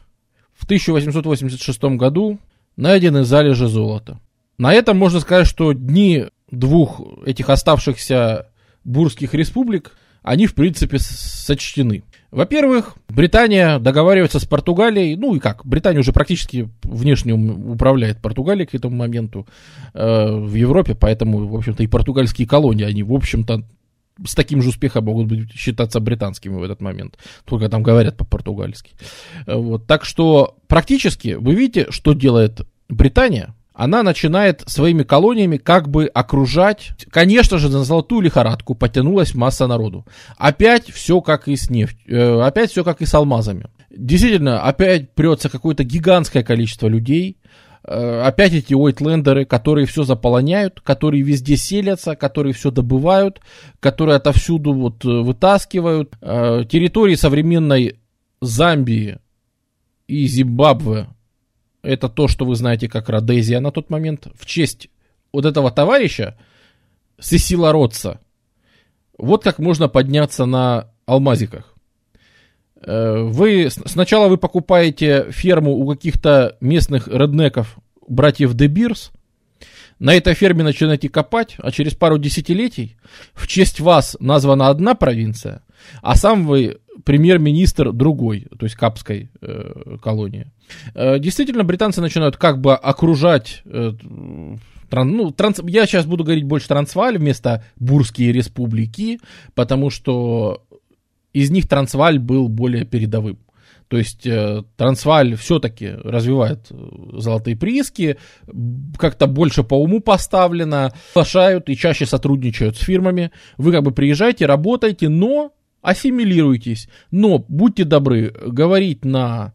в 1886 году найдены залежи золота. На этом можно сказать, что дни двух этих оставшихся бурских республик, они в принципе сочтены. Во-первых, Британия договаривается с Португалией, ну и как, Британия уже практически внешне управляет Португалией к этому моменту э, в Европе, поэтому, в общем-то, и португальские колонии, они, в общем-то, с таким же успехом могут быть считаться британскими в этот момент, только там говорят по-португальски. Э, вот, так что практически вы видите, что делает Британия, она начинает своими колониями как бы окружать. Конечно же, на золотую лихорадку потянулась масса народу. Опять все как и с нефть, э, опять все как и с алмазами. Действительно, опять прется какое-то гигантское количество людей, э, опять эти уайтлендеры, которые все заполоняют, которые везде селятся, которые все добывают, которые отовсюду вот э, вытаскивают. Территории современной Замбии и Зимбабве это то, что вы знаете как Родезия на тот момент, в честь вот этого товарища Сесила Ротса. Вот как можно подняться на алмазиках. Э, вы, сначала вы покупаете ферму у каких-то местных реднеков, братьев Дебирс, на этой ферме начинаете копать, а через пару десятилетий в честь вас названа одна провинция, а сам вы премьер-министр другой, то есть Капской э, колонии. Э, действительно, британцы начинают как бы окружать э, ну, транс, я сейчас буду говорить больше Трансваль вместо Бурские республики, потому что из них Трансваль был более передовым. То есть э, Трансваль все-таки развивает э, золотые прииски, как-то больше по уму поставлено, приглашают и чаще сотрудничают с фирмами. Вы как бы приезжаете, работаете, но ассимилируйтесь. Но будьте добры говорить на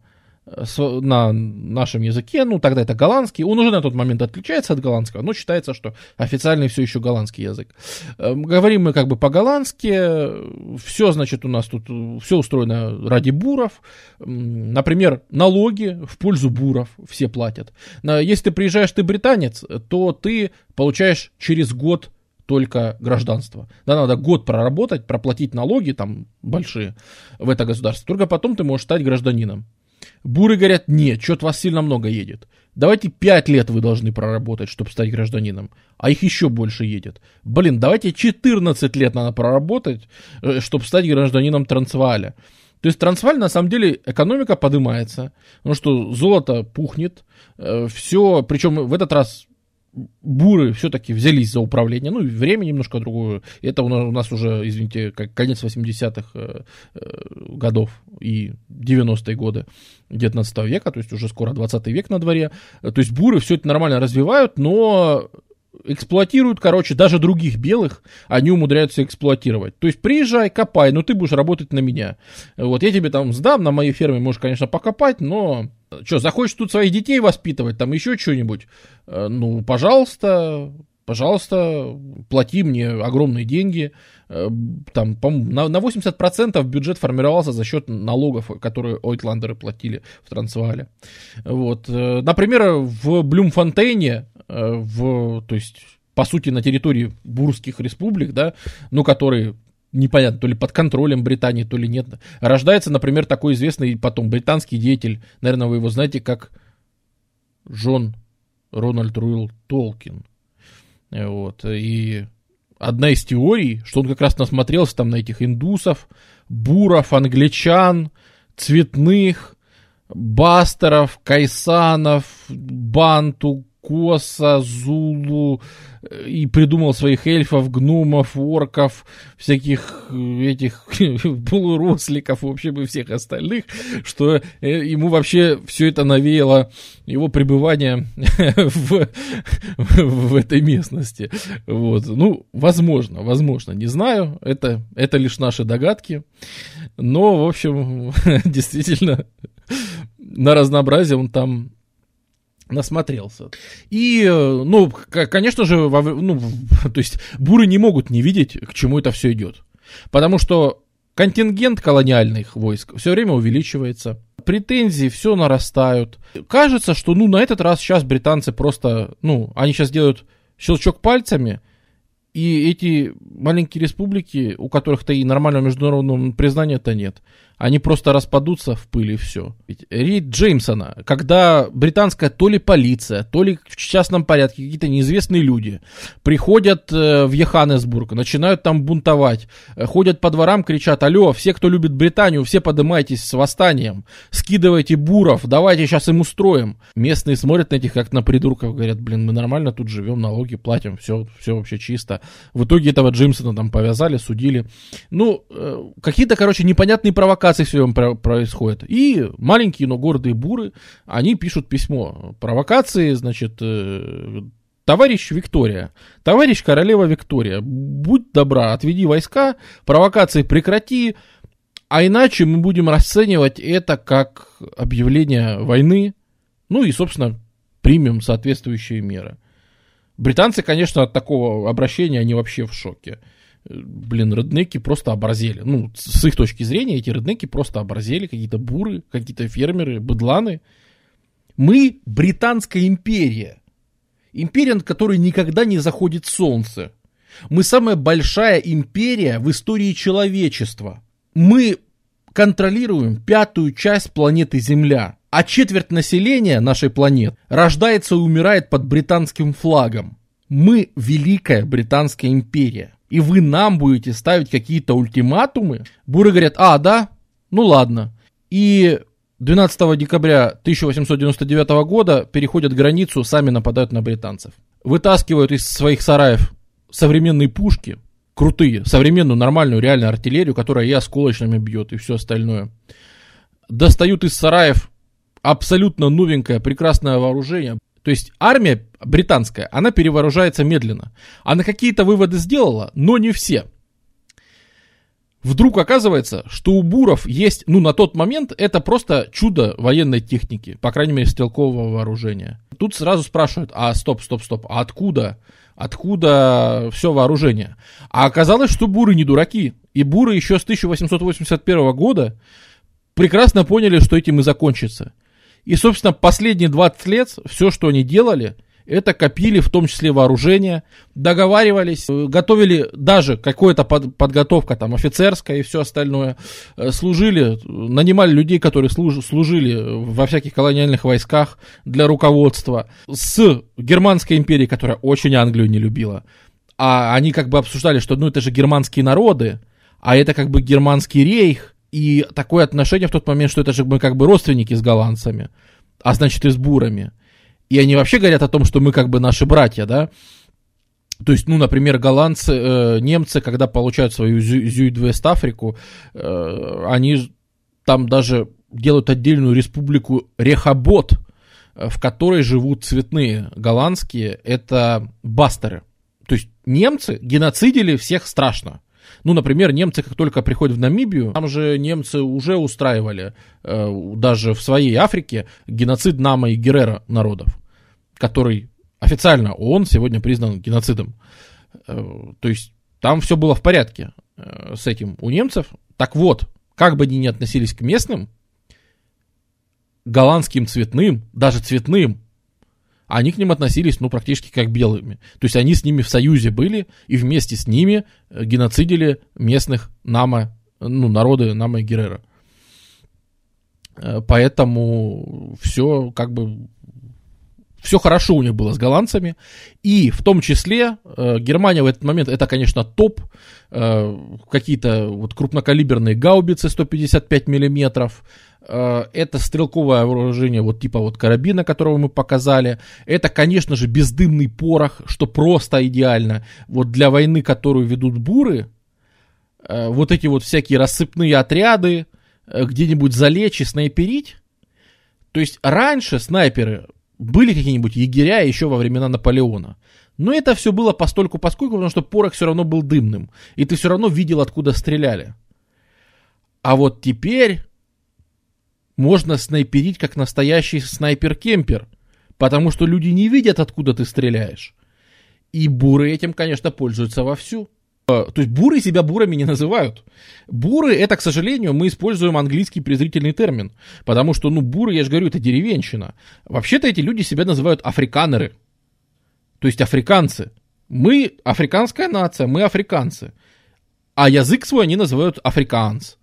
на нашем языке, ну тогда это голландский, он уже на тот момент отличается от голландского, но считается, что официальный все еще голландский язык. Эм, говорим мы как бы по-голландски, все, значит, у нас тут, все устроено ради буров, например, налоги в пользу буров все платят. Если ты приезжаешь, ты британец, то ты получаешь через год только гражданство. Да, надо год проработать, проплатить налоги там большие в это государство. Только потом ты можешь стать гражданином. Буры говорят, нет, что-то вас сильно много едет. Давайте 5 лет вы должны проработать, чтобы стать гражданином. А их еще больше едет. Блин, давайте 14 лет надо проработать, э, чтобы стать гражданином Трансваля. То есть Трансваль, на самом деле, экономика поднимается, потому что золото пухнет, э, все, причем в этот раз буры все-таки взялись за управление, ну, время немножко другое. Это у нас, у нас уже, извините, как конец 80-х э, э, годов и 90-е годы 19 века, то есть уже скоро 20 век на дворе. То есть буры все это нормально развивают, но эксплуатируют, короче, даже других белых, они умудряются эксплуатировать. То есть приезжай, копай, но ты будешь работать на меня. Вот я тебе там сдам, на моей ферме можешь, конечно, покопать, но что, захочешь тут своих детей воспитывать, там еще что-нибудь, э, ну, пожалуйста, пожалуйста, плати мне огромные деньги. Э, там, по на, на 80% бюджет формировался за счет налогов, которые ойтландеры платили в Трансваале. Вот. Э, например, в Блюмфонтейне, в, то есть, по сути, на территории бурских республик, да, ну, которые непонятно, то ли под контролем Британии, то ли нет. Рождается, например, такой известный потом британский деятель, наверное, вы его знаете, как Джон Рональд Руэлл Толкин. Вот, и одна из теорий, что он как раз насмотрелся там на этих индусов, буров, англичан, цветных, бастеров, кайсанов, банту, коса, зулу, и придумал своих эльфов, гномов, орков, всяких э, этих <laughs> полуросликов, вообще бы всех остальных, что э, ему вообще все это навеяло его пребывание <laughs> в, в этой местности. Вот. Ну, возможно, возможно, не знаю, это, это лишь наши догадки, но, в общем, <laughs> действительно, на разнообразие он там насмотрелся. И, э, ну, конечно же, ну, <laughs> то есть буры не могут не видеть, к чему это все идет. Потому что контингент колониальных войск все время увеличивается, претензии все нарастают. Кажется, что, ну, на этот раз сейчас британцы просто, ну, они сейчас делают щелчок пальцами, и эти маленькие республики, у которых-то и нормального международного признания-то нет, они просто распадутся в пыли и все. Ведь Рид Джеймсона, когда британская то ли полиция, то ли в частном порядке какие-то неизвестные люди приходят э, в Йоханнесбург, начинают там бунтовать, э, ходят по дворам, кричат, алло, все, кто любит Британию, все поднимайтесь с восстанием, скидывайте буров, давайте сейчас им устроим. Местные смотрят на этих как на придурков, говорят, блин, мы нормально тут живем, налоги платим, все, все вообще чисто. В итоге этого Джеймсона там повязали, судили. Ну, э, какие-то, короче, непонятные провокации все время происходят. И маленькие, но гордые буры, они пишут письмо. Провокации, значит, э, Товарищ Виктория, товарищ королева Виктория, будь добра, отведи войска, провокации прекрати, а иначе мы будем расценивать это как объявление войны, ну и, собственно, примем соответствующие меры. Британцы, конечно, от такого обращения, они вообще в шоке. Блин, реднеки просто оборзели. Ну, с их точки зрения, эти реднеки просто оборзели. Какие-то буры, какие-то фермеры, быдланы. Мы британская империя. Империя, над которой никогда не заходит солнце. Мы самая большая империя в истории человечества. Мы контролируем пятую часть планеты Земля а четверть населения нашей планеты рождается и умирает под британским флагом. Мы великая британская империя. И вы нам будете ставить какие-то ультиматумы? Буры говорят, а, да? Ну ладно. И 12 декабря 1899 года переходят границу, сами нападают на британцев. Вытаскивают из своих сараев современные пушки, крутые, современную нормальную реальную артиллерию, которая и осколочными бьет, и все остальное. Достают из сараев абсолютно новенькое, прекрасное вооружение. То есть армия британская, она перевооружается медленно. Она какие-то выводы сделала, но не все. Вдруг оказывается, что у буров есть, ну на тот момент это просто чудо военной техники, по крайней мере стрелкового вооружения. Тут сразу спрашивают, а стоп, стоп, стоп, а откуда? Откуда все вооружение? А оказалось, что буры не дураки. И буры еще с 1881 года прекрасно поняли, что этим и закончится. И, собственно, последние 20 лет все, что они делали, это копили, в том числе вооружение, договаривались, э, готовили даже какая-то под, подготовка там офицерская и все остальное, э, служили, нанимали людей, которые служ, служили во всяких колониальных войсках для руководства с Германской империей, которая очень Англию не любила. А они как бы обсуждали, что ну это же германские народы, а это как бы германский рейх, и такое отношение в тот момент, что это же мы как бы родственники с голландцами, а значит и с бурами. И они вообще говорят о том, что мы как бы наши братья, да. То есть, ну, например, голландцы, э, немцы, когда получают свою Зюид-Вест-Африку, э, они там даже делают отдельную республику Рехабот, э, в которой живут цветные голландские, это бастеры. То есть немцы геноцидили всех страшно. Ну, например, немцы, как только приходят в Намибию, там же немцы уже устраивали, э, даже в своей Африке, геноцид Нама и Герера народов, который официально ООН сегодня признан геноцидом. Э, то есть там все было в порядке э, с этим у немцев. Так вот, как бы они ни относились к местным, голландским цветным, даже цветным, они к ним относились, ну, практически как белыми. То есть они с ними в союзе были, и вместе с ними э, геноцидили местных Нама, ну, народы Нама и Геррера. Э, поэтому все как бы все хорошо у них было с голландцами. И в том числе э, Германия в этот момент, это, конечно, топ. Э, какие-то вот крупнокалиберные гаубицы 155 миллиметров. Э, это стрелковое вооружение вот типа вот карабина, которого мы показали. Это, конечно же, бездымный порох, что просто идеально. Вот для войны, которую ведут буры, э, вот эти вот всякие рассыпные отряды, э, где-нибудь залечь и снайперить. То есть раньше снайперы были какие-нибудь егеря еще во времена Наполеона. Но это все было постольку поскольку, потому что порох все равно был дымным. И ты все равно видел, откуда стреляли. А вот теперь можно снайперить как настоящий снайпер-кемпер, потому что люди не видят, откуда ты стреляешь. И буры этим, конечно, пользуются вовсю. Э, то есть буры себя бурами не называют. Буры, это, к сожалению, мы используем английский презрительный термин. Потому что, ну, буры, я же говорю, это деревенщина. Вообще-то эти люди себя называют африканеры. То есть африканцы. Мы африканская нация, мы африканцы. А язык свой они называют африканс.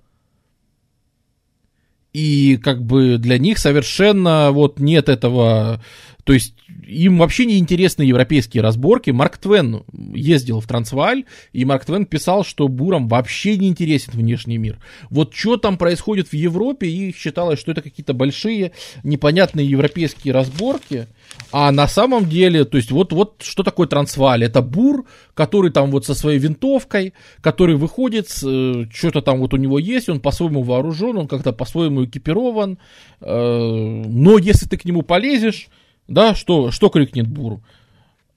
И как бы для них совершенно вот нет этого то есть им вообще не интересны европейские разборки. Марк Твен ездил в Трансваль, и Марк Твен писал, что бурам вообще не интересен внешний мир. Вот что там происходит в Европе, и считалось, что это какие-то большие непонятные европейские разборки. А на самом деле, то есть вот, вот что такое Трансваль? Это бур, который там вот со своей винтовкой, который выходит, э, что-то там вот у него есть, он по-своему вооружен, он как-то по-своему экипирован. Э, но если ты к нему полезешь, да, что, что крикнет Бур?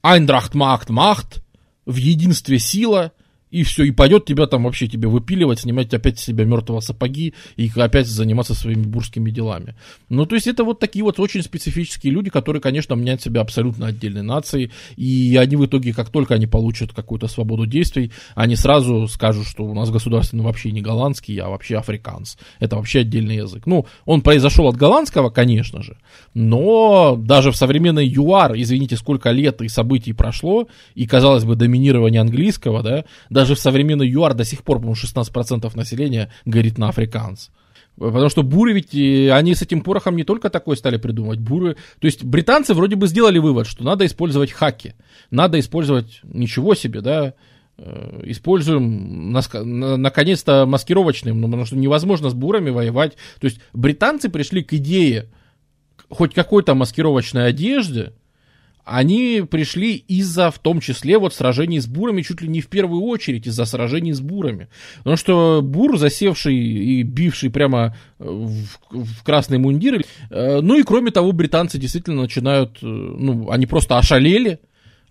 Айндрахт Махт Махт, в единстве сила – и все, и пойдет тебя там вообще тебе выпиливать, снимать опять с себя мертвого сапоги и опять заниматься своими бурскими делами. Ну, то есть это вот такие вот очень специфические люди, которые, конечно, меняют себя абсолютно отдельной нацией, и они в итоге, как только они получат какую-то свободу действий, они сразу скажут, что у нас государственный вообще не голландский, а вообще африканс. Это вообще отдельный язык. Ну, он произошел от голландского, конечно же, но даже в современной ЮАР, извините, сколько лет и событий прошло, и, казалось бы, доминирование английского, да, даже в современный ЮАР до сих пор, по-моему, 16% населения говорит на африканс. Потому что буры ведь, они с этим порохом не только такое стали придумывать, буры... То есть британцы вроде бы сделали вывод, что надо использовать хаки, надо использовать ничего себе, да, э, используем наконец-то маскировочным, ну, потому что невозможно с бурами воевать. То есть британцы пришли к идее хоть какой-то маскировочной одежды, они пришли из-за, в том числе, вот сражений с бурами, чуть ли не в первую очередь из-за сражений с бурами. Потому что бур, засевший и бивший прямо э, в, в красные мундиры, э, ну и кроме того, британцы действительно начинают, э, ну, они просто ошалели,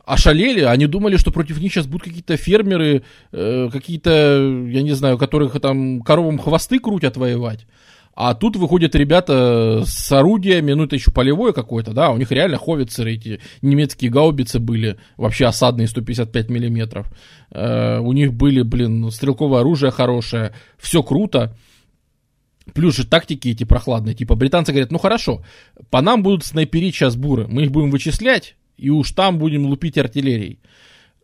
ошалели, они думали, что против них сейчас будут какие-то фермеры, какие-то, я не знаю, которых там коровам хвосты крутят воевать. А тут выходят ребята с орудиями, ну это еще полевое какое-то, да, у них реально ховицеры, эти немецкие гаубицы были, вообще осадные 155 миллиметров. Э, у них были, блин, стрелковое оружие хорошее, все круто. Плюс же тактики эти прохладные, типа британцы говорят, ну хорошо, по нам будут снайперить сейчас буры, мы их будем вычислять, и уж там будем лупить артиллерией.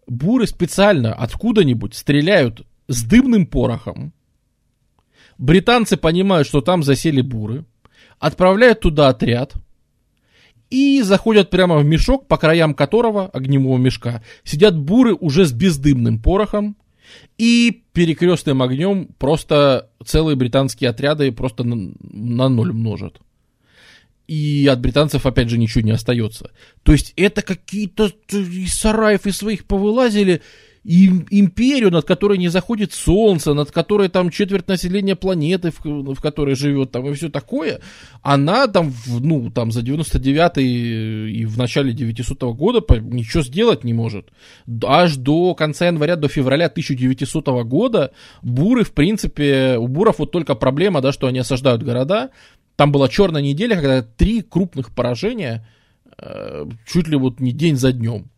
Буры специально откуда-нибудь стреляют с дымным порохом, Британцы понимают, что там засели буры, отправляют туда отряд и заходят прямо в мешок, по краям которого, огневого мешка, сидят буры уже с бездымным порохом, и перекрестным огнем просто целые британские отряды просто на, на ноль множат. и от британцев, опять же, ничего не остается. То есть это какие-то из сараев из своих повылазили, и империю, над которой не заходит солнце, над которой там четверть населения планеты, в, в которой живет, там и все такое, она там, в, ну, там за 99-й и в начале 900 -го года ничего сделать не может. Аж до конца января, до февраля 1900 -го года буры, в принципе, у буров вот только проблема, да, что они осаждают города. Там была черная неделя, когда три крупных поражения, э, чуть ли вот не день за днем.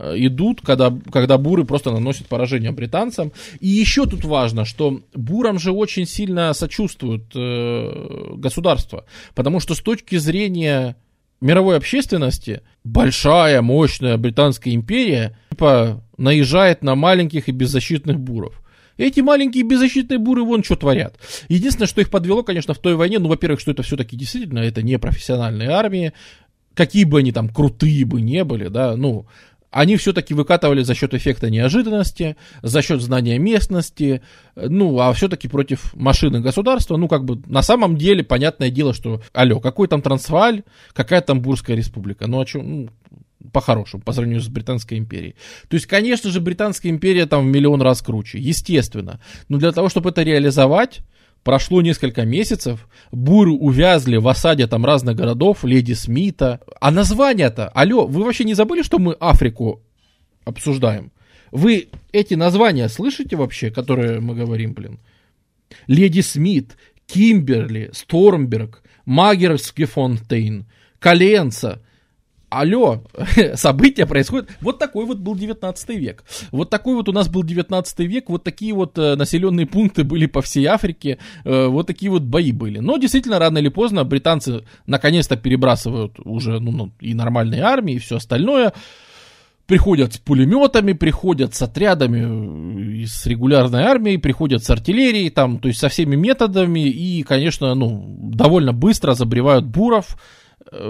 Э, идут, когда, когда буры просто наносят поражение британцам. И еще тут важно, что бурам же очень сильно сочувствуют э, государства, потому что с точки зрения мировой общественности большая, мощная британская империя типа, наезжает на маленьких и беззащитных буров. Эти маленькие беззащитные буры вон что творят. Единственное, что их подвело, конечно, в той войне, ну, во-первых, что это все-таки действительно, это не профессиональные армии, какие бы они там крутые бы не были, да, ну, они все-таки выкатывали за счет эффекта неожиданности, за счет знания местности, ну, а все-таки против машины государства, ну, как бы, на самом деле, понятное дело, что, алло, какой там Трансвааль, какая там Бурская республика, ну, о чем, ну, по-хорошему, по сравнению с Британской империей. То есть, конечно же, Британская империя там в миллион раз круче, естественно, но для того, чтобы это реализовать, Прошло несколько месяцев, буры увязли в осаде там разных городов, Леди Смита. А название-то, алло, вы вообще не забыли, что мы Африку обсуждаем? Вы эти названия слышите вообще, которые мы говорим, блин? Леди Смит, Кимберли, Стормберг, Магерский фонтейн, Коленца – алло, <laughs> события происходят. Вот такой вот был 19 век. Вот такой вот у нас был 19 век, вот такие вот э, населенные пункты были по всей Африке, э, вот такие вот бои были. Но действительно, рано или поздно британцы наконец-то перебрасывают уже ну, ну, и нормальные армии, и все остальное. Приходят с пулеметами, приходят с отрядами, э, с регулярной армией, приходят с артиллерией, там, то есть со всеми методами, и, конечно, ну, довольно быстро забревают буров,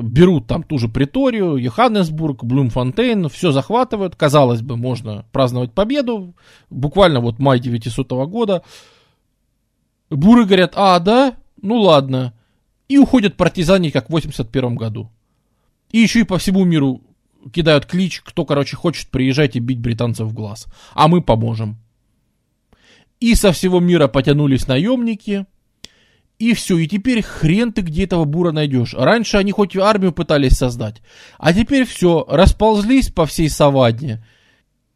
берут там ту же Приторию, Йоханнесбург, Блумфонтейн, все захватывают. Казалось бы, можно праздновать победу. Буквально вот май 900 года. Буры говорят, а, да? Ну ладно. И уходят партизане, как в 81 году. И еще и по всему миру кидают клич, кто, короче, хочет, приезжать и бить британцев в глаз. А мы поможем. И со всего мира потянулись наемники – и все, и теперь хрен ты где этого бура найдешь. Раньше они хоть армию пытались создать, а теперь все, расползлись по всей саванне,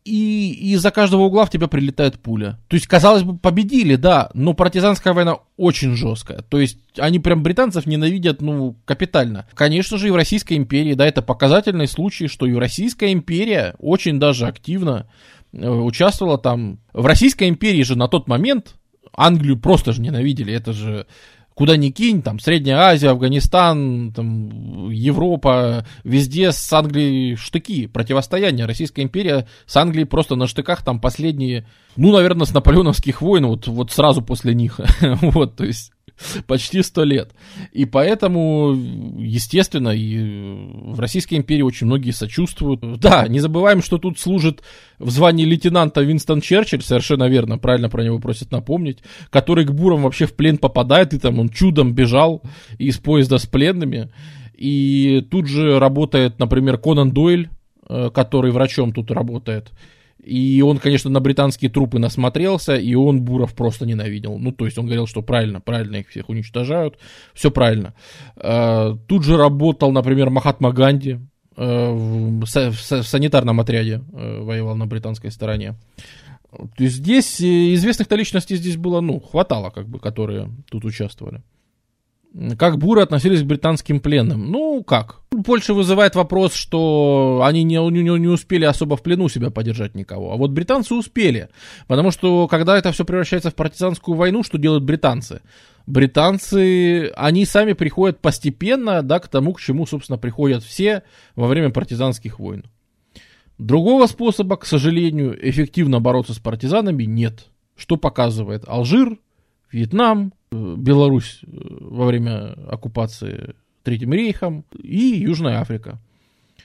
и из-за каждого угла в тебя прилетает пуля. То есть, казалось бы, победили, да, но партизанская война очень жесткая. То есть, они прям британцев ненавидят, ну, капитально. Конечно же, и в Российской империи, да, это показательный случай, что и Российская империя очень даже активно э, участвовала там. В Российской империи же на тот момент Англию просто же ненавидели, это же куда ни кинь, там, Средняя Азия, Афганистан, там, Европа, везде с Англией штыки, противостояние. Российская империя с Англией просто на штыках там последние, ну, наверное, с наполеоновских войн, вот, вот сразу после них. <laughs> вот, то есть <laughs> почти сто лет. И поэтому, естественно, и в Российской империи очень многие сочувствуют. Да, не забываем, что тут служит в звании лейтенанта Винстон Черчилль, совершенно верно, правильно про него просят напомнить, который к бурам вообще в плен попадает, и там он чудом бежал из поезда с пленными. И тут же работает, например, Конан Дойль, э, который врачом тут работает. И он, конечно, на британские трупы насмотрелся, и он Буров просто ненавидел. Ну, то есть он говорил, что правильно, правильно их всех уничтожают, все правильно. А, тут же работал, например, Махатма Ганди, э, в санитарном отряде э, воевал на британской стороне. Здесь э, известных-то личностей здесь было, ну, хватало, как бы, которые тут участвовали. Как буры относились к британским пленным? Ну, как? Больше вызывает вопрос, что они не, не, не успели особо в плену себя подержать никого. А вот британцы успели. Потому что, когда это все превращается в партизанскую войну, что делают британцы? Британцы, они сами приходят постепенно, да, к тому, к чему, собственно, приходят все во время партизанских войн. Другого способа, к сожалению, эффективно бороться с партизанами нет. Что показывает Алжир, Вьетнам, Беларусь э, во время оккупации Третьим рейхом и Южная Африка.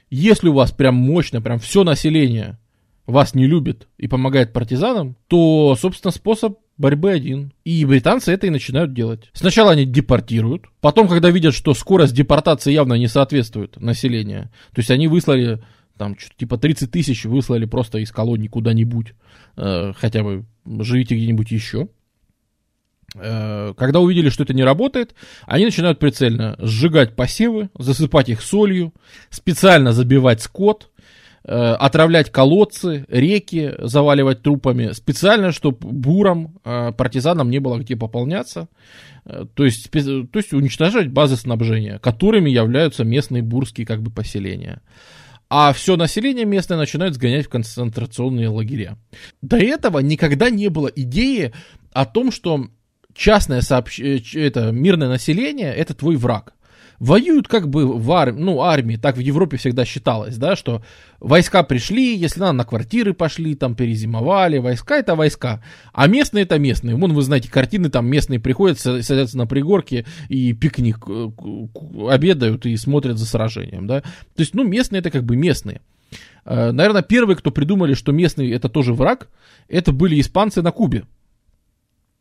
Если у вас прям мощно, прям все население вас не любит и помогает партизанам, то, собственно, способ борьбы один. И британцы это и начинают делать. Сначала они депортируют, потом, когда видят, что скорость депортации явно не соответствует населению, то есть они выслали там типа 30 тысяч выслали просто из колонии куда-нибудь, э, хотя бы живите где-нибудь еще. Э, когда увидели, что это не работает, они начинают прицельно сжигать посевы, засыпать их солью, специально забивать скот, э, отравлять колодцы, реки, заваливать трупами, специально, чтобы бурам, э, партизанам не было где пополняться, то есть, то есть уничтожать базы снабжения, которыми являются местные бурские как бы поселения а все население местное начинает сгонять в концентрационные лагеря. До этого никогда не было идеи о том, что частное сообщ... Э, это, мирное население это твой враг. Воюют как бы в ар... ну, армии, так в Европе всегда считалось, да, что войска пришли, если надо, на квартиры пошли, там перезимовали, войска это войска, а местные это местные. Вон вы знаете, картины там местные приходят, садятся на пригорке и пикник э, обедают и смотрят за сражением, да. То есть, ну, местные это как бы местные. Э, Наверное, первые, кто придумали, что местные это тоже враг, это были испанцы на Кубе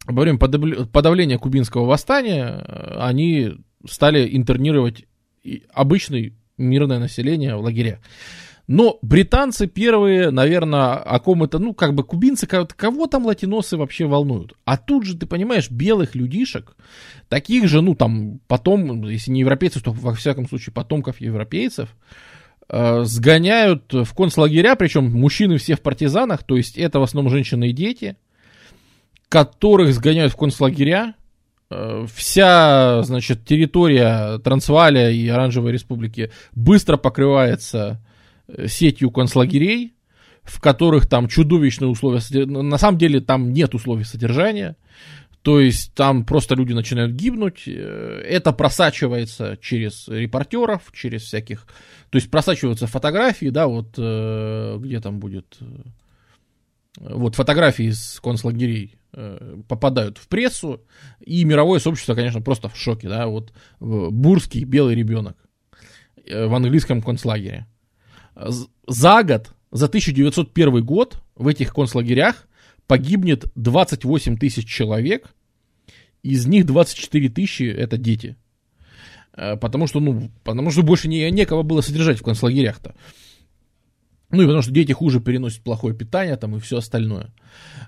во время подавления кубинского восстания э, они стали интернировать обычное мирное население в лагере. Но британцы первые, наверное, о ком это, ну, как бы кубинцы, кого там латиносы вообще волнуют? А тут же, ты понимаешь, белых людишек, таких же, ну, там, потом, если не европейцев, то, во всяком случае, потомков европейцев, э, сгоняют в концлагеря, причем мужчины все в партизанах, то есть это в основном женщины и дети – которых сгоняют в концлагеря. Э, вся, значит, территория Трансваля и Оранжевой Республики быстро покрывается э, сетью концлагерей, в которых там чудовищные условия. На самом деле там нет условий содержания. То есть там просто люди начинают гибнуть. Э, это просачивается через репортеров, через всяких... То есть просачиваются фотографии, да, вот где там будет... Вот фотографии из концлагерей попадают в прессу, и мировое сообщество, конечно, просто в шоке, да, вот бурский белый ребенок э, в английском концлагере. За год, за 1901 год в этих концлагерях погибнет 28 тысяч человек, из них 24 тысячи это дети. Э, потому что, ну, потому что больше не, некого было содержать в концлагерях-то. Ну и потому что дети хуже переносят плохое питание там и все остальное.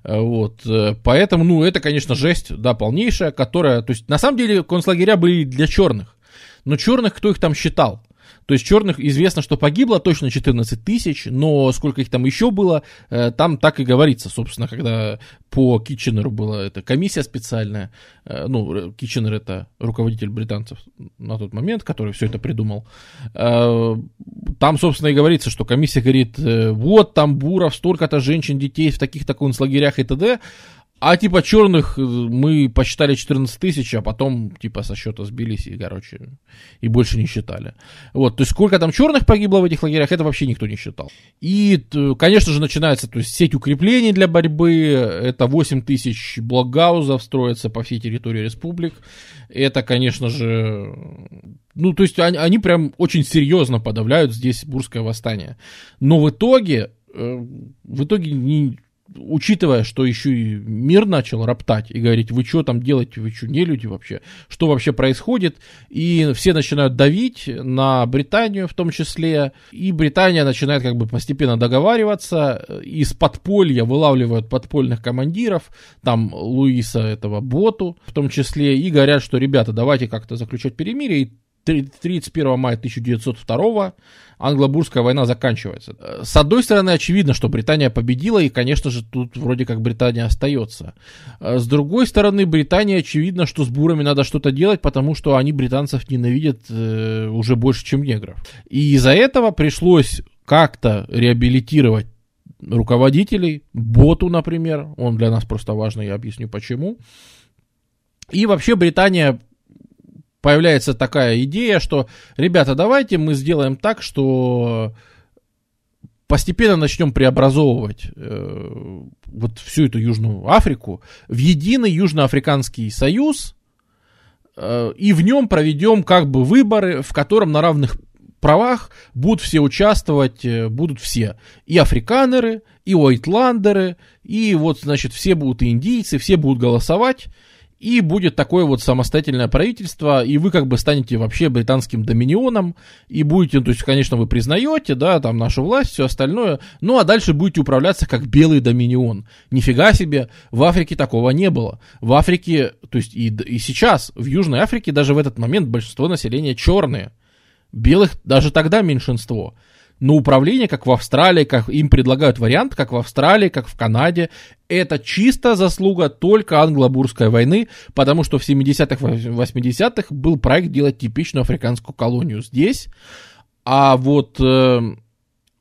Э, вот. Э, поэтому, ну, это, конечно, жесть, да, полнейшая, которая... То есть, на самом деле, концлагеря были для черных. Но черных кто их там считал? То есть черных известно, что погибло точно 14 тысяч, но сколько их там еще было, э, там так и говорится, собственно, когда по Китченеру была эта комиссия специальная, э, ну, Китченер это руководитель британцев на тот момент, который все это придумал, э, там, собственно, и говорится, что комиссия говорит, вот там Буров, столько-то женщин, детей в таких-то концлагерях и т.д., а типа черных э, мы посчитали 14 тысяч, а потом типа со счета сбились и, короче, и больше не считали. Вот, то есть сколько там черных погибло в этих лагерях, это вообще никто не считал. И, конечно же, начинается то есть, сеть укреплений для борьбы, это 8 тысяч блокгаузов строятся по всей территории республик. Это, конечно же, ну, то есть они, они прям очень серьезно подавляют здесь бурское восстание. Но в итоге, э, в итоге не учитывая, что еще и мир начал роптать и говорить, вы что там делаете, вы что, не люди вообще, что вообще происходит, и все начинают давить на Британию в том числе, и Британия начинает как бы постепенно договариваться, из подполья вылавливают подпольных командиров, там Луиса этого Боту в том числе, и говорят, что, ребята, давайте как-то заключать перемирие, и 31 мая 1902 англо-бурская война заканчивается. С одной стороны, очевидно, что Британия победила, и, конечно же, тут вроде как Британия остается. С другой стороны, Британия, очевидно, что с бурами надо что-то делать, потому что они британцев ненавидят э, уже больше, чем негров. И из-за этого пришлось как-то реабилитировать руководителей, Боту, например, он для нас просто важный, я объясню почему. И вообще Британия появляется такая идея, что, ребята, давайте мы сделаем так, что постепенно начнем преобразовывать э, вот всю эту Южную Африку в единый Южноафриканский союз, э, и в нем проведем как бы выборы, в котором на равных правах будут все участвовать, э, будут все. И африканеры, и уайтландеры, и вот, значит, все будут индийцы, все будут голосовать, и будет такое вот самостоятельное правительство, и вы как бы станете вообще британским доминионом, и будете, то есть, конечно, вы признаете, да, там нашу власть, все остальное, ну а дальше будете управляться как белый доминион. Нифига себе, в Африке такого не было. В Африке, то есть и, и сейчас, в Южной Африке даже в этот момент большинство населения черные. Белых даже тогда меньшинство. Но управление, как в Австралии, как им предлагают вариант, как в Австралии, как в Канаде, это чисто заслуга только англо-бурской войны, потому что в 70-х, 80-х был проект делать типичную африканскую колонию здесь, а вот э,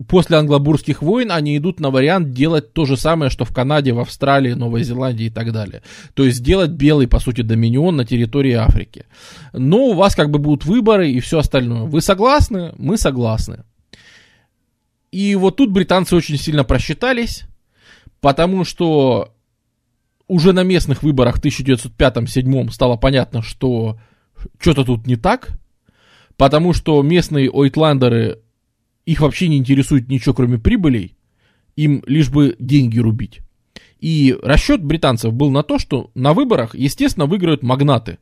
после англобурских войн они идут на вариант делать то же самое, что в Канаде, в Австралии, Новой Зеландии и так далее. То есть сделать белый, по сути, доминион на территории Африки. Но у вас как бы будут выборы и все остальное. Вы согласны? Мы согласны. И вот тут британцы очень сильно просчитались, потому что уже на местных выборах в 1905-1907 стало понятно, что что-то тут не так, потому что местные ойтландеры, их вообще не интересует ничего, кроме прибылей, им лишь бы деньги рубить. И расчет британцев был на то, что на выборах, естественно, выиграют магнаты,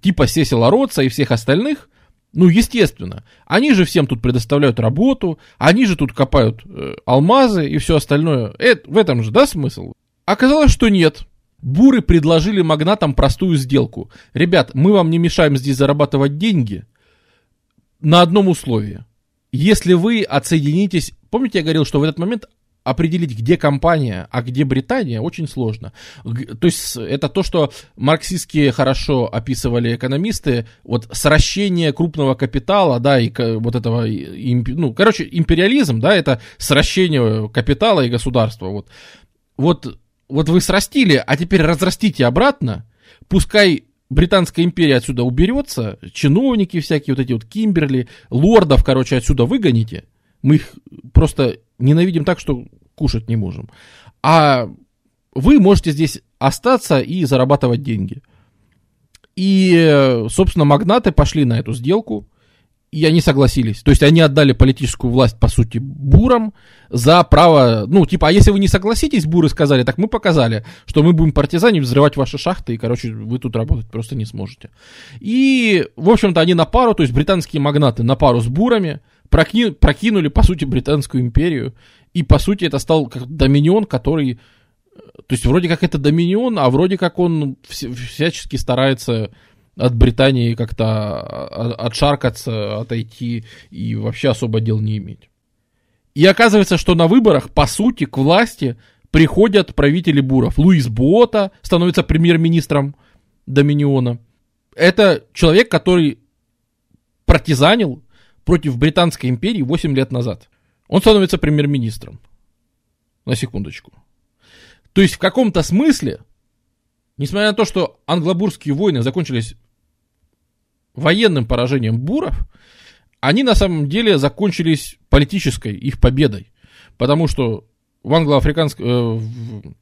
типа Сесила Ротса и всех остальных, ну, естественно. Они же всем тут предоставляют работу, они же тут копают э, алмазы и все остальное. Это, в этом же, да, смысл? Оказалось, что нет. Буры предложили магнатам простую сделку. Ребят, мы вам не мешаем здесь зарабатывать деньги на одном условии. Если вы отсоединитесь... Помните, я говорил, что в этот момент определить, где компания, а где Британия, очень сложно. То есть это то, что марксистские хорошо описывали экономисты, вот сращение крупного капитала, да, и вот этого, ну, короче, империализм, да, это сращение капитала и государства, вот. Вот, вот вы срастили, а теперь разрастите обратно, пускай Британская империя отсюда уберется, чиновники всякие, вот эти вот Кимберли, лордов, короче, отсюда выгоните, мы их просто ненавидим так, что кушать не можем. А вы можете здесь остаться и зарабатывать деньги. И, собственно, магнаты пошли на эту сделку, и они согласились. То есть они отдали политическую власть, по сути, бурам за право, ну, типа, а если вы не согласитесь, буры сказали, так мы показали, что мы будем партизане взрывать ваши шахты, и, короче, вы тут работать просто не сможете. И, в общем-то, они на пару, то есть британские магнаты на пару с бурами, прокинули, прокинули, по сути, Британскую империю. И, по сути, это стал как доминион, который... То есть, вроде как это доминион, а вроде как он всячески старается от Британии как-то отшаркаться, отойти и вообще особо дел не иметь. И оказывается, что на выборах, по сути, к власти приходят правители буров. Луис Бота становится премьер-министром Доминиона. Это человек, который партизанил против Британской империи 8 лет назад. Он становится премьер-министром. На секундочку. То есть в каком-то смысле, несмотря на то, что англобурские войны закончились военным поражением буров, они на самом деле закончились политической их победой. Потому что в англо-африканском, э, в,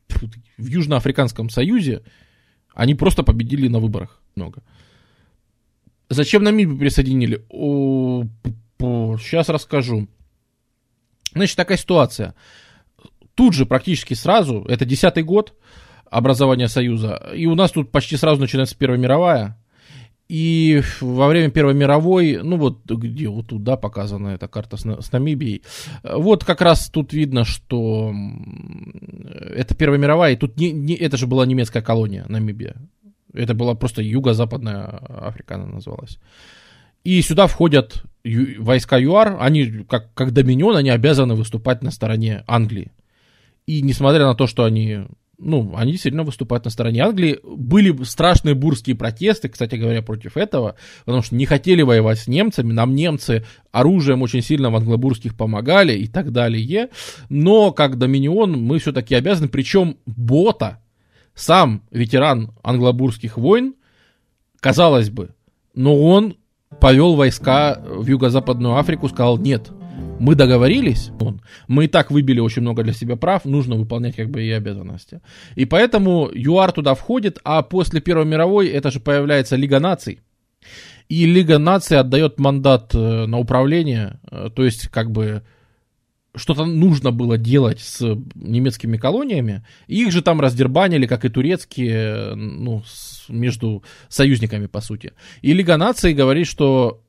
в Южноафриканском союзе они просто победили на выборах много. Зачем Намибию присоединили? Сейчас расскажу. Значит, такая ситуация. Тут же практически сразу, это десятый год образования Союза, и у нас тут почти сразу начинается Первая мировая. И во время Первой мировой, ну вот где вот туда показана эта карта с, с Намибией, вот как раз тут видно, что это Первая мировая, и тут не, не, это же была немецкая колония Намибия. Это была просто юго-западная Африка, она называлась. И сюда входят войска ЮАР, они, как, как доминион, они обязаны выступать на стороне Англии. И несмотря на то, что они, ну, они сильно выступают на стороне Англии, были страшные бурские протесты, кстати говоря, против этого, потому что не хотели воевать с немцами, нам немцы оружием очень сильно в англобурских помогали и так далее. Но как доминион мы все-таки обязаны, причем бота, сам ветеран англобурских войн, казалось бы, но он повел войска в Юго-Западную Африку, сказал, нет, мы договорились, мы и так выбили очень много для себя прав, нужно выполнять как бы и обязанности. И поэтому ЮАР туда входит, а после Первой мировой это же появляется Лига наций. и Лига наций отдает мандат э, на управление, э, то есть как бы что-то нужно было делать с немецкими колониями, их же там раздербанили, как и турецкие, ну, с, между союзниками, по сути. И Лига наций говорит, что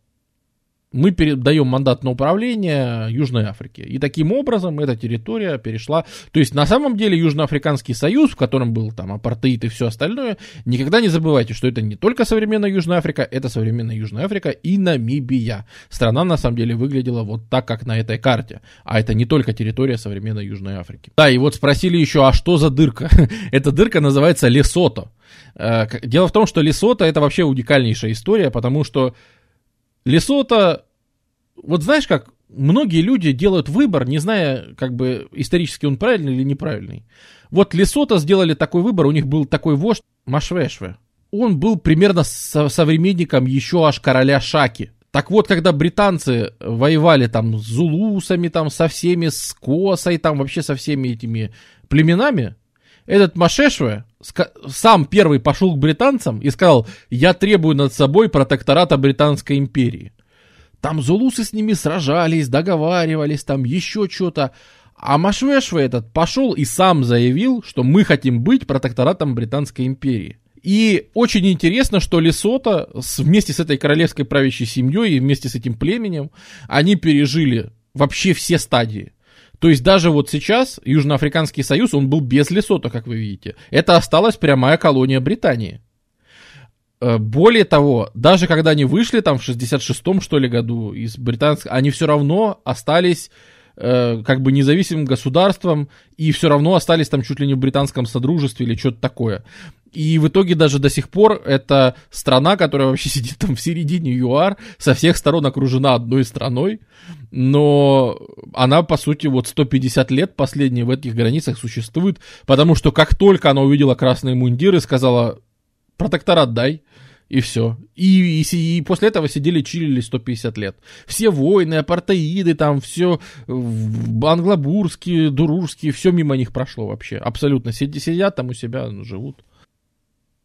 мы передаем мандат на управление Южной Африке. И таким образом эта территория перешла... То есть на самом деле Южноафриканский союз, в котором был там апартеид и все остальное, никогда не забывайте, что это не только современная Южная Африка, это современная Южная Африка и Намибия. Страна на самом деле выглядела вот так, как на этой карте. А это не только территория современной Южной Африки. Да, и вот спросили еще, а что за дырка? <laughs> Эта дырка называется Лесото. Э, дело в том, что Лесото это вообще уникальнейшая история, потому что Лесото, вот знаешь как, многие люди делают выбор, не зная, как бы, исторически он правильный или неправильный. Вот Лесото сделали такой выбор, у них был такой вождь Машвешве. Он был примерно со современником еще аж короля Шаки. Так вот, когда британцы воевали там с зулусами, там со всеми, с Косой, там вообще со всеми этими племенами, этот Машешве сам первый пошел к британцам и сказал, я требую над собой протектората Британской империи. Там зулусы с ними сражались, договаривались, там еще что-то. А Машвешве этот пошел и сам заявил, что мы хотим быть протекторатом Британской империи. И очень интересно, что Лесото вместе с этой королевской правящей семьей и вместе с этим племенем, они пережили вообще все стадии. То есть даже вот сейчас Южноафриканский союз, он был без Лесота, как вы видите. Это осталась прямая колония Британии. Э, более того, даже когда они вышли там в 66-м, что ли, году из британского, они все равно остались э, как бы независимым государством и все равно остались там чуть ли не в британском содружестве или что-то такое. И в итоге даже до сих пор это страна, которая вообще сидит там в середине ЮАР, со всех сторон окружена одной страной, но она, по сути, вот 150 лет последние в этих границах существует, потому что как только она увидела красные мундиры, сказала, протекторат дай, и все. И, и, и после этого сидели, чилили 150 лет. Все войны, апартеиды, там все, англобурские, дурурские, все мимо них прошло вообще. Абсолютно. Сидят там у себя, живут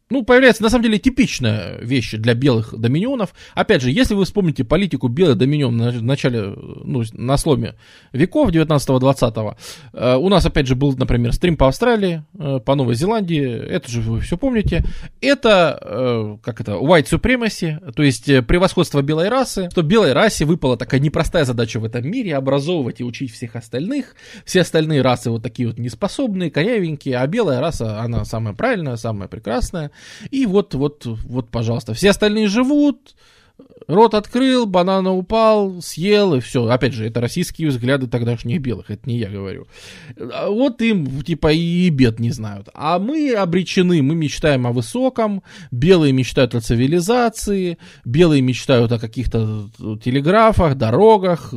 ну, появляется, на самом деле, типичная вещь для белых доминионов. Опять же, если вы вспомните политику белых доминион в начале, ну, на сломе веков 19-20, э, у нас, опять же, был, например, стрим по Австралии, э, по Новой Зеландии, это же вы все помните. Это, э, как это, white supremacy, то есть превосходство белой расы, что белой расе выпала такая непростая задача в этом мире, образовывать и учить всех остальных. Все остальные расы вот такие вот неспособные, корявенькие, а белая раса, она самая правильная, самая прекрасная. И вот, вот, вот, пожалуйста. Все остальные живут, Рот открыл, банана упал, съел, и все. Опять же, это российские взгляды тогдашних белых, это не я говорю. А вот им, типа, и бед не знают. А мы обречены, мы мечтаем о высоком, белые мечтают о цивилизации, белые мечтают о каких-то телеграфах, дорогах,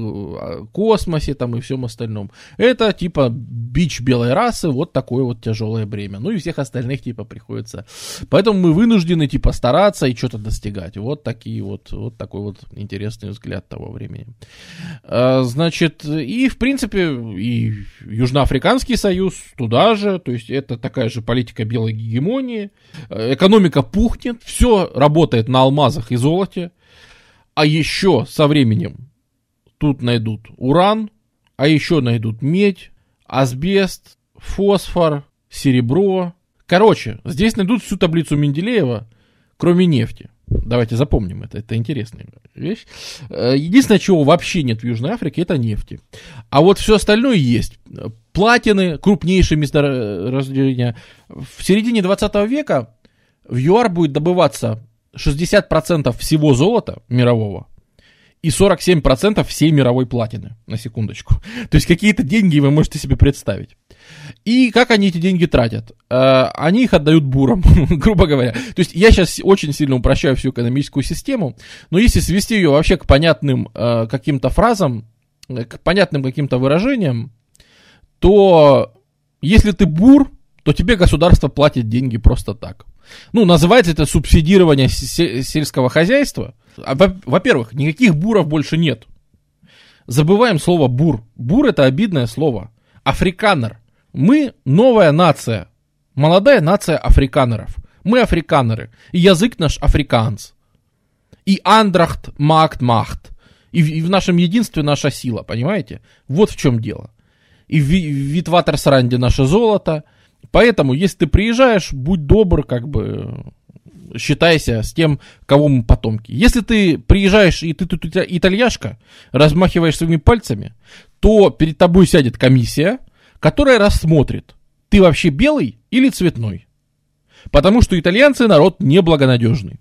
космосе там и всем остальном. Это, типа, бич белой расы, вот такое вот тяжелое бремя. Ну и всех остальных, типа, приходится. Поэтому мы вынуждены, типа, стараться и что-то достигать. Вот такие вот, вот такой вот интересный взгляд того времени. А, значит, и, в принципе, и Южноафриканский союз туда же, то есть это такая же политика белой гегемонии. Экономика пухнет, все работает на алмазах и золоте. А еще со временем тут найдут уран, а еще найдут медь, асбест, фосфор, серебро. Короче, здесь найдут всю таблицу Менделеева, кроме нефти. Давайте запомним это, это интересная вещь. Э, единственное, чего вообще нет в Южной Африке, это нефти. А вот все остальное есть. Платины, крупнейшие месторождения. В середине 20 века в ЮАР будет добываться 60% всего золота мирового и 47% всей мировой платины, на секундочку. <laughs> То есть какие-то деньги вы можете себе представить. И как они эти деньги тратят? Э, они их отдают бурам, <laughs> грубо говоря. То есть я сейчас очень сильно упрощаю всю экономическую систему, но если свести ее вообще к понятным э, каким-то фразам, э, к понятным каким-то выражениям, то если ты бур, то тебе государство платит деньги просто так. Ну, называется это субсидирование сельского хозяйства. А, во-первых, никаких буров больше нет. Забываем слово бур. Бур это обидное слово. Африканер. Мы новая нация. Молодая нация африканеров. Мы африканеры. И язык наш африканц. И Андрахт Макт Махт. И в, и в нашем единстве наша сила, понимаете? Вот в чем дело. И в, в Витватерсранде наше золото. Поэтому, если ты приезжаешь, будь добр, как бы считайся с тем, кого мы потомки. Если ты приезжаешь и ты тут итальяшка, размахиваешь своими пальцами, то перед тобой сядет комиссия, которая рассмотрит, ты вообще белый или цветной. Потому что итальянцы народ неблагонадежный.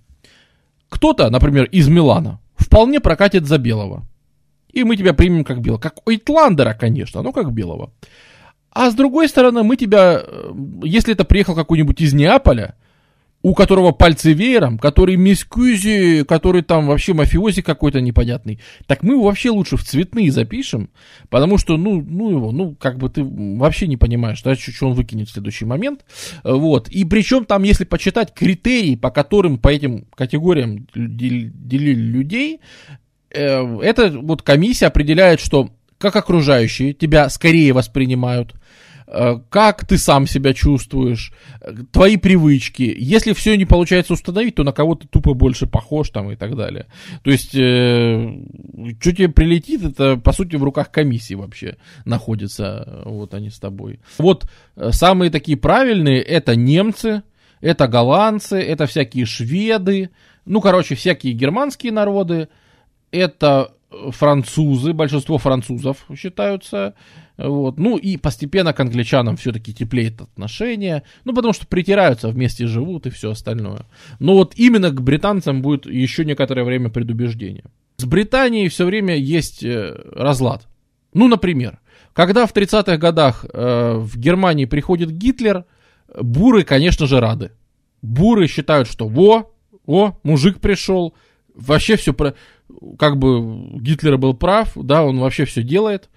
Кто-то, например, из Милана, вполне прокатит за белого. И мы тебя примем как белого. Как Итландера, конечно, но как белого. А с другой стороны, мы тебя, э, если это приехал какой-нибудь из Неаполя, у которого пальцы веером, который мискузи, который там вообще мафиози какой-то непонятный, так мы его вообще лучше в цветные запишем, потому что, ну, ну его, ну, как бы ты вообще не понимаешь, да, что он выкинет в следующий момент, вот, и причем там, если почитать критерии, по которым, по этим категориям делили людей, э, эта вот комиссия определяет, что как окружающие тебя скорее воспринимают, как ты сам себя чувствуешь, твои привычки. Если все не получается установить, то на кого ты тупо больше похож там и так далее. То есть, э, что тебе прилетит, это по сути в руках комиссии вообще находится, вот они с тобой. Вот э, самые такие правильные это немцы, это голландцы, это всякие шведы, ну, короче, всякие германские народы, это французы, большинство французов считаются, вот. Ну и постепенно к англичанам все-таки теплеет отношение, ну потому что притираются, вместе живут и все остальное. Но вот именно к британцам будет еще некоторое время предубеждение. С Британией все время есть э, разлад. Ну, например, когда в 30-х годах э, в Германии приходит Гитлер, буры, конечно же, рады. Буры считают, что во, о, мужик пришел, вообще все про... Как бы Гитлер был прав, да, он вообще все делает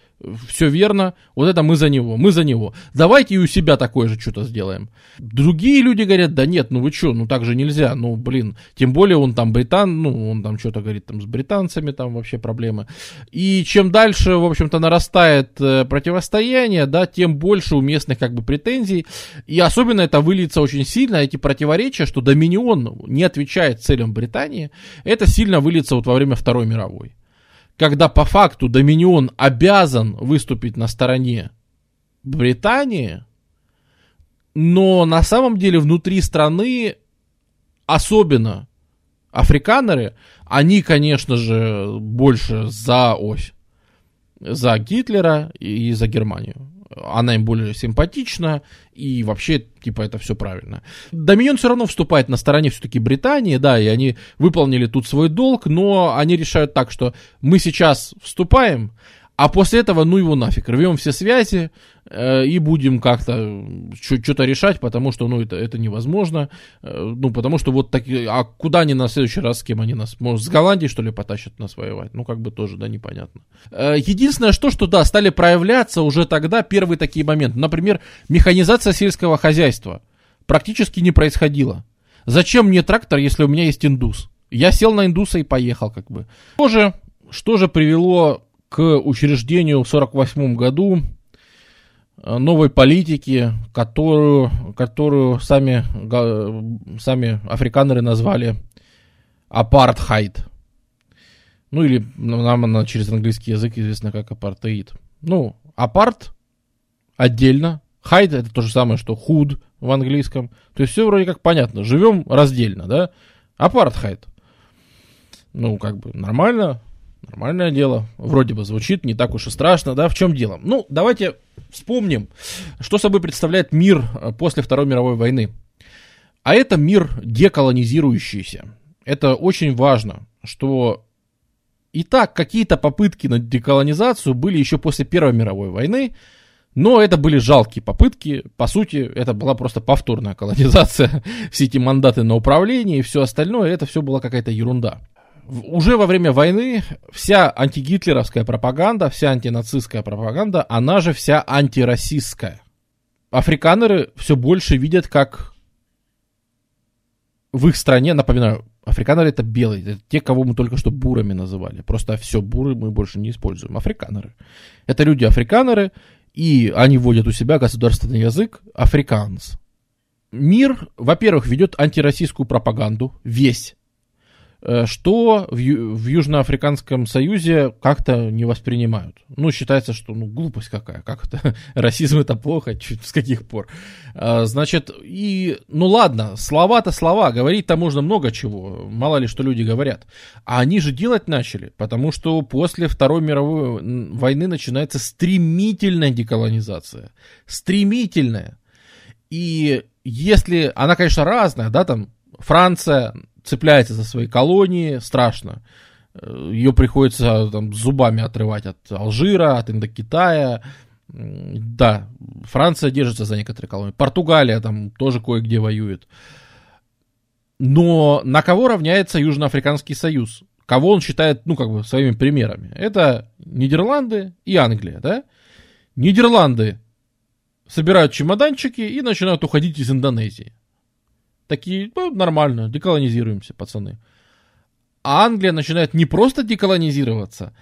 все верно, вот это мы за него, мы за него. Давайте и у себя такое же что-то сделаем. Другие люди говорят, да нет, ну вы что, ну так же нельзя, ну блин, тем более он там британ, ну он там что-то говорит там с британцами, там вообще проблемы. И чем дальше, в общем-то, нарастает э, противостояние, да, тем больше у местных как бы претензий, и особенно это выльется очень сильно, эти противоречия, что Доминион не отвечает целям Британии, это сильно выльется вот во время Второй мировой когда по факту Доминион обязан выступить на стороне Британии, но на самом деле внутри страны, особенно африканеры, они, конечно же, больше за ось, за Гитлера и за Германию она им более симпатична, и вообще, типа, это все правильно. Доминион все равно вступает на стороне все-таки Британии, да, и они выполнили тут свой долг, но они решают так, что мы сейчас вступаем, а после этого, ну его нафиг, рвем все связи и будем как-то что-то решать, потому что, ну, это, это невозможно. Э, ну, потому что вот такие, а куда они на следующий раз, с кем они нас, может, с Голландией, что ли, потащат нас воевать? Ну, как бы тоже, да, непонятно. Э, единственное, что, что, да, стали проявляться уже тогда первые такие моменты. Например, механизация сельского хозяйства практически не происходила. Зачем мне трактор, если у меня есть индус? Я сел на индуса и поехал, как бы. Что же, что же привело к учреждению в 1948 году э, новой политики, которую, которую сами, сами африканеры назвали апартхайд. Ну или нам она через английский язык известна как апартеид. Ну, апарт отдельно, хайд это то же самое, что худ в английском. То есть все вроде как понятно. Живем раздельно, да? Апартхайд. Ну, как бы нормально, Нормальное дело. Вроде бы звучит не так уж и страшно, да? В чем дело? Ну, давайте вспомним, что собой представляет мир э, после Второй мировой войны. А это мир деколонизирующийся. Это очень важно, что и так какие-то попытки на деколонизацию были еще после Первой мировой войны, но это были жалкие попытки. По сути, это была просто повторная колонизация. <laughs> Все эти мандаты на управление и все остальное, это все была какая-то ерунда уже во время войны вся антигитлеровская пропаганда, вся антинацистская пропаганда, она же вся антироссийская. Африканеры все больше видят, как в их стране, напоминаю, африканеры это белые, это те, кого мы только что бурами называли. Просто все буры мы больше не используем. Африканеры. Это люди-африканеры, и они вводят у себя государственный язык африканс. Мир, во-первых, ведет антироссийскую пропаганду, весь что в, в Южноафриканском Союзе как-то не воспринимают. Ну, считается, что ну, глупость какая, как это, <laughs> расизм это плохо, чуть с каких пор. А, значит, и, ну ладно, слова-то слова, говорить-то можно много чего, мало ли что люди говорят. А они же делать начали, потому что после Второй мировой войны начинается стремительная деколонизация. Стремительная. И если, она, конечно, разная, да, там, Франция, цепляется за свои колонии, страшно. Э, Ее приходится там, зубами отрывать от Алжира, от Индокитая. Да, Франция держится за некоторые колонии. Португалия там тоже кое-где воюет. Но на кого равняется Южноафриканский союз? Кого он считает, ну, как бы, своими примерами? Это Нидерланды и Англия, да? Нидерланды собирают чемоданчики и начинают уходить из Индонезии. Такие, ну, нормально, деколонизируемся, пацаны. А Англия начинает не просто деколонизироваться,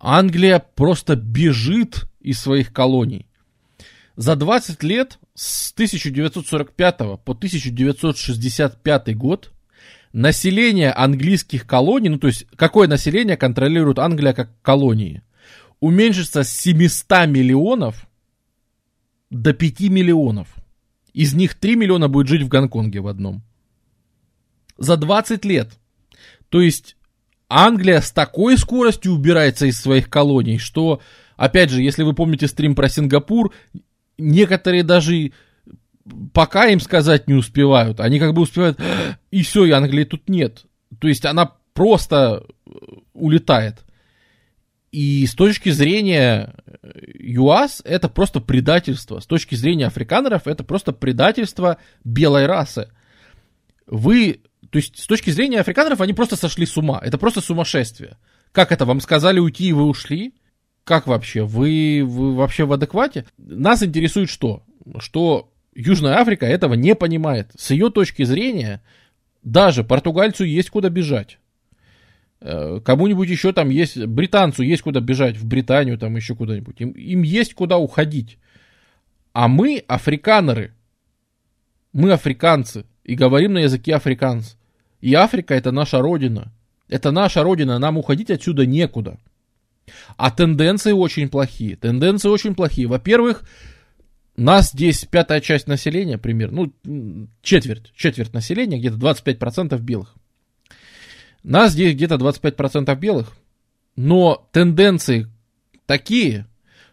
Англия просто бежит из своих колоний. За 20 лет, с 1945 по 1965 год, население английских колоний, ну то есть какое население контролирует Англия как колонии, уменьшится с 700 миллионов до 5 миллионов. Из них 3 миллиона будет жить в Гонконге в одном. За 20 лет. То есть Англия с такой скоростью убирается из своих колоний, что, опять же, если вы помните стрим про Сингапур, некоторые даже пока им сказать не успевают. Они как бы успевают, и все, и Англии тут нет. То есть она просто улетает. И с точки зрения ЮАС это просто предательство. С точки зрения африканеров это просто предательство белой расы. Вы, то есть с точки зрения африканеров они просто сошли с ума. Это просто сумасшествие. Как это, вам сказали уйти и вы ушли? Как вообще? Вы, вы вообще в адеквате? Нас интересует что? Что Южная Африка этого не понимает. С ее точки зрения, даже португальцу есть куда бежать. Э, кому-нибудь еще там есть, британцу есть куда бежать, в Британию там еще куда-нибудь. Им, им есть куда уходить. А мы африканеры. Мы африканцы. И говорим на языке африканцев. И Африка это наша родина. Это наша родина, нам уходить отсюда некуда. А тенденции очень плохие. Тенденции очень плохие. Во-первых, нас здесь пятая часть населения, примерно, ну, четверть, четверть населения, где-то 25% белых. Нас здесь где-то 25% белых, но тенденции такие,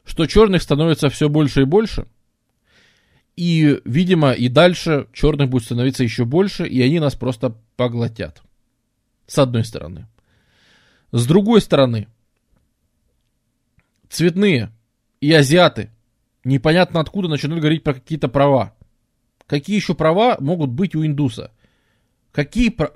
что черных становится все больше и больше. И, видимо, и дальше черных будет становиться еще больше, и они нас просто поглотят. С одной стороны. С другой стороны, цветные и азиаты непонятно откуда начинают говорить про какие-то права. Какие еще права могут быть у индуса? Какие права?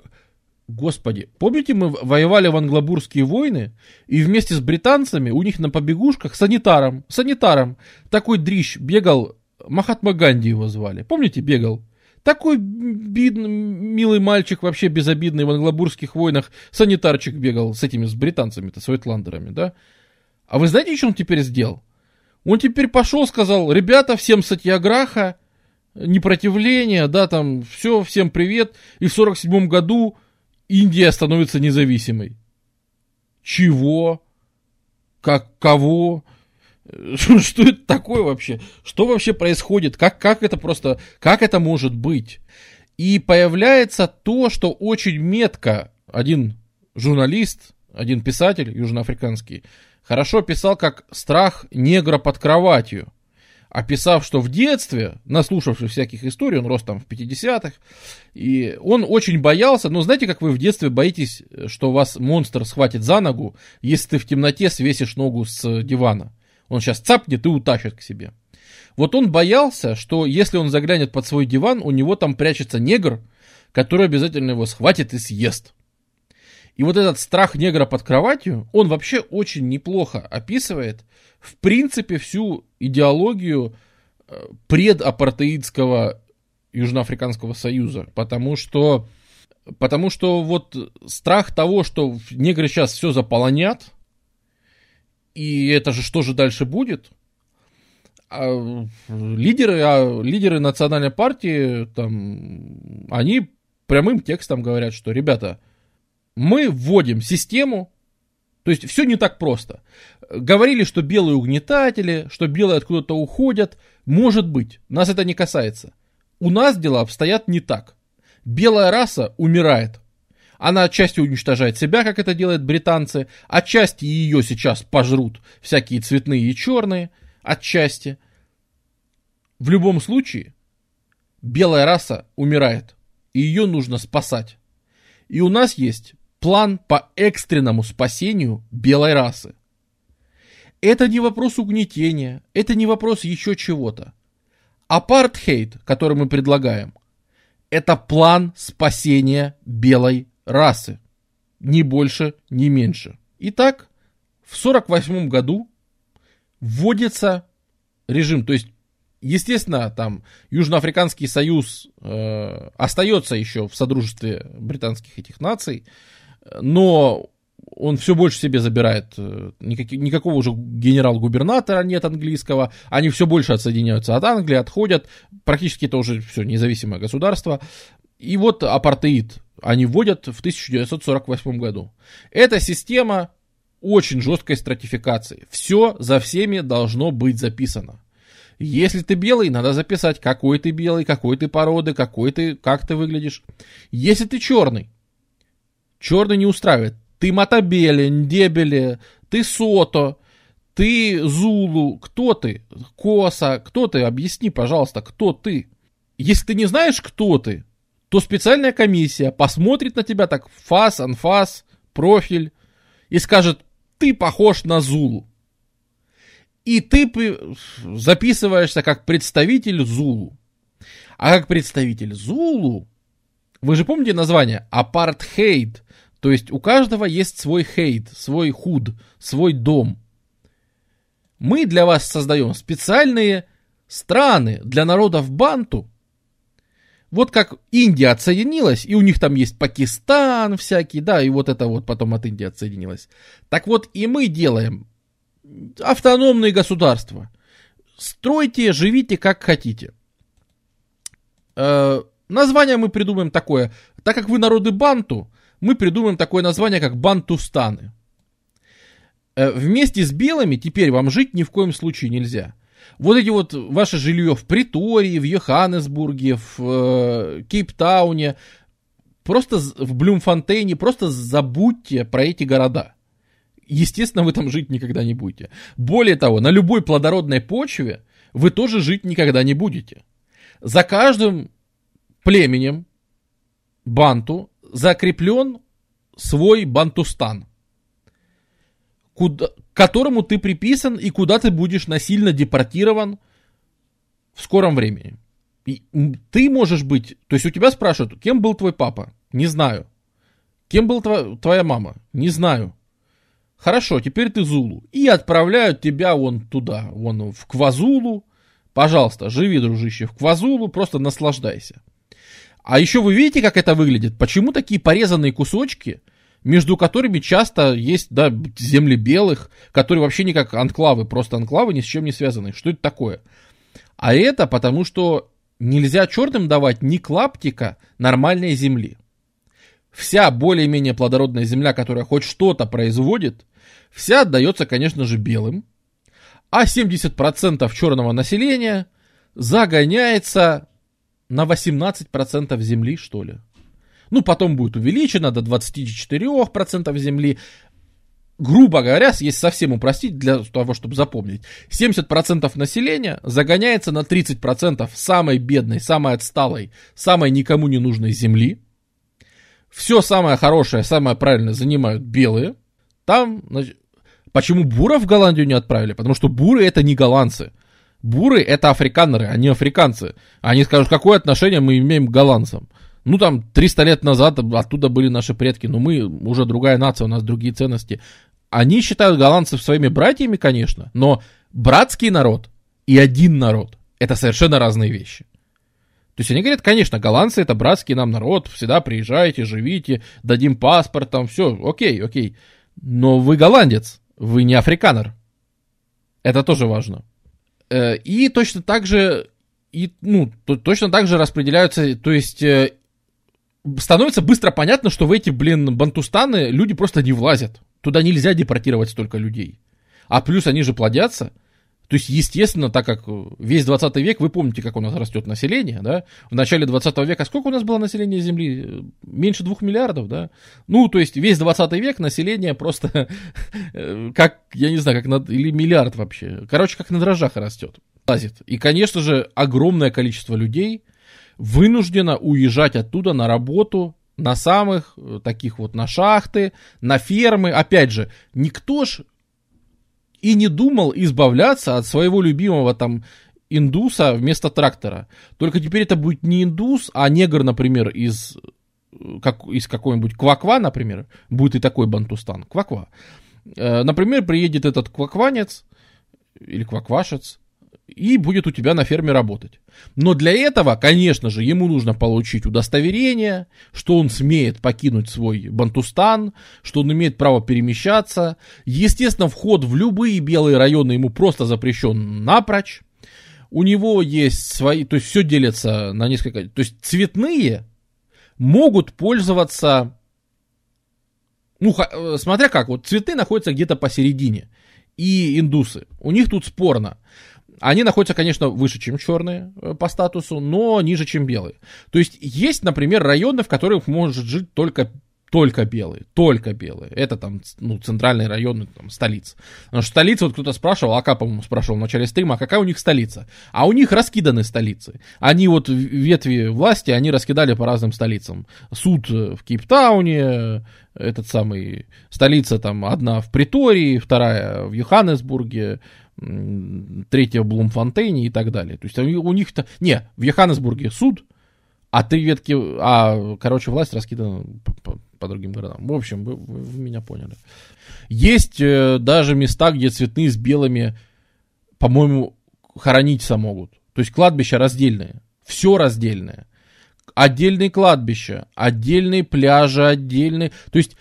Господи, помните, мы воевали в англобурские войны, и вместе с британцами у них на побегушках санитаром, санитаром, такой дрищ бегал, Махатма Ганди его звали, помните, бегал? Такой бедный, милый мальчик, вообще безобидный в англобурских войнах, санитарчик бегал с этими, с британцами-то, с уэтландерами, да? А вы знаете, что он теперь сделал? Он теперь пошел, сказал, ребята, всем сатьяграха, непротивление, да, там, все, всем привет, и в 47 году Индия становится независимой. Чего? Как кого? <laughs> Что это такое вообще? Что вообще происходит? Как, как это просто, как это может быть? И появляется то, что очень метко один журналист, один писатель южноафриканский, хорошо писал как страх негра под кроватью описав, что в детстве, наслушавшись всяких историй, он рос там в 50-х, и он очень боялся, ну, знаете, как вы в детстве боитесь, что вас монстр схватит за ногу, если ты в темноте свесишь ногу с дивана. Он сейчас цапнет и утащит к себе. Вот он боялся, что если он заглянет под свой диван, у него там прячется негр, который обязательно его схватит и съест. И вот этот страх негра под кроватью, он вообще очень неплохо описывает, в принципе, всю идеологию э, предапартеидского Южноафриканского союза. Потому что, потому что вот страх того, что негры сейчас все заполонят, и это же что же дальше будет? А лидеры, а лидеры национальной партии, там, они прямым текстом говорят, что, ребята, мы вводим систему, то есть все не так просто. Говорили, что белые угнетатели, что белые откуда-то уходят. Может быть, нас это не касается. У нас дела обстоят не так. Белая раса умирает. Она отчасти уничтожает себя, как это делают британцы, отчасти ее сейчас пожрут всякие цветные и черные, отчасти. В любом случае, белая раса умирает, и ее нужно спасать. И у нас есть план по экстренному спасению белой расы. Это не вопрос угнетения, это не вопрос еще чего-то. Апартхейт, который мы предлагаем, это план спасения белой расы. Ни больше, ни меньше. Итак, в 1948 году вводится режим, то есть, естественно, там Южноафриканский союз э, остается еще в содружестве британских этих наций, но он все больше себе забирает, э, никак, никакого уже генерал-губернатора нет английского, они все больше отсоединяются от Англии, отходят, практически это уже все независимое государство. И вот апартеид они вводят в 1948 году. Эта система очень жесткой стратификации. Все за всеми должно быть записано. Если ты белый, надо записать, какой ты белый, какой ты породы, какой ты, как ты выглядишь. Если ты черный, черный не устраивает. Ты Матабели, Ndebele, ты Сото, ты Зулу, кто ты? Коса, кто ты? Объясни, пожалуйста, кто ты? Если ты не знаешь, кто ты, то специальная комиссия посмотрит на тебя так фас, анфас, профиль и скажет, ты похож на Зулу. И ты записываешься как представитель Зулу. А как представитель Зулу, вы же помните название? Апартхейд. То есть у каждого есть свой хейт, свой худ, свой дом. Мы для вас создаем специальные страны для народов Банту. Вот как Индия отсоединилась, и у них там есть Пакистан всякий, да, и вот это вот потом от Индии отсоединилось. Так вот и мы делаем автономные государства. Стройте, живите как хотите. Название мы придумаем такое. Так как вы народы Банту, мы придумаем такое название, как Бантустаны. Э, вместе с белыми теперь вам жить ни в коем случае нельзя. Вот эти вот ваше жилье в Притории, в Йоханнесбурге, в э, Кейптауне, просто в Блюмфонтейне, просто забудьте про эти города. Естественно, вы там жить никогда не будете. Более того, на любой плодородной почве вы тоже жить никогда не будете. За каждым племенем банту закреплен свой бантустан, куда, к которому ты приписан и куда ты будешь насильно депортирован в скором времени. И ты можешь быть, то есть у тебя спрашивают, кем был твой папа? Не знаю. Кем была тва, твоя мама? Не знаю. Хорошо, теперь ты Зулу. И отправляют тебя вон туда, вон в Квазулу. Пожалуйста, живи, дружище, в Квазулу, просто наслаждайся. А еще вы видите, как это выглядит? Почему такие порезанные кусочки, между которыми часто есть, да, земли белых, которые вообще не как анклавы, просто анклавы ни с чем не связаны. Что это такое? А это потому, что нельзя черным давать ни клаптика нормальной земли. Вся более-менее плодородная земля, которая хоть что-то производит, вся отдается, конечно же, белым. А 70% черного населения загоняется на 18% земли, что ли. Ну, потом будет увеличено до 24% земли. Грубо говоря, если совсем упростить, для того, чтобы запомнить, 70% населения загоняется на 30% самой бедной, самой отсталой, самой никому не нужной земли. Все самое хорошее, самое правильное занимают белые. Там, значит, почему буров в Голландию не отправили? Потому что буры это не голландцы. Буры это африканеры, они африканцы. Они скажут, какое отношение мы имеем к голландцам. Ну, там, 300 лет назад оттуда были наши предки, но мы уже другая нация, у нас другие ценности. Они считают голландцев своими братьями, конечно, но братский народ и один народ – это совершенно разные вещи. То есть они говорят, конечно, голландцы это братский нам народ, всегда приезжайте, живите, дадим паспорт, там все, окей, окей. Но вы голландец, вы не африканер. Это тоже важно. Э, и точно так же, и, ну, точно так же распределяются, то есть э, становится быстро понятно, что в эти, блин, бантустаны люди просто не влазят. Туда нельзя депортировать столько людей. А плюс они же плодятся. То есть, естественно, так как весь 20 век, вы помните, как у нас растет население, да? В начале 20 века сколько у нас было населения Земли? Меньше двух миллиардов, да? Ну, то есть, весь 20 век население просто, <laughs> как, я не знаю, как на, или миллиард вообще. Короче, как на дрожжах растет, лазит. И, конечно же, огромное количество людей вынуждено уезжать оттуда на работу, на самых э, таких вот, на шахты, на фермы. Опять же, никто ж и не думал избавляться от своего любимого там индуса вместо трактора. Только теперь это будет не индус, а негр, например, из, э, как, из какой-нибудь Кваква, например, будет и такой бантустан, Кваква. Э, например, приедет этот квакванец или кваквашец, и будет у тебя на ферме работать. Но для этого, конечно же, ему нужно получить удостоверение, что он смеет покинуть свой Бантустан, что он имеет право перемещаться. Естественно, вход в любые белые районы ему просто запрещен напрочь. У него есть свои, то есть все делится на несколько, то есть цветные могут пользоваться, ну, э, смотря как, вот цветные находятся где-то посередине и индусы. У них тут спорно. Они находятся, конечно, выше, чем черные э, по статусу, но ниже, чем белые. То есть есть, например, районы, в которых может жить только только белые, только белые. Это там, ну, центральные районы, там, столица. Потому что столица, вот кто-то спрашивал, Ака, по-моему, спрашивал в начале стрима, а какая у них столица? А у них раскиданы столицы. Они вот ветви власти, они раскидали по разным столицам. Суд в Кейптауне, этот самый, столица там одна в Притории, вторая в Йоханнесбурге, третья в Блумфонтейне и так далее. То есть у них-то... Не, в Йоханнесбурге суд, а три ветки... А, короче, власть раскидана по, по, по другим городам. В общем, вы, вы, вы меня поняли. Есть э, даже места, где цветные с белыми, по-моему, хорониться могут. То есть кладбища раздельные. Все раздельное. Отдельные кладбища, отдельные пляжи, отдельные... То есть,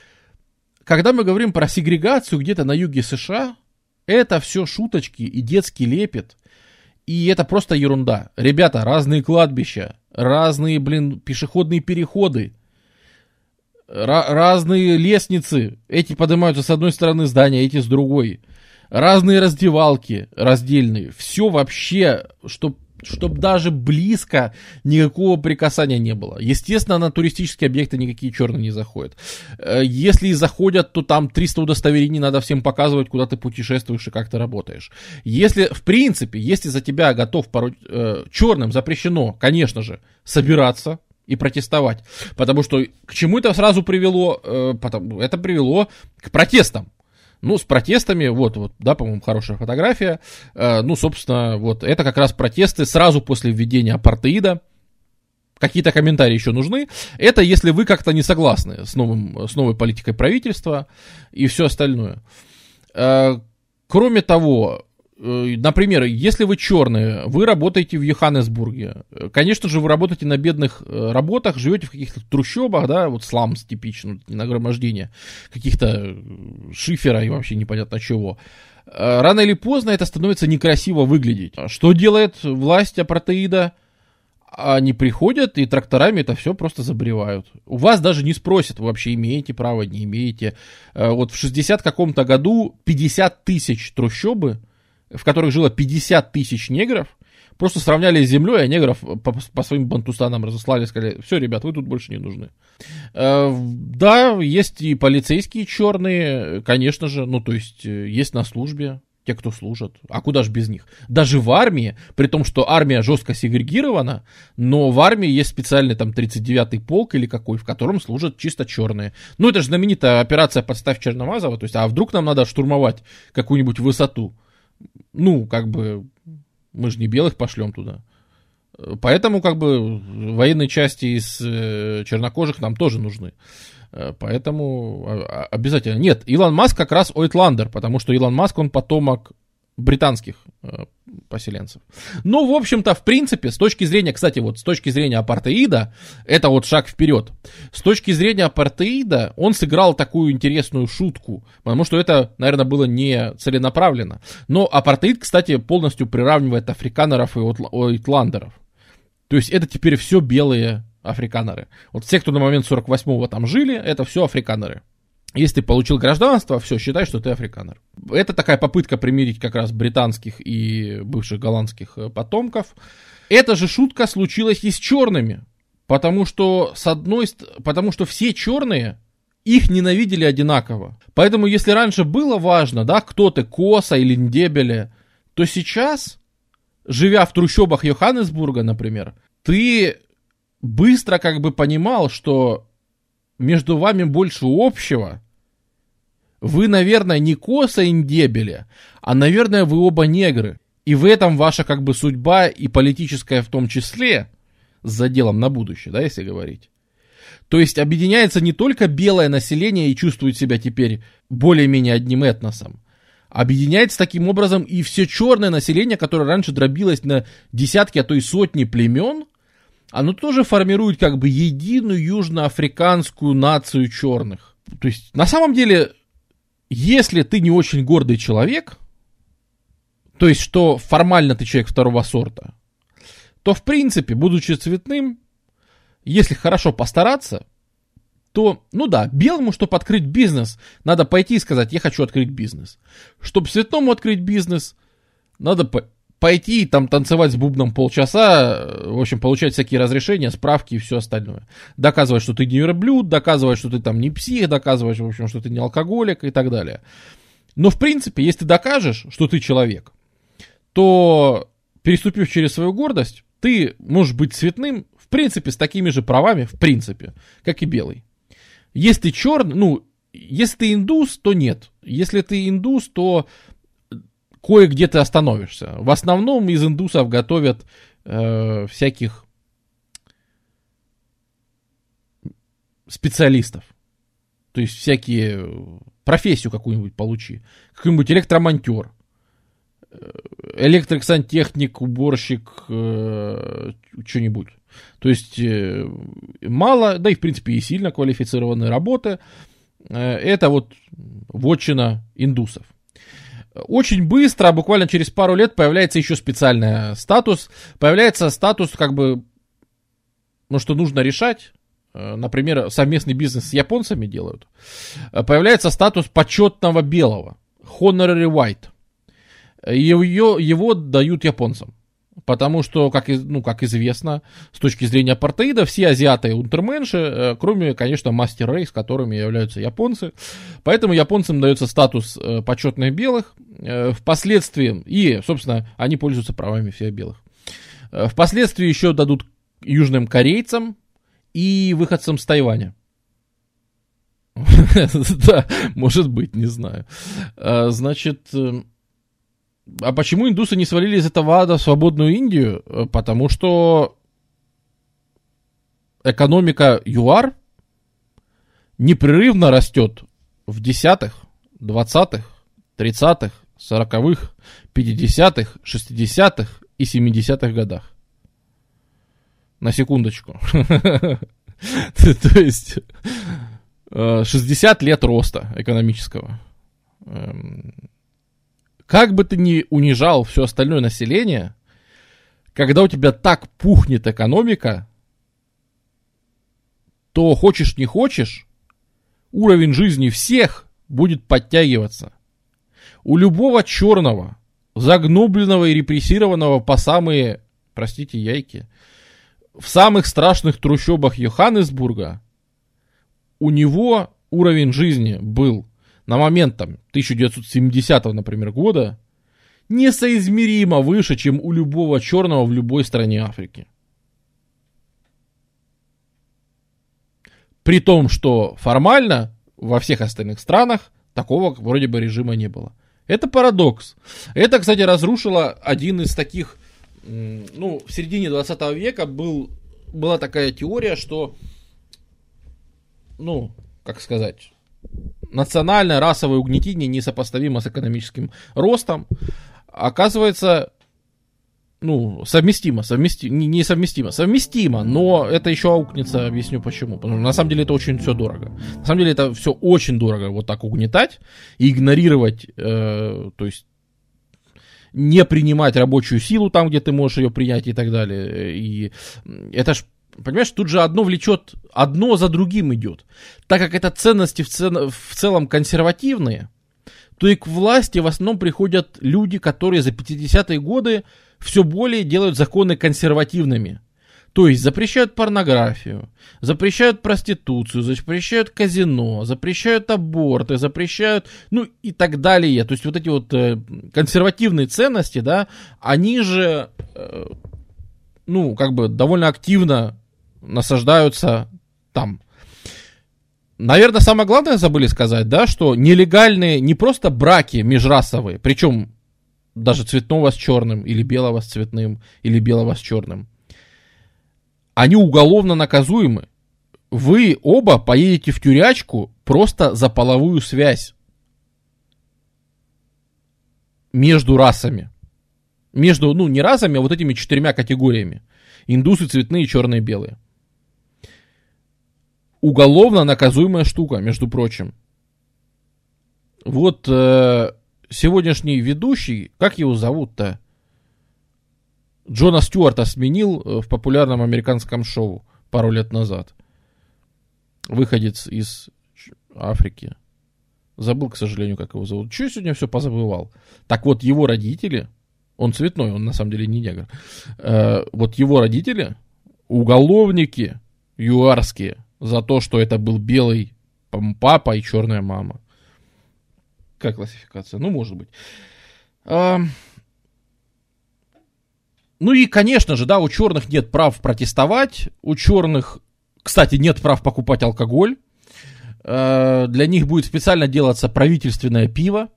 когда мы говорим про сегрегацию где-то на юге США, это все шуточки и детский лепет. И это просто ерунда. Ребята, разные кладбища, разные, блин, пешеходные переходы, разные лестницы. Эти поднимаются с одной стороны здания, эти с другой. Разные раздевалки раздельные. Все вообще, что чтобы даже близко никакого прикасания не было. Естественно, на туристические объекты никакие черные не заходят. Э, если и заходят, то там 300 удостоверений надо всем показывать, куда ты путешествуешь и как ты работаешь. Если, в принципе, если за тебя готов пору... э, черным запрещено, конечно же, собираться, и протестовать. Потому что к чему это сразу привело? Э, потому, это привело к протестам. Ну, с протестами, вот, вот, да, по-моему, хорошая фотография. Э, ну, собственно, вот, это как раз протесты сразу после введения апартеида. Какие-то комментарии еще нужны. Это если вы как-то не согласны с, новым, с новой политикой правительства и все остальное. Э, кроме того, например, если вы черные, вы работаете в Йоханнесбурге. Конечно же, вы работаете на бедных э, работах, живете в каких-то трущобах, да, вот сламс типично, нагромождение каких-то э, шифера и вообще непонятно чего. Рано или поздно это становится некрасиво выглядеть. Что делает власть апартеида? Они приходят и тракторами это все просто забревают. У вас даже не спросят, вы вообще имеете право, не имеете. Вот в 60 каком-то году 50 тысяч трущобы в которых жило 50 тысяч негров, просто сравняли с землей, а негров по, по своим бантустанам разослали, сказали, все, ребят, вы тут больше не нужны. Э, да, есть и полицейские черные, конечно же, ну, то есть, э, есть на службе, те, кто служат. А куда же без них? Даже в армии, при том, что армия жестко сегрегирована, но в армии есть специальный там 39-й полк или какой, в котором служат чисто черные. Ну, это же знаменитая операция «Подставь Черномазова», то есть, а вдруг нам надо штурмовать какую-нибудь высоту? Ну, как бы, мы же не белых пошлем туда. Поэтому, как бы, военные части из э, чернокожих нам тоже нужны. Э, поэтому а, обязательно. Нет, Илон Маск как раз Ойтландер, потому что Илон Маск, он потомок британских э, поселенцев. Ну, в общем-то, в принципе, с точки зрения, кстати, вот с точки зрения апартеида, это вот шаг вперед. С точки зрения апартеида, он сыграл такую интересную шутку, потому что это, наверное, было не целенаправленно. Но апартеид, кстати, полностью приравнивает африканеров и итландеров. То есть это теперь все белые африканеры. Вот все, кто на момент 48-го там жили, это все африканеры. Если ты получил гражданство, все, считай, что ты африканер. Это такая попытка примирить как раз британских и бывших голландских э, потомков. Эта же шутка случилась и с черными. Потому что, с одной потому что все черные, их ненавидели одинаково. Поэтому, если раньше было важно, да, кто ты, Коса или Ндебеле, то сейчас, живя в трущобах Йоханнесбурга, например, ты быстро как бы понимал, что между вами больше общего. Вы, наверное, не Коса и Ндебеле, а, наверное, вы оба негры. И в этом ваша как бы судьба и политическая в том числе, с заделом на будущее, да, если говорить. То есть объединяется не только белое население и чувствует себя теперь более-менее одним этносом, объединяется таким образом и все черное население, которое раньше дробилось на десятки, а то и сотни племен, оно тоже формирует как бы единую южноафриканскую нацию черных. То есть на самом деле, если ты не очень гордый человек, то есть что формально ты человек второго сорта, то в принципе, будучи цветным, если хорошо постараться, то, ну да, белому, чтобы открыть бизнес, надо пойти и сказать, я хочу открыть бизнес. Чтобы цветному открыть бизнес, надо по пойти там танцевать с бубном полчаса, в общем, получать всякие разрешения, справки и все остальное. Доказывать, что ты не верблюд, доказывать, что ты там не псих, доказывать, в общем, что ты не алкоголик и так далее. Но, в принципе, если ты докажешь, что ты человек, то, переступив через свою гордость, ты можешь быть цветным, в принципе, с такими же правами, в принципе, как и белый. Если ты черный, ну, если ты индус, то нет. Если ты индус, то кое-где ты остановишься. В основном из индусов готовят э, всяких специалистов. То есть всякие э, профессию какую-нибудь получи. Какой-нибудь электромонтер электрик, сантехник, уборщик, э, что-нибудь. То есть э, мало, да и в принципе и сильно квалифицированные работы. Э, это вот вотчина индусов. Очень быстро, буквально через пару лет, появляется еще специальный статус. Появляется статус, как бы, ну, что нужно решать. Э, например, совместный бизнес с японцами делают. Э, появляется статус почетного белого. Honorary white. Ее, его дают японцам. Потому что, как, ну, как известно, с точки зрения апартеида, все азиаты унтерменши, э, кроме, конечно, мастер рейс, которыми являются японцы. Поэтому японцам дается статус э, почетных белых. Э, впоследствии, и, собственно, они пользуются правами всех белых. Впоследствии еще дадут южным корейцам и выходцам с Тайваня. <laughs> Да, может быть, не знаю. Значит, а почему индусы не свалили из этого ада в свободную Индию? Э, потому что экономика ЮАР непрерывно растет в десятых, двадцатых, тридцатых, сороковых, пятидесятых, шестидесятых и семидесятых годах. На секундочку. <laughs> То есть 60 э, лет роста экономического. Как бы ты ни унижал все остальное население, когда у тебя так пухнет экономика, то хочешь не хочешь, уровень жизни всех будет подтягиваться. У любого черного, загнобленного и репрессированного по самые, простите, яйки, в самых страшных трущобах Йоханнесбурга, у него уровень жизни был на момент там 1970, например, года несоизмеримо выше, чем у любого черного в любой стране Африки. При том, что формально во всех остальных странах такого вроде бы режима не было. Это парадокс. Это, кстати, разрушило один из таких, ну, в середине 20 века был, была такая теория, что, ну, как сказать, национальное расовое угнетение несопоставимо с экономическим ростом, оказывается, ну, совместимо, совместимо, не, не совместимо, совместимо, но это еще аукнется, объясню почему. Потому что на самом деле это очень все дорого. На самом деле это все очень дорого вот так угнетать и игнорировать, э, то есть не принимать рабочую силу там, где ты можешь ее принять и так далее. И это ж понимаешь, тут же одно влечет, одно за другим идет. Так как это ценности в, цен, в целом консервативные, то и к власти в основном приходят люди, которые за 50-е годы все более делают законы консервативными. То есть запрещают порнографию, запрещают проституцию, запрещают казино, запрещают аборты, запрещают, ну и так далее. То есть вот эти вот э, консервативные ценности, да, они же, э, ну, как бы довольно активно насаждаются там. Наверное, самое главное забыли сказать, да, что нелегальные не просто браки межрасовые, причем даже цветного с черным, или белого с цветным, или белого с черным, они уголовно наказуемы. Вы оба поедете в тюрячку просто за половую связь между расами. Между, ну, не расами, а вот этими четырьмя категориями. Индусы цветные, черные, белые. Уголовно наказуемая штука, между прочим. Вот э, сегодняшний ведущий, как его зовут-то? Джона Стюарта сменил э, в популярном американском шоу пару лет назад. Выходец из Африки. Забыл, к сожалению, как его зовут. Че сегодня все позабывал? Так вот, его родители, он цветной, он на самом деле не негр. Э, вот его родители, уголовники юарские, за то, что это был белый папа и черная мама. Как классификация? Ну, может быть. Ну и, конечно же, да, у черных нет прав протестовать, у черных, кстати, нет прав покупать алкоголь. Э, для них будет специально делаться правительственное пиво,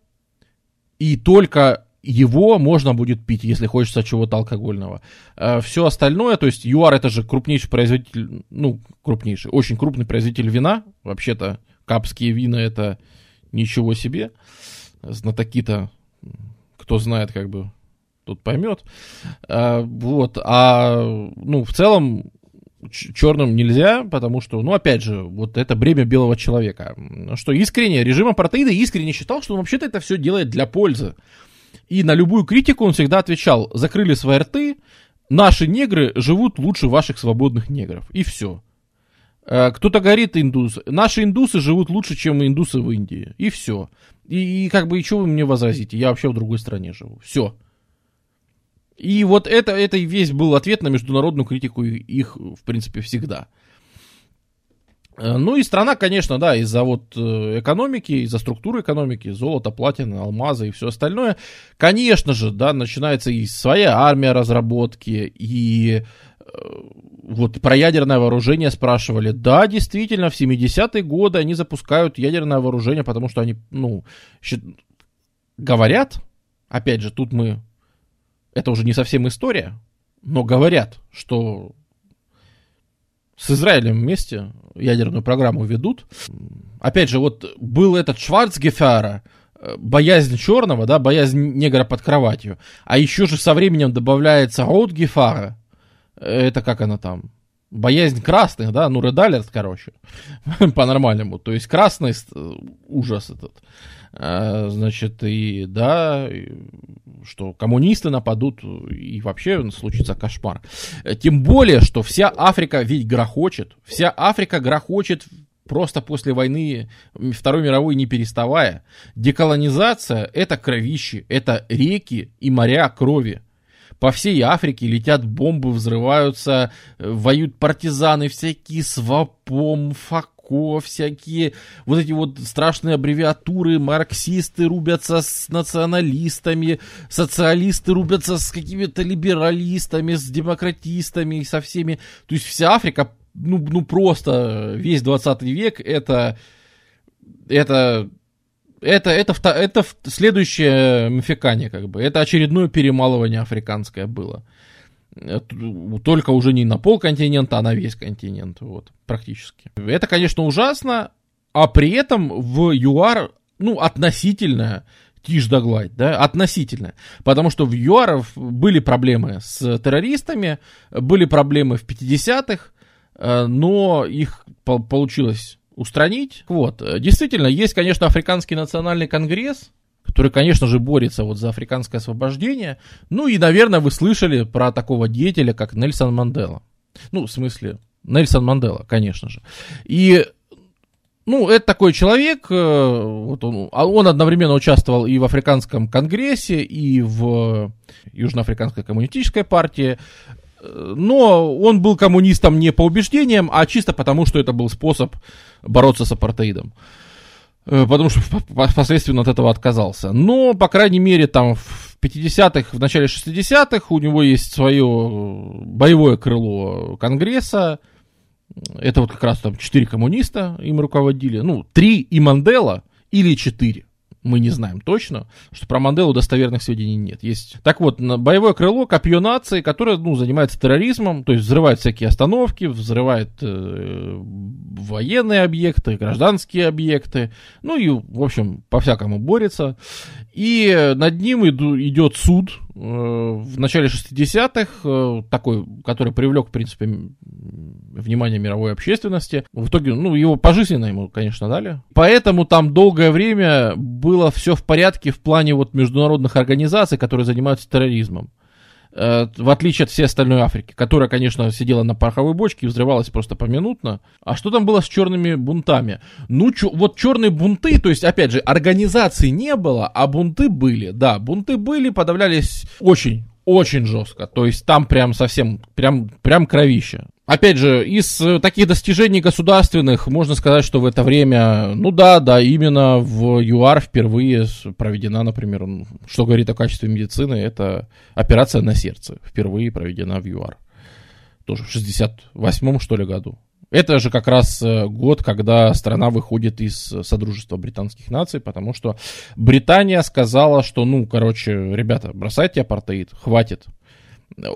и только его можно будет пить, если хочется чего-то алкогольного. Э, Все остальное, то есть ЮАР это же крупнейший производитель, ну, крупнейший, очень крупный производитель вина. Вообще-то капские вина это ничего себе. Знатоки-то, кто знает, как бы тут поймет. А, вот, а, ну, в целом, черным нельзя, потому что, ну, опять же, вот это бремя белого человека. Что искренне, режим апартеида искренне считал, что он вообще-то это все делает для пользы. И на любую критику он всегда отвечал, закрыли свои рты, наши негры живут лучше ваших свободных негров. И все. А, кто-то говорит индус, наши индусы живут лучше, чем индусы в Индии. И все. И, и как бы, и что вы мне возразите? Я вообще в другой стране живу. Все. И вот это, это весь был ответ на международную критику их, в принципе, всегда. Э, ну и страна, конечно, да, из-за вот э, экономики, из-за структуры экономики, золото, платина, алмазы и все остальное, конечно же, да, начинается и своя армия разработки, и э, вот про ядерное вооружение спрашивали. Да, действительно, в 70-е годы они запускают ядерное вооружение, потому что они, ну, говорят, опять же, тут мы это уже не совсем история, но говорят, что с Израилем вместе ядерную программу ведут. Опять же, вот был этот Шварцгефера, э, боязнь черного, да, боязнь негра под кроватью. А еще же со временем добавляется Роудгефара. Это как она там? Боязнь красных, да, ну, Редалерт, короче, <laughs> по-нормальному. То есть красный э, ужас этот. А, значит, и да, что коммунисты нападут, и вообще случится кошмар. Тем более, что вся Африка ведь грохочет, вся Африка грохочет просто после войны Второй мировой не переставая. Деколонизация – это кровищи, это реки и моря крови. По всей Африке летят бомбы, взрываются, воюют партизаны всякие, свапом, фак Фуко, всякие вот эти вот страшные аббревиатуры, марксисты рубятся с националистами, социалисты рубятся с какими-то либералистами, с демократистами и со всеми. То есть вся Африка, ну, ну просто весь 20 век это, это это, это, это, это следующее мификание, как бы. Это очередное перемалывание африканское было. Э, только уже не на пол континента, а на весь континент, вот, практически. Это, конечно, ужасно, а при этом в ЮАР, ну, относительно тишь да гладь, да, относительно. Потому что в ЮАР были проблемы с террористами, были проблемы в 50-х, э, но их получилось устранить. Вот, действительно, есть, конечно, Африканский национальный конгресс, который, конечно же, борется вот за африканское освобождение. Ну и, наверное, вы слышали про такого деятеля, как Нельсон Мандела. Ну, в смысле, Нельсон Мандела, конечно же. И ну, это такой человек, э, вот он, а он одновременно участвовал и в Африканском конгрессе, и в Южноафриканской коммунистической партии, но он был коммунистом не по убеждениям, а чисто потому, что это был способ бороться с апартеидом. Э, потому что впоследствии он от этого отказался. Но, по крайней мере, там в 50-х, в начале 60-х у него есть свое боевое крыло Конгресса, это вот как раз там четыре коммуниста им руководили. Ну, три и Мандела или четыре. Мы не знаем точно, что про Манделу достоверных сведений нет. Есть, так вот, боевое крыло, копье нации, которое, ну, занимается терроризмом, то есть взрывает всякие остановки, взрывает э, военные объекты, гражданские объекты, ну и, в общем, по-всякому борется. И над ним иду, идет суд в начале 60-х, э, такой, который привлек, в принципе, внимание мировой общественности. В итоге, ну, его пожизненно ему, конечно, дали. Поэтому там долгое время было все в порядке в плане вот международных организаций, которые занимаются терроризмом. Э, в отличие от всей остальной Африки, которая, конечно, сидела на пороховой бочке и взрывалась просто поминутно. А что там было с черными бунтами? Ну, чё, вот черные бунты, то есть, опять же, организаций не было, а бунты были. Да, бунты были, подавлялись очень, очень жестко. То есть там прям совсем, прям, прям кровища. Опять же, из э, таких достижений государственных можно сказать, что в это время, ну да, да, именно в ЮАР впервые проведена, например, что говорит о качестве медицины, это операция на сердце, впервые проведена в ЮАР. Тоже в 68-м, что ли, году. Это же как раз э, год, когда страна выходит из Содружества британских наций, потому что Британия сказала, что, ну, короче, ребята, бросайте апартеид, хватит.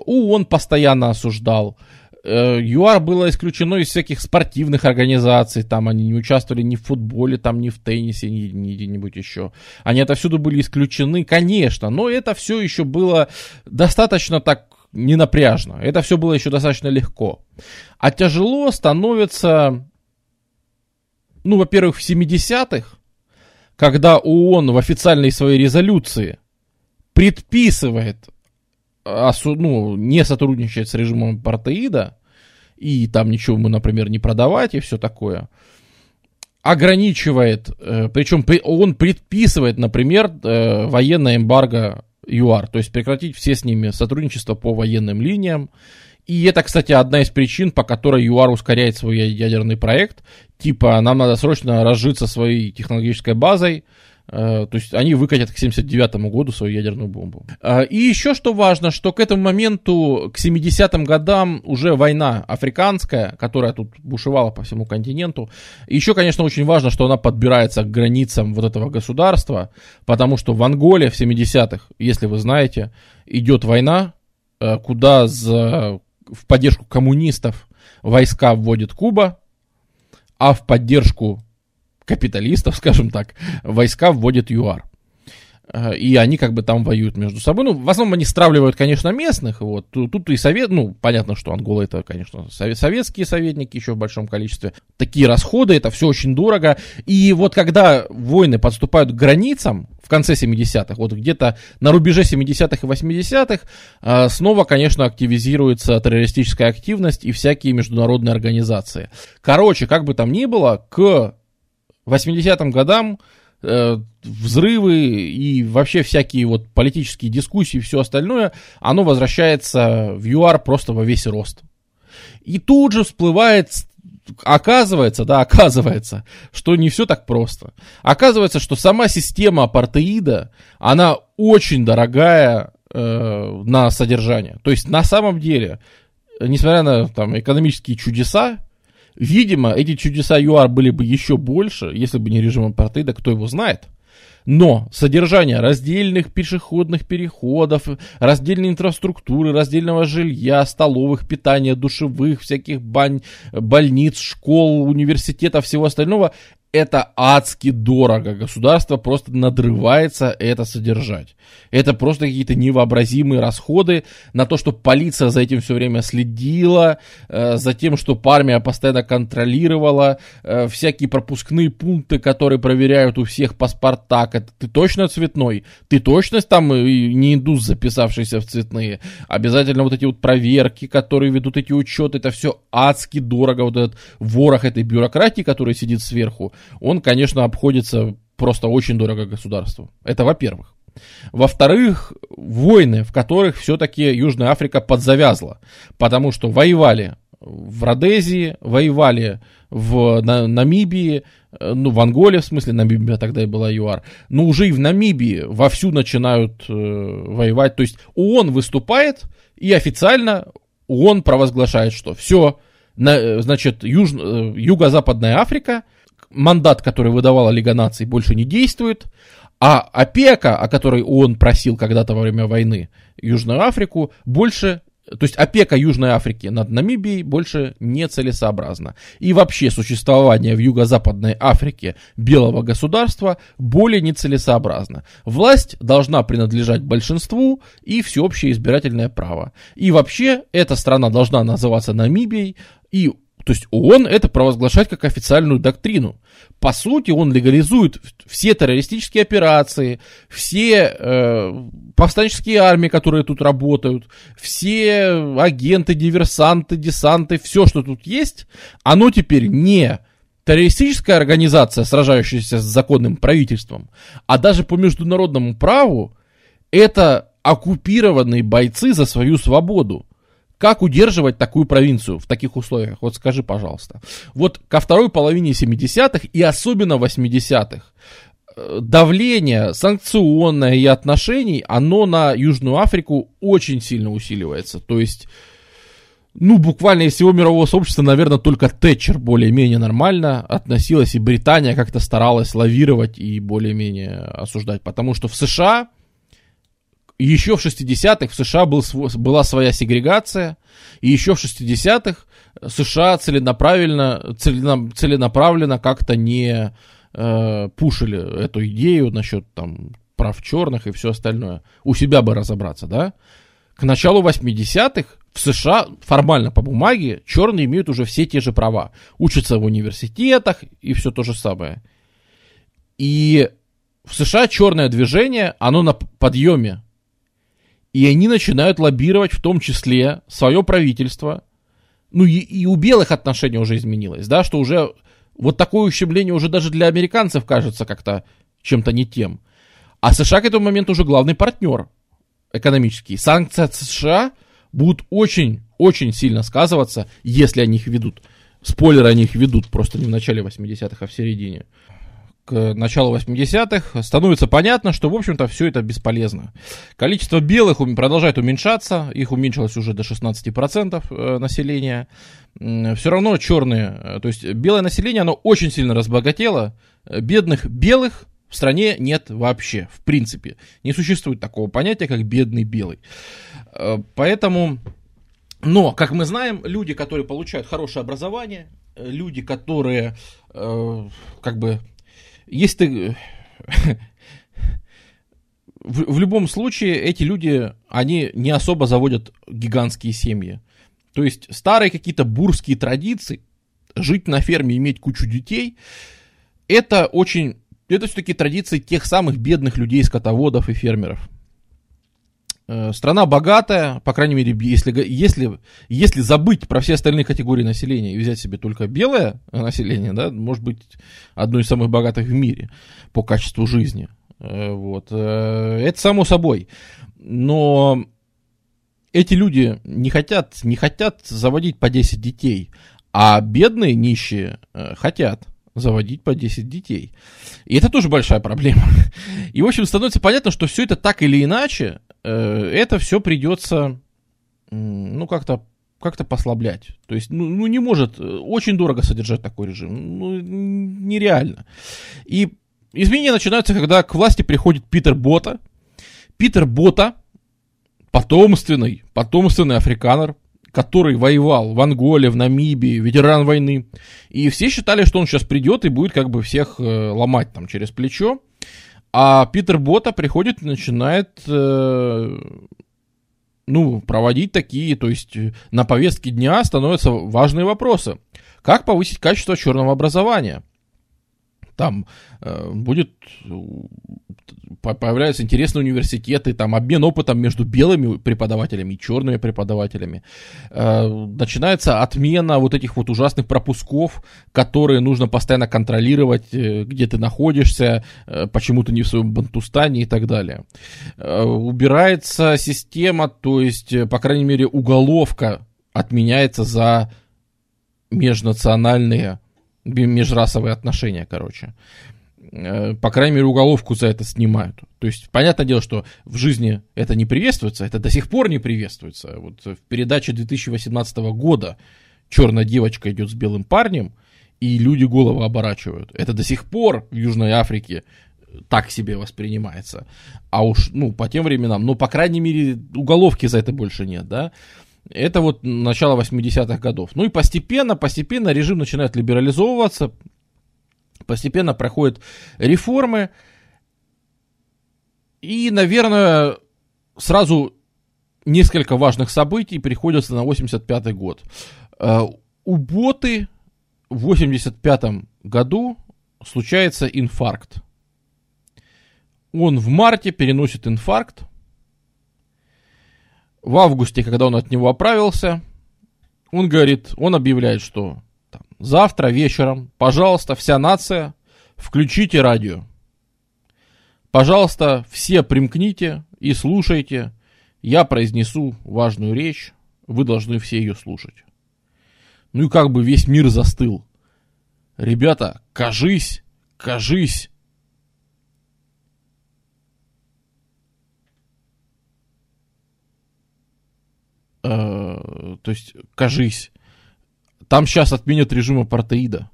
ООН постоянно осуждал. Э, ЮАР было исключено из всяких спортивных организаций, там они не участвовали ни в футболе, там ни в теннисе, ни, ни где-нибудь еще. Они отовсюду были исключены, конечно, но это все еще было достаточно так ненапряжно. Это все было еще достаточно легко. А тяжело становится, ну, во-первых, в 70-х, когда ООН в официальной своей резолюции предписывает ну, не сотрудничать с режимом апартеида, и там ничего ему, например, не продавать и все такое, ограничивает, э, причем он предписывает, например, э, военное эмбарго ЮАР, то есть прекратить все с ними сотрудничество по военным линиям. И это, кстати, одна из причин, по которой ЮАР ускоряет свой ядерный проект. Типа, нам надо срочно разжиться своей технологической базой, то есть они выкатят к 79 году свою ядерную бомбу. Э, и еще что важно, что к этому моменту, к 70-м годам, уже война африканская, которая тут бушевала по всему континенту. Еще, конечно, очень важно, что она подбирается к границам вот этого государства, потому что в Анголе в 70-х, если вы знаете, идет война, э, куда за, в поддержку коммунистов войска вводит Куба, а в поддержку капиталистов, <laughs> скажем так, войска вводит ЮАР. Э, и они как бы там воюют между собой. Ну, в основном они стравливают, конечно, местных. Вот. Тут и совет, ну, понятно, что Ангола это, конечно, совет, советские советники еще в большом количестве. Такие расходы, это все очень дорого. И вот когда войны подступают к границам в конце 70-х, вот где-то на рубеже 70-х и 80-х, э, снова, конечно, активизируется террористическая активность и всякие международные организации. Короче, как бы там ни было, к 80-м годам э, взрывы и вообще всякие вот политические дискуссии и все остальное, оно возвращается в ЮАР просто во весь рост. И тут же всплывает, оказывается, да, оказывается, что не все так просто. Оказывается, что сама система апартеида, она очень дорогая э, на содержание. То есть на самом деле, несмотря на там, экономические чудеса, Видимо, эти чудеса ЮАР были бы еще больше, если бы не режим апартеида, кто его знает. Но содержание раздельных пешеходных переходов, раздельной инфраструктуры, раздельного жилья, столовых, питания, душевых, всяких бань, больниц, школ, университетов, всего остального, это адски дорого. Государство просто надрывается это содержать. Это просто какие-то невообразимые расходы на то, что полиция за этим все время следила, э, за тем, что армия постоянно контролировала, э, всякие пропускные пункты, которые проверяют у всех паспорта. Это ты точно цветной? Ты точно там э, не индус, записавшийся в цветные? Обязательно вот эти вот проверки, которые ведут эти учеты, это все адски дорого. Вот этот ворох этой бюрократии, который сидит сверху, он, конечно, обходится просто очень дорого государству. Это во-первых. Во-вторых, войны, в которых все-таки Южная Африка подзавязла, потому что воевали в Родезии, воевали в на, Намибии, э, ну, в Анголе, в смысле, Намибия тогда и была ЮАР, но уже и в Намибии вовсю начинают э, воевать. То есть ООН выступает, и официально ООН провозглашает, что все, на, э, значит, юж, э, Юго-Западная Африка, мандат, который выдавала Лига наций, больше не действует, а опека, о которой ООН просил когда-то во время войны Южную Африку, больше то есть опека Южной Африки над Намибией больше нецелесообразна. И вообще существование в Юго-Западной Африке белого государства более нецелесообразно. Власть должна принадлежать большинству и всеобщее избирательное право. И вообще эта страна должна называться Намибией, и то есть ООН это провозглашать как официальную доктрину. По сути, он легализует все террористические операции, все э, повстанческие армии, которые тут работают, все агенты, диверсанты, десанты, все, что тут есть, оно теперь не террористическая организация, сражающаяся с законным правительством, а даже по международному праву это оккупированные бойцы за свою свободу. Как удерживать такую провинцию в таких условиях? Вот скажи, пожалуйста. Вот ко второй половине 70-х и особенно 80-х э, давление санкционное и отношений, оно на Южную Африку очень сильно усиливается. То есть, ну, буквально из всего мирового сообщества, наверное, только Тэтчер более-менее нормально относилась, и Британия как-то старалась лавировать и более-менее осуждать. Потому что в США еще в 60-х в США был, была своя сегрегация, и еще в 60-х США целенаправленно, целенаправленно как-то не э, пушили эту идею насчет там прав черных и все остальное. У себя бы разобраться, да? К началу 80-х в США формально по бумаге черные имеют уже все те же права. Учатся в университетах и все то же самое. И в США черное движение, оно на подъеме и они начинают лоббировать в том числе свое правительство. Ну и, и у белых отношение уже изменилось, да, что уже вот такое ущемление уже даже для американцев кажется как-то чем-то не тем. А США к этому моменту уже главный партнер экономический. Санкции от США будут очень-очень сильно сказываться, если они их ведут. Спойлеры они их ведут просто не в начале 80-х, а в середине к началу 80-х становится понятно, что, в общем-то, все это бесполезно. Количество белых продолжает уменьшаться, их уменьшилось уже до 16% э, населения. Все равно черные, э, то есть белое население, оно очень сильно разбогатело. Бедных белых в стране нет вообще, в принципе. Не существует такого понятия, как бедный белый. Э, поэтому, но, как мы знаем, люди, которые получают хорошее образование, люди, которые как бы если ты... <laughs> в, в любом случае, эти люди, они не особо заводят гигантские семьи. То есть старые какие-то бурские традиции, жить на ферме, иметь кучу детей, это очень... Это все-таки традиции тех самых бедных людей, скотоводов и фермеров. Э, страна богатая, по крайней мере, если, если, если забыть про все остальные категории населения и взять себе только белое население, да, может быть, одно из самых богатых в мире по качеству жизни. Э, вот. Э, это само собой. Но эти люди не хотят, не хотят заводить по 10 детей, а бедные, нищие хотят заводить по 10 детей. И это тоже большая проблема. <laughs> И, в общем, становится понятно, что все это так или иначе это все придется, ну, как-то как-то послаблять. То есть, ну, ну, не может, э, очень дорого содержать такой режим. Ну, нереально. И изменения начинаются, когда к власти приходит Питер Бота. Питер Бота, потомственный, потомственный африканер, который воевал в Анголе, в Намибии, ветеран войны. И все считали, что он сейчас придет и будет как бы всех э, ломать там через плечо. А Питер Бота приходит и начинает э, ну, проводить такие, то есть э, на повестке дня становятся важные вопросы. Как повысить качество черного образования? Там э, будет появляются интересные университеты, там обмен опытом между белыми преподавателями и черными преподавателями. Э, начинается отмена вот этих вот ужасных пропусков, которые нужно постоянно контролировать, э, где ты находишься, э, почему ты не в своем Бантустане и так далее. Убирается система, то есть, по крайней мере, уголовка отменяется за межнациональные, межрасовые отношения, короче. Э, по крайней мере, уголовку за это снимают. То есть, понятное дело, что в жизни это не приветствуется, это до сих пор не приветствуется. Вот в передаче 2018 года черная девочка идет с белым парнем, и люди голову оборачивают. Это до сих пор в Южной Африке так себе воспринимается. А уж, ну, по тем временам, ну, по крайней мере, уголовки за это больше нет, да. Это вот начало 80-х годов. Ну и постепенно, постепенно режим начинает либерализовываться, постепенно проходят реформы. И, наверное, сразу несколько важных событий приходится на 85 год. Э, Боты в 85 году случается инфаркт. Он в марте переносит инфаркт. В августе, когда он от него оправился, он говорит, он объявляет, что Завтра вечером, пожалуйста, вся нация, включите радио. Пожалуйста, все примкните и слушайте. Я произнесу важную речь, вы должны все ее слушать. Ну и как бы весь мир застыл. Ребята, кажись, кажись. То есть, кажись. Там сейчас отменят режим апартеида.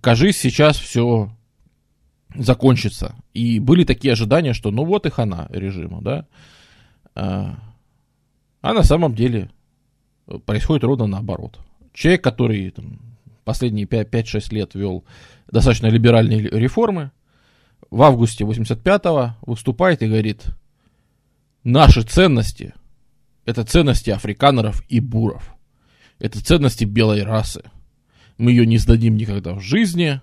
Кажись, сейчас все закончится. И были такие ожидания, что ну вот и хана режима, да. А, а на самом деле происходит ровно наоборот. Человек, который там, последние 5-6 лет вел достаточно либеральные реформы, в августе 85-го выступает и говорит, наши ценности, это ценности африканеров и буров. Это ценности белой расы. Мы ее не сдадим никогда в жизни.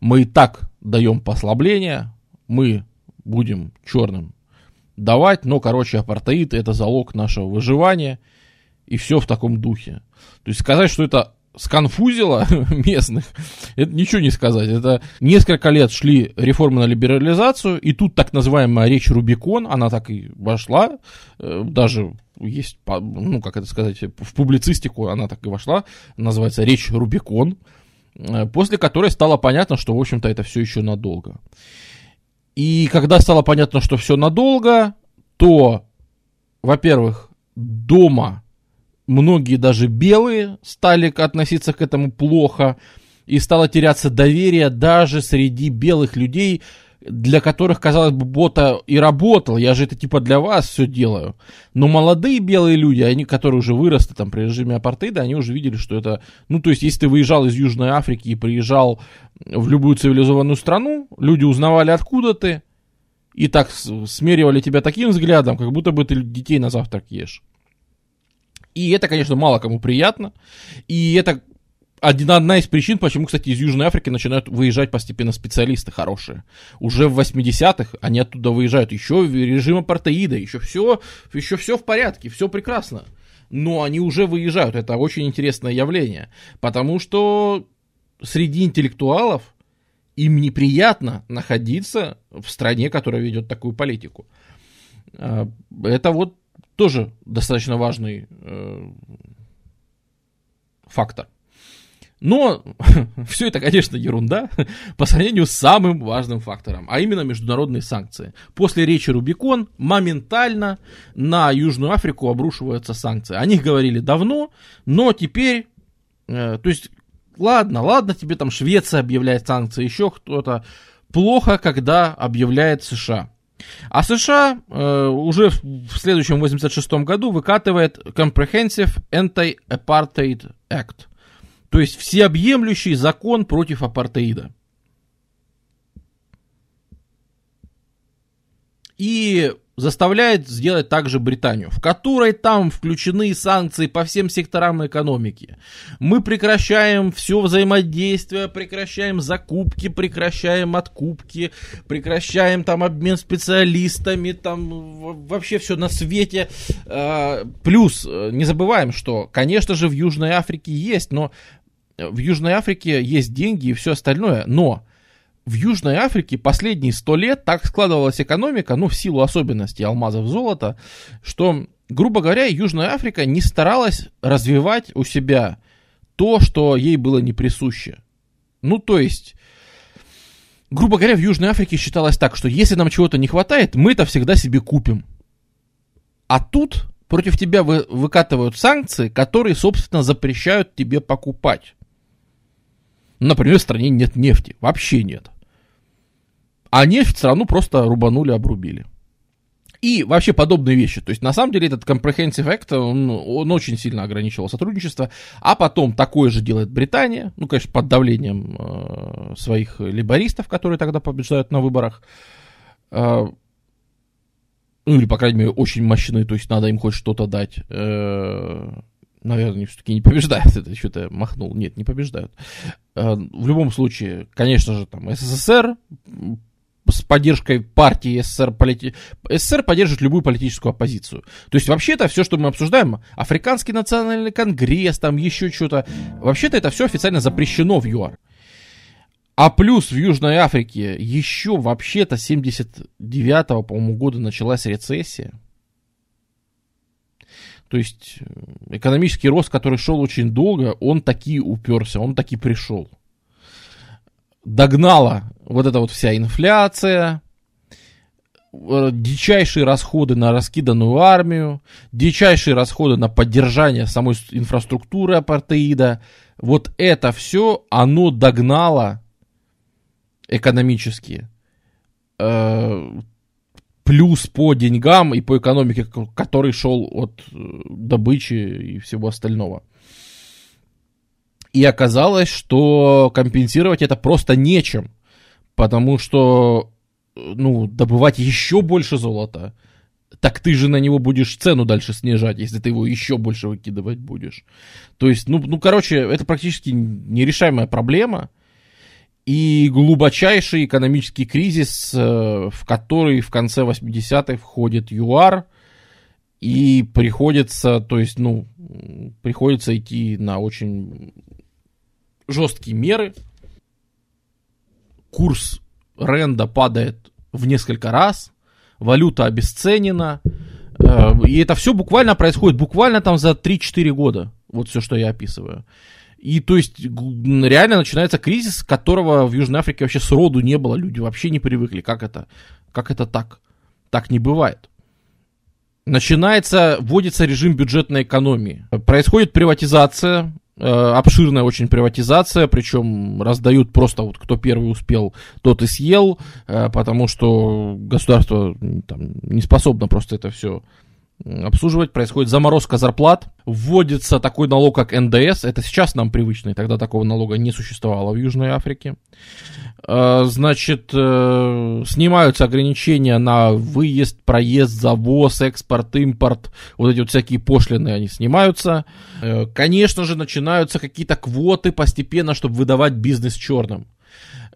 Мы и так даем послабление. Мы будем черным давать. Но, короче, апартеид это залог нашего выживания. И все в таком духе. То есть сказать, что это сконфузило <laughs> местных, это ничего не сказать. Это несколько лет шли реформы на либерализацию, и тут так называемая речь Рубикон, она так и вошла, э, даже есть, ну, как это сказать, в публицистику она так и вошла, называется «Речь Рубикон», э, после которой стало понятно, что, в общем-то, это все еще надолго. И когда стало понятно, что все надолго, то, во-первых, дома многие даже белые стали относиться к этому плохо, и стало теряться доверие даже среди белых людей, для которых, казалось бы, бота и работал, я же это типа для вас все делаю. Но молодые белые люди, они, которые уже выросли там при режиме апартеида, они уже видели, что это, ну, то есть, если ты выезжал из Южной Африки и приезжал в любую цивилизованную страну, люди узнавали, откуда ты, и так смеривали тебя таким взглядом, как будто бы ты детей на завтрак ешь. И это, конечно, мало кому приятно. И это одна, из причин, почему, кстати, из Южной Африки начинают выезжать постепенно специалисты хорошие. Уже в 80-х они оттуда выезжают. Еще режим апартеида, еще все, еще все в порядке, все прекрасно. Но они уже выезжают. Это очень интересное явление. Потому что среди интеллектуалов им неприятно находиться в стране, которая ведет такую политику. А, это вот тоже достаточно важный э, фактор. Но <laughs> все это, конечно, ерунда <laughs> по сравнению с самым важным фактором, а именно международные санкции. После речи Рубикон моментально на Южную Африку обрушиваются санкции. О них говорили давно, но теперь, э, то есть, ладно, ладно, тебе там Швеция объявляет санкции, еще кто-то. Плохо, когда объявляет США. А США э, уже в следующем 86 году выкатывает Comprehensive Anti-Apartheid Act, то есть всеобъемлющий закон против апартеида. И заставляет сделать также Британию, в которой там включены санкции по всем секторам экономики. Мы прекращаем все взаимодействие, прекращаем закупки, прекращаем откупки, прекращаем там обмен специалистами, там вообще все на свете. А, плюс, э, не забываем, что, конечно же, в Южной Африке есть, но в Южной Африке есть деньги и все остальное, но в Южной Африке последние сто лет так складывалась экономика, ну, в силу особенностей алмазов золота, что, грубо говоря, Южная Африка не старалась развивать у себя то, что ей было не присуще. Ну, то есть, грубо говоря, в Южной Африке считалось так, что если нам чего-то не хватает, мы это всегда себе купим. А тут против тебя вы, выкатывают санкции, которые, собственно, запрещают тебе покупать. Например, в стране нет нефти. Вообще нет. А нефть страну просто рубанули, обрубили. И вообще подобные вещи. То есть, на самом деле, этот Comprehensive Act, он, он очень сильно ограничивал сотрудничество. А потом такое же делает Британия. Ну, конечно, под давлением э, своих либористов, которые тогда побеждают на выборах. Э, ну, или, по крайней мере, очень мощные. То есть, надо им хоть что-то дать. Э, наверное, все-таки не побеждают. <laughs> Это что-то махнул. Нет, не побеждают. Э, в любом случае, конечно же, там СССР с поддержкой партии СССР, полити... СССР поддерживает любую политическую оппозицию. То есть вообще-то все, что мы обсуждаем, Африканский национальный конгресс, там еще что-то, вообще-то это все официально запрещено в ЮАР. А плюс в Южной Африке еще вообще-то 79-го, по-моему, года началась рецессия. То есть э, экономический рост, который шел очень долго, он таки уперся, он таки пришел догнала вот эта вот вся инфляция, э, дичайшие расходы на раскиданную армию, дичайшие расходы на поддержание самой инфраструктуры апартеида. Вот это все, оно догнало экономически. Э, плюс по деньгам и по экономике, который шел от э, добычи и всего остального. И оказалось, что компенсировать это просто нечем, потому что, ну, добывать еще больше золота, так ты же на него будешь цену дальше снижать, если ты его еще больше выкидывать будешь. То есть, ну, ну короче, это практически нерешаемая проблема и глубочайший экономический кризис, э, в который в конце 80-х входит ЮАР, и приходится, то есть, ну, приходится идти на очень жесткие меры. Курс ренда падает в несколько раз, валюта обесценена. Э, и это все буквально происходит, буквально там за 3-4 года. Вот все, что я описываю. И то есть реально начинается кризис, которого в Южной Африке вообще сроду не было. Люди вообще не привыкли. Как это? Как это так? Так не бывает. Начинается, вводится режим бюджетной экономии. Происходит приватизация обширная очень приватизация, причем раздают просто вот кто первый успел, тот и съел, э, потому что государство там, не способно просто это все обслуживать, происходит заморозка зарплат, вводится такой налог, как НДС, это сейчас нам привычный, тогда такого налога не существовало в Южной Африке. Э, значит, э, снимаются ограничения на выезд, проезд, завоз, экспорт, импорт, вот эти вот всякие пошлины, они снимаются. Э, конечно же, начинаются какие-то квоты постепенно, чтобы выдавать бизнес черным.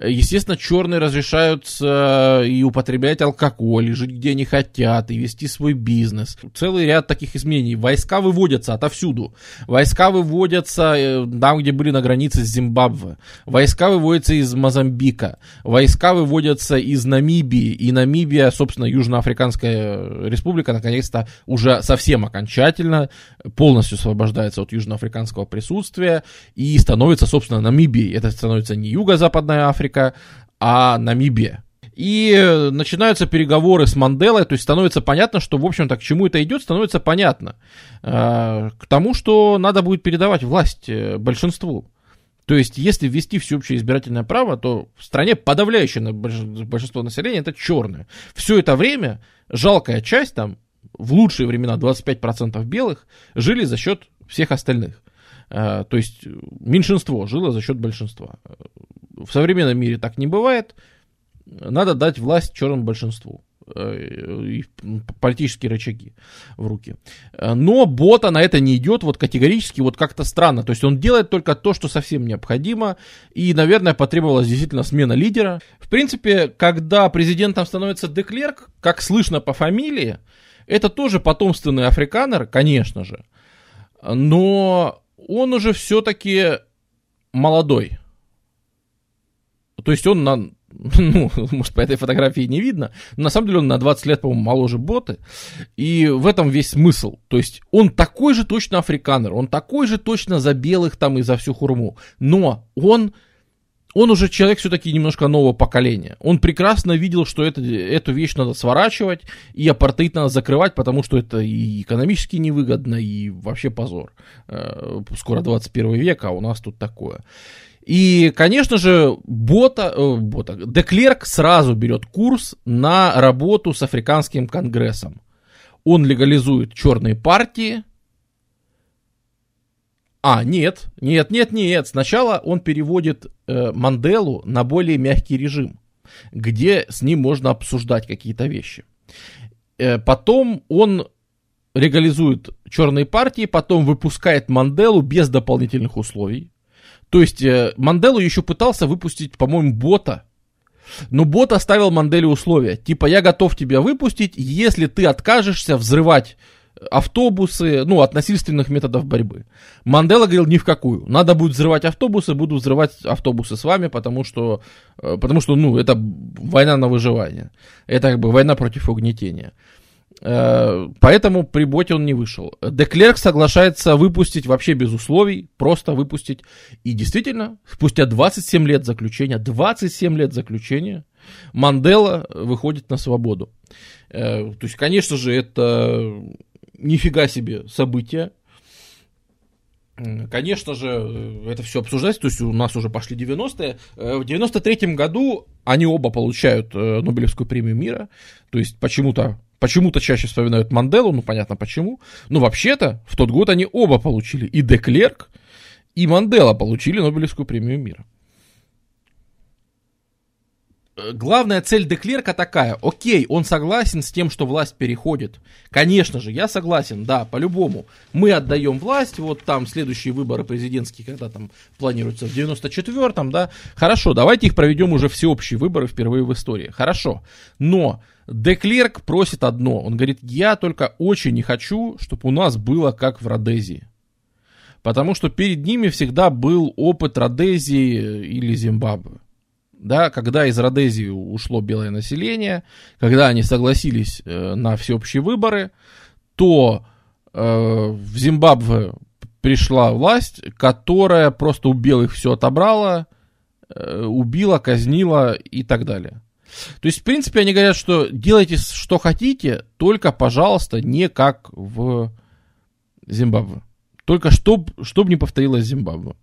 Естественно, черные разрешаются и употреблять алкоголь, и жить где они хотят, и вести свой бизнес. Целый ряд таких изменений. Войска выводятся отовсюду. Войска выводятся э, там, где были на границе с Зимбабве. Войска выводятся из Мозамбика. Войска выводятся из Намибии. И Намибия, собственно, Южноафриканская республика, наконец-то уже совсем окончательно полностью освобождается от южноафриканского присутствия и становится, собственно, Намибией. Это становится не юго-западная Африка, Африка, а Намибия. И начинаются переговоры с Манделой, то есть становится понятно, что, в общем-то, к чему это идет, становится понятно. Э, к тому, что надо будет передавать власть э, большинству. То есть, если ввести всеобщее избирательное право, то в стране подавляющее большинство населения это черное. Все это время жалкая часть, там, в лучшие времена 25% белых, жили за счет всех остальных. То есть меньшинство жило за счет большинства. В современном мире так не бывает. Надо дать власть черному большинству. Э, и политические рычаги в руки. Но бота на это не идет вот категорически, вот как-то странно. То есть он делает только то, что совсем необходимо. И, наверное, потребовалась действительно смена лидера. В принципе, когда президентом становится Деклерк, как слышно по фамилии, это тоже потомственный африканер, конечно же. Но он уже все-таки молодой. То есть он на <laughs> ну, может, по этой фотографии не видно, но на самом деле он на 20 лет, по-моему, моложе боты, и в этом весь смысл. То есть он такой же точно африканер, он такой же точно за белых там и за всю хурму, но он, он уже человек все-таки немножко нового поколения. Он прекрасно видел, что это, эту вещь надо сворачивать, и апартеид надо закрывать, потому что это и экономически невыгодно, и вообще позор. Э, скоро 21 век, а у нас тут такое. И, конечно же, бота, э, бота, Деклерк сразу берет курс на работу с Африканским конгрессом. Он легализует черные партии. А, нет, нет, нет, нет. Сначала он переводит э, Манделу на более мягкий режим, где с ним можно обсуждать какие-то вещи. Э, потом он легализует черные партии, потом выпускает Манделу без дополнительных условий. То есть э, Манделу еще пытался выпустить, по-моему, бота. Но бот оставил Манделе условия. Типа, я готов тебя выпустить, если ты откажешься взрывать автобусы, ну, от насильственных методов борьбы. Мандела говорил, ни в какую. Надо будет взрывать автобусы, буду взрывать автобусы с вами, потому что, э, потому что, ну, это война на выживание. Это как бы война против угнетения. Э, поэтому при боте он не вышел. Деклерк соглашается выпустить вообще без условий, просто выпустить. И действительно, спустя 27 лет заключения, 27 лет заключения, Мандела выходит на свободу. Э, то есть, конечно же, это нифига себе событие. Конечно же, э, это все обсуждается, то есть у нас уже пошли 90-е. В 93-м году они оба получают Нобелевскую премию мира, то есть почему-то Почему-то чаще вспоминают Манделу, ну понятно почему. Но вообще-то в тот год они оба получили. И Деклерк, и Мандела получили Нобелевскую премию мира. Э, главная цель Деклерка такая. Окей, он согласен с тем, что власть переходит. Конечно же, я согласен, да, по-любому. Мы отдаем власть, вот там следующие выборы президентские, когда там планируются в 94-м, да. Хорошо, давайте их проведем уже всеобщие выборы впервые в истории. Хорошо. Но Деклерк просит одно. Он говорит, я только очень не хочу, чтобы у нас было как в Родезии. Потому что перед ними всегда был опыт Родезии или Зимбабве. Да, когда из Родезии ушло белое население, когда они согласились э, на всеобщие выборы, то э, в Зимбабве пришла власть, которая просто у белых все отобрала, э, убила, казнила и так далее. То есть, в принципе, они говорят, что делайте, что хотите, только, пожалуйста, не как в Зимбабве. Только чтобы чтоб не повторилось Зимбабве.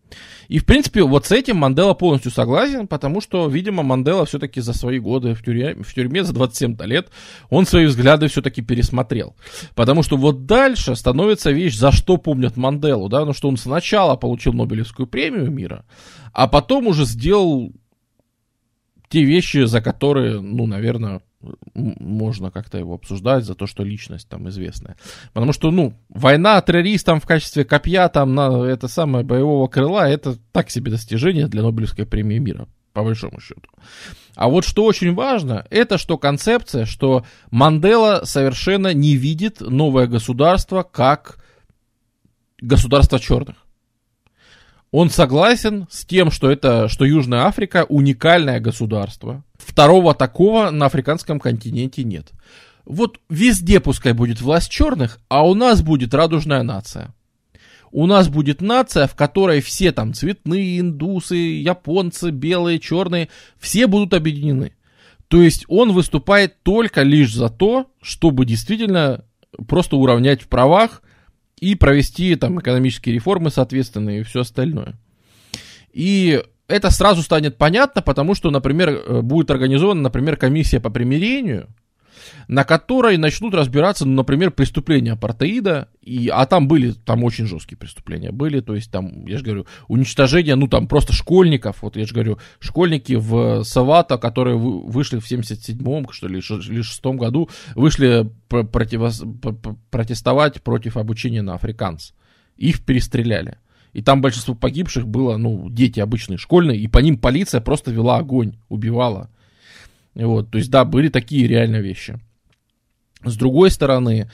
И, в принципе, вот с этим Мандела полностью согласен, потому что, видимо, Мандела все-таки за свои годы в тюрьме, в тюрьме за 27 лет, он свои взгляды все-таки пересмотрел. Потому что вот дальше становится вещь, за что помнят Манделу, да, ну что он сначала получил Нобелевскую премию мира, а потом уже сделал те вещи, за которые, ну, наверное, можно как-то его обсуждать за то, что личность там известная. Потому что, ну, война террористам в качестве копья там на это самое боевого крыла, это так себе достижение для Нобелевской премии мира, по большому счету. А вот что очень важно, это что концепция, что Мандела совершенно не видит новое государство как государство черных. Он согласен с тем, что это, что Южная Африка уникальное государство. Второго такого на африканском континенте нет. Вот везде пускай будет власть черных, а у нас будет радужная нация. У нас будет нация, в которой все там цветные, индусы, японцы, белые, черные, все будут объединены. То есть он выступает только лишь за то, чтобы действительно просто уравнять в правах и провести там экономические реформы, соответственно, и все остальное. И это сразу станет понятно, потому что, например, э, будет организована, например, комиссия по примирению, на которой начнут разбираться, ну, например, преступления апартеида, и, а там были, там очень жесткие преступления были, то есть там, я же говорю, уничтожение, ну, там просто школьников, вот я же говорю, школьники в Савата, которые вышли в 77-м, что ли, или 6 году, вышли протестовать против обучения на африканц. Их перестреляли. И там большинство погибших было, ну, дети обычные, школьные, и по ним полиция просто вела огонь, убивала. Вот, то есть, да, были такие реально вещи. С другой стороны,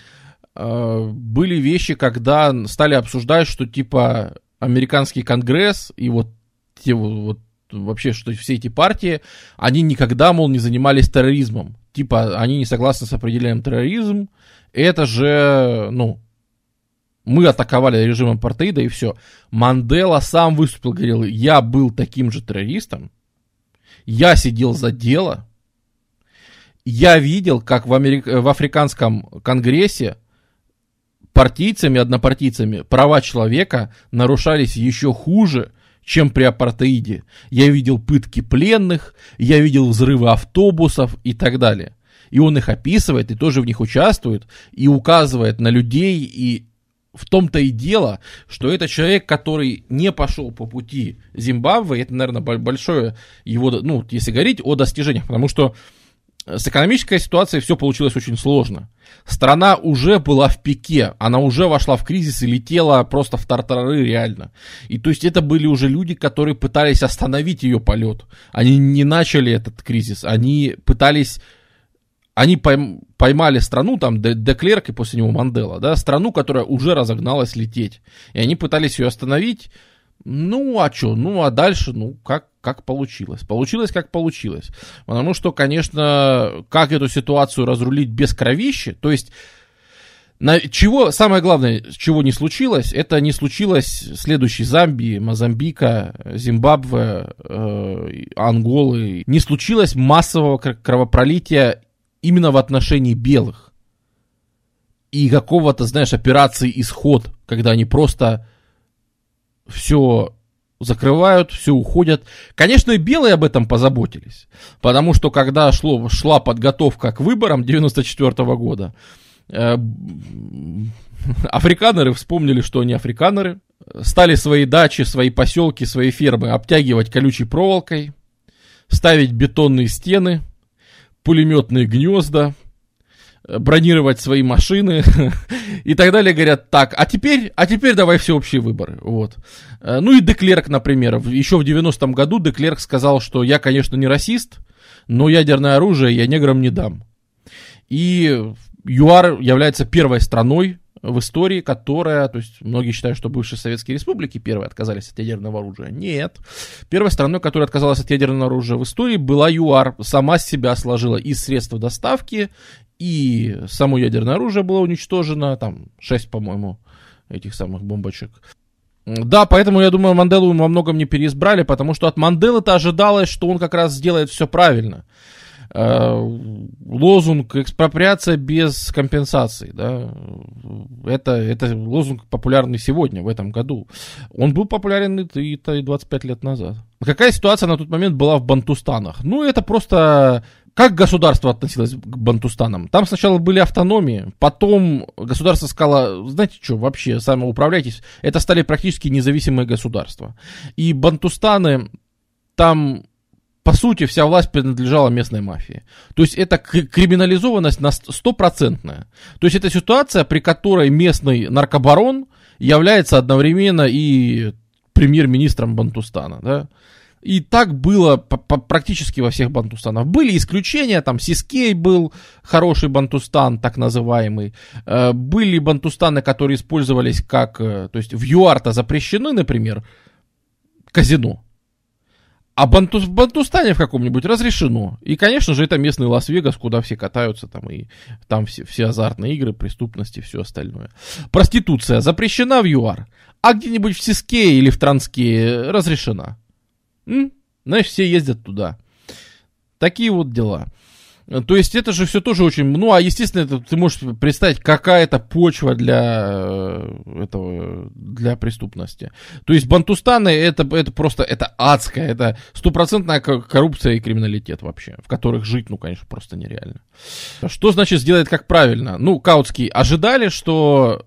э, были вещи, когда стали обсуждать, что типа американский конгресс и вот те вот вообще, что все эти партии, они никогда, мол, не занимались терроризмом. Типа, они не согласны с определением терроризм. Это же, ну, мы атаковали режим апартеида и все. Мандела сам выступил, говорил, я был таким же террористом, я сидел за дело, я видел, как в, Америк... в Африканском конгрессе партийцами, однопартийцами права человека нарушались еще хуже, чем при апартеиде. Я видел пытки пленных, я видел взрывы автобусов и так далее. И он их описывает, и тоже в них участвует, и указывает на людей, и в том-то и дело, что это человек, который не пошел по пути Зимбабве, это, наверное, большое его, ну, если говорить о достижениях, потому что с экономической ситуацией все получилось очень сложно. Страна уже была в пике, она уже вошла в кризис и летела просто в тартары реально. И то есть это были уже люди, которые пытались остановить ее полет. Они не начали этот кризис, они пытались... Они поймали страну, там, Деклерк и после него Мандела, да, страну, которая уже разогналась лететь. И они пытались ее остановить, ну, а что? Ну, а дальше, ну, как, как получилось. Получилось, как получилось. Потому что, конечно, как эту ситуацию разрулить без кровищи, то есть... На, чего, самое главное, чего не случилось, это не случилось следующей Замбии, Мозамбика, Зимбабве, э, Анголы. Не случилось массового кровопролития именно в отношении белых. И какого-то, знаешь, операции «Исход», когда они просто все закрывают, все уходят. Конечно, и белые об этом позаботились, потому что когда шло, шла подготовка к выборам 94 -го года, э, африканеры вспомнили, что они африканеры, стали свои дачи, свои поселки, свои фермы обтягивать колючей проволокой, ставить бетонные стены, пулеметные гнезда, бронировать свои машины <laughs> и так далее, говорят, так, а теперь, а теперь давай всеобщие выборы, вот. Э, ну и Деклерк, например, еще в 90-м году Деклерк сказал, что я, конечно, не расист, но ядерное оружие я неграм не дам. И ЮАР является первой страной, в истории, которая, то есть многие считают, что бывшие советские республики первые отказались от ядерного оружия. Нет. Первой страной, которая отказалась от ядерного оружия в истории, была ЮАР. Сама себя сложила из средств доставки, и само ядерное оружие было уничтожено, там 6, по-моему, этих самых бомбочек. Да, поэтому, я думаю, Манделу во многом не переизбрали, потому что от Манделы-то ожидалось, что он как раз сделает все правильно. Э, лозунг экспроприация без компенсации, да, это, это лозунг популярный сегодня, в этом году. Он был популярен и, и 25 лет назад. Какая ситуация на тот момент была в Бантустанах? Ну, это просто как государство относилось к Бантустанам? Там сначала были автономии, потом государство сказало, знаете что, вообще, самоуправляйтесь. Это стали практически независимые государства. И Бантустаны, там по сути, вся власть принадлежала местной мафии. То есть это криминализованность на стопроцентная. То есть это ситуация, при которой местный наркобарон является одновременно и премьер-министром Бантустана. Да? И так было практически во всех Бантустанах. Были исключения, там Сискей был хороший Бантустан, так называемый. Э, были Бантустаны, которые использовались как, э, то есть в ЮАРТа запрещены, например, казино. А Банту, в Бантустане в каком-нибудь разрешено. И, конечно же, это местный Лас-Вегас, куда все катаются, там и там все, все азартные игры, преступности, все остальное. Проституция запрещена в ЮАР, а где-нибудь в Сиске или в Транске разрешена. М? Знаешь, все ездят туда. Такие вот дела. То есть это же все тоже очень... Ну, а естественно, это, ты можешь представить, какая это почва для э, этого, для преступности. То есть бантустаны это, это просто, это адская, это стопроцентная коррупция и криминалитет вообще, в которых жить, ну, конечно, просто нереально. Что значит сделать как правильно? Ну, Каутский ожидали, что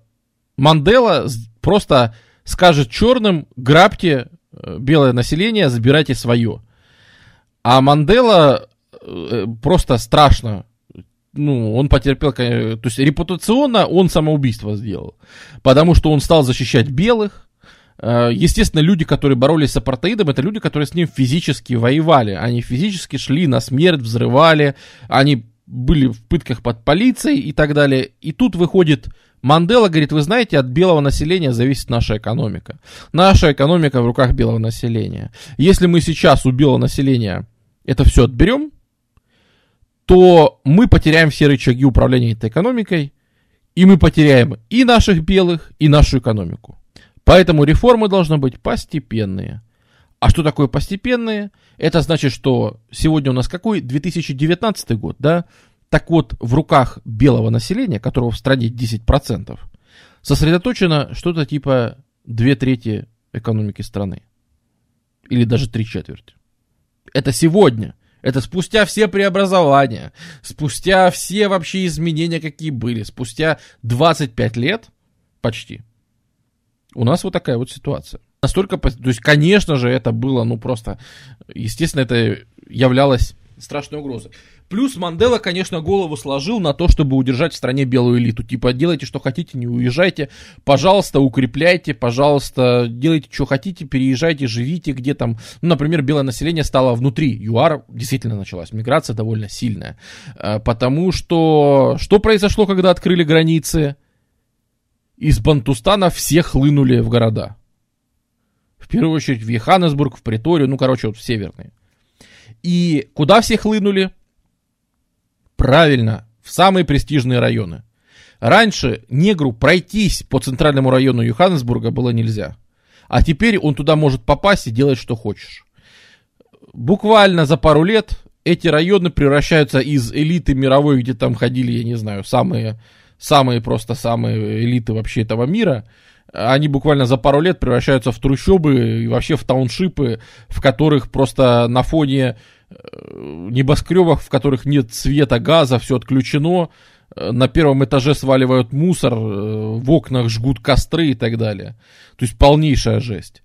Мандела просто скажет черным, грабьте белое население, забирайте свое. А Мандела Э, просто страшно. Ну, он потерпел, то есть репутационно он самоубийство сделал, потому что он стал защищать белых. Э, естественно, люди, которые боролись с апартеидом, это люди, которые с ним физически воевали. Они физически шли на смерть, взрывали, они были в пытках под полицией и так далее. И тут выходит Мандела, говорит, вы знаете, от белого населения зависит наша экономика. Наша экономика в руках белого населения. Если мы сейчас у белого населения это все отберем, то мы потеряем все рычаги управления этой экономикой, и мы потеряем и наших белых, и нашу экономику. Поэтому реформы должны быть постепенные. А что такое постепенные? Это значит, что сегодня у нас какой? 2019 год, да? Так вот, в руках белого населения, которого в стране 10%, сосредоточено что-то типа две трети экономики страны. Или даже три четверти. Это сегодня – это спустя все преобразования, спустя все вообще изменения, какие были, спустя 25 лет почти. У нас вот такая вот ситуация. Настолько, то есть, конечно же, это было, ну просто, естественно, это являлось страшной угрозой. Плюс Мандела, конечно, голову сложил на то, чтобы удержать в стране белую элиту. Типа, делайте, что хотите, не уезжайте. Пожалуйста, укрепляйте, пожалуйста, делайте, что хотите, переезжайте, живите, где там. Ну, например, белое население стало внутри. ЮАР действительно началась. Миграция довольно сильная. А, потому что... Что произошло, когда открыли границы? Из Бантустана все хлынули в города. В первую очередь в Йоханнесбург, в Приторию, ну, короче, вот в северные. И куда все хлынули? Правильно, в самые престижные районы. Раньше негру пройтись по центральному району Йоханнесбурга было нельзя. А теперь он туда может попасть и делать, что хочешь. Буквально за пару лет эти районы превращаются из элиты мировой, где там ходили, я не знаю, самые, самые просто самые элиты вообще этого мира, они буквально за пару лет превращаются в трущобы и вообще в тауншипы, в которых просто на фоне небоскребах, в которых нет света, газа, все отключено, э, на первом этаже сваливают мусор, э, в окнах жгут костры и так далее. То есть полнейшая жесть.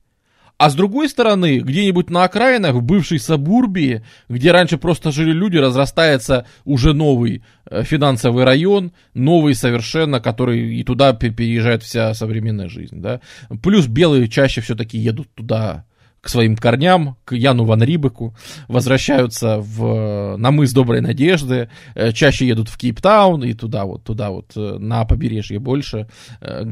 А с другой стороны, где-нибудь на окраинах, в бывшей Сабурбии, где раньше просто жили люди, разрастается уже новый финансовый район, новый совершенно, который и туда переезжает вся современная жизнь. Да? Плюс белые чаще все-таки едут туда к своим корням, к Яну Ван Рибеку, возвращаются в, на мыс Доброй Надежды, э, чаще едут в Кейптаун и туда вот, туда вот, э, на побережье больше, э,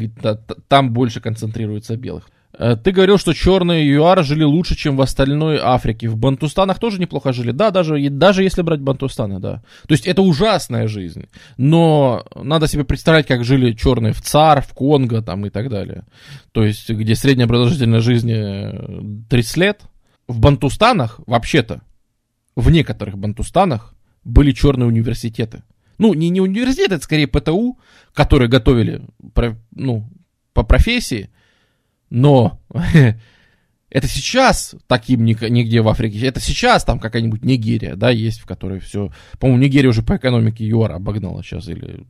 там больше концентрируется белых. Э, ты говорил, что черные ЮАР жили лучше, чем в остальной Африке. В Бантустанах тоже неплохо жили. Да, даже, даже если брать Бантустаны, да. То есть это ужасная жизнь. Но надо себе представлять, как жили черные в ЦАР, в Конго там и так далее. То есть где средняя продолжительность жизни 30 лет. В Бантустанах, вообще-то, в некоторых Бантустанах были черные университеты. Ну, не, не университеты, это скорее ПТУ, которые готовили ну, по профессии, но <laughs> это сейчас таким нигде в Африке, это сейчас там какая-нибудь Нигерия, да, есть, в которой все, по-моему, Нигерия уже по экономике ЮАР обогнала сейчас, или,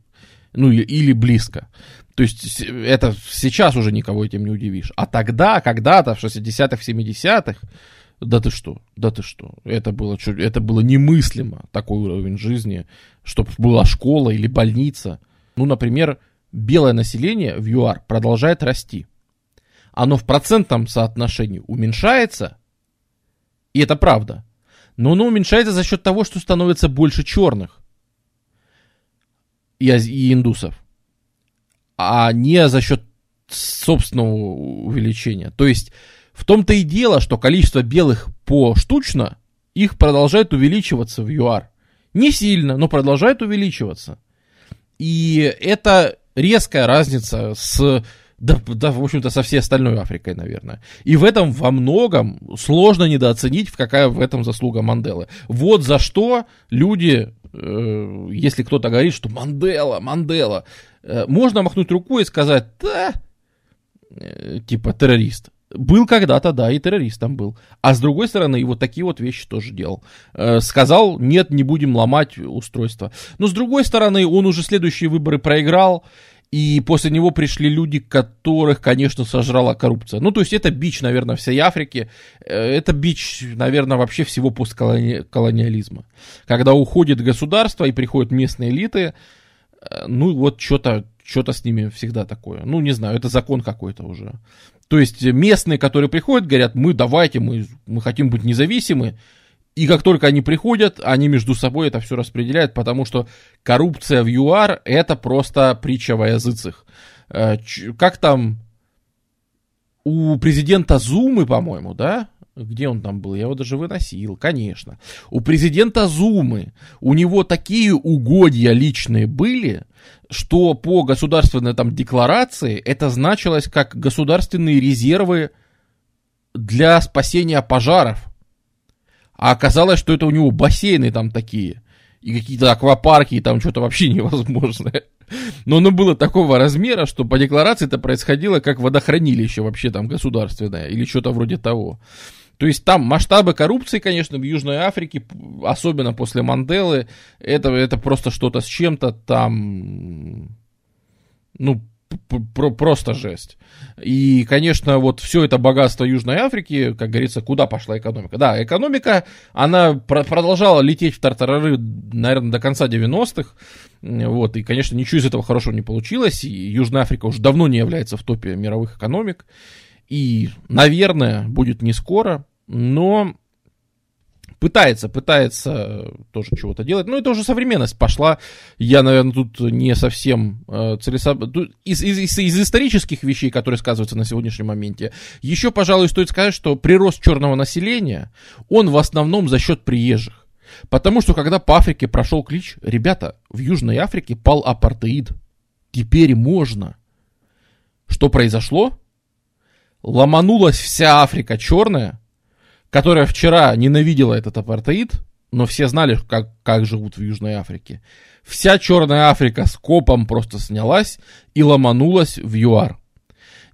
ну, или, или близко. То есть это сейчас уже никого этим не удивишь. А тогда, когда-то, в 60-х, 70-х, да ты что, да ты что, это было, это было немыслимо, такой уровень жизни, чтобы была школа или больница. Ну, например, белое население в ЮАР продолжает расти оно в процентном соотношении уменьшается, и это правда, но оно уменьшается за счет того, что становится больше черных и, и индусов, а не за счет собственного увеличения. То есть в том-то и дело, что количество белых поштучно, их продолжает увеличиваться в ЮАР. Не сильно, но продолжает увеличиваться. И это резкая разница с да, да, в общем-то, со всей остальной Африкой, наверное. И в этом во многом сложно недооценить, какая в этом заслуга Манделы. Вот за что люди э, если кто-то говорит, что Мандела, Мандела, э, можно махнуть рукой и сказать, да, э, типа террорист. Был когда-то, да, и террористом был. А с другой стороны, и вот такие вот вещи тоже делал. Э, сказал, нет, не будем ломать устройство. Но с другой стороны, он уже следующие выборы проиграл, и после него пришли люди, которых, конечно, сожрала коррупция. Ну, то есть это бич, наверное, всей Африки. Э, это бич, наверное, вообще всего постколониализма. Когда уходит государство и приходят местные элиты, э, ну, вот что-то что-то с ними всегда такое. Ну, не знаю, это закон какой-то уже. То есть местные, которые приходят, говорят, мы давайте, мы, мы хотим быть независимы. И как только они приходят, они между собой это все распределяют, потому что коррупция в ЮАР это просто притча во языцах. Э, как там у президента Зумы, по-моему, да? Где он там был? Я его даже выносил, конечно. У президента Зумы, у него такие угодья личные были, что по государственной там декларации это значилось как государственные резервы для спасения пожаров. А оказалось, что это у него бассейны там такие. И какие-то аквапарки, и там что-то вообще <laughs> невозможное. Но оно было такого размера, что по декларации это происходило как водохранилище вообще там государственное. Или что-то вроде того. То есть там масштабы коррупции, конечно, в Южной Африке, особенно после Манделы, это, это просто что-то с чем-то там, ну, просто жесть. И, конечно, вот все это богатство Южной Африки, как говорится, куда пошла экономика? Да, экономика, она продолжала лететь в тартарары, наверное, до конца 90-х. Вот, и, конечно, ничего из этого хорошего не получилось. И Южная Африка уже давно не является в топе мировых экономик. И, наверное, будет не скоро но пытается, пытается тоже чего-то делать. Ну, это уже современность пошла. Я, наверное, тут не совсем э, целесообразно. Из, из, из исторических вещей, которые сказываются на сегодняшнем моменте, еще, пожалуй, стоит сказать, что прирост черного населения, он в основном за счет приезжих. Потому что, когда по Африке прошел клич, ребята, в Южной Африке пал апартеид. Теперь можно. Что произошло? Ломанулась вся Африка черная, которая вчера ненавидела этот апартеид, но все знали, как, как живут в Южной Африке. Вся Черная Африка с копом просто снялась и ломанулась в ЮАР.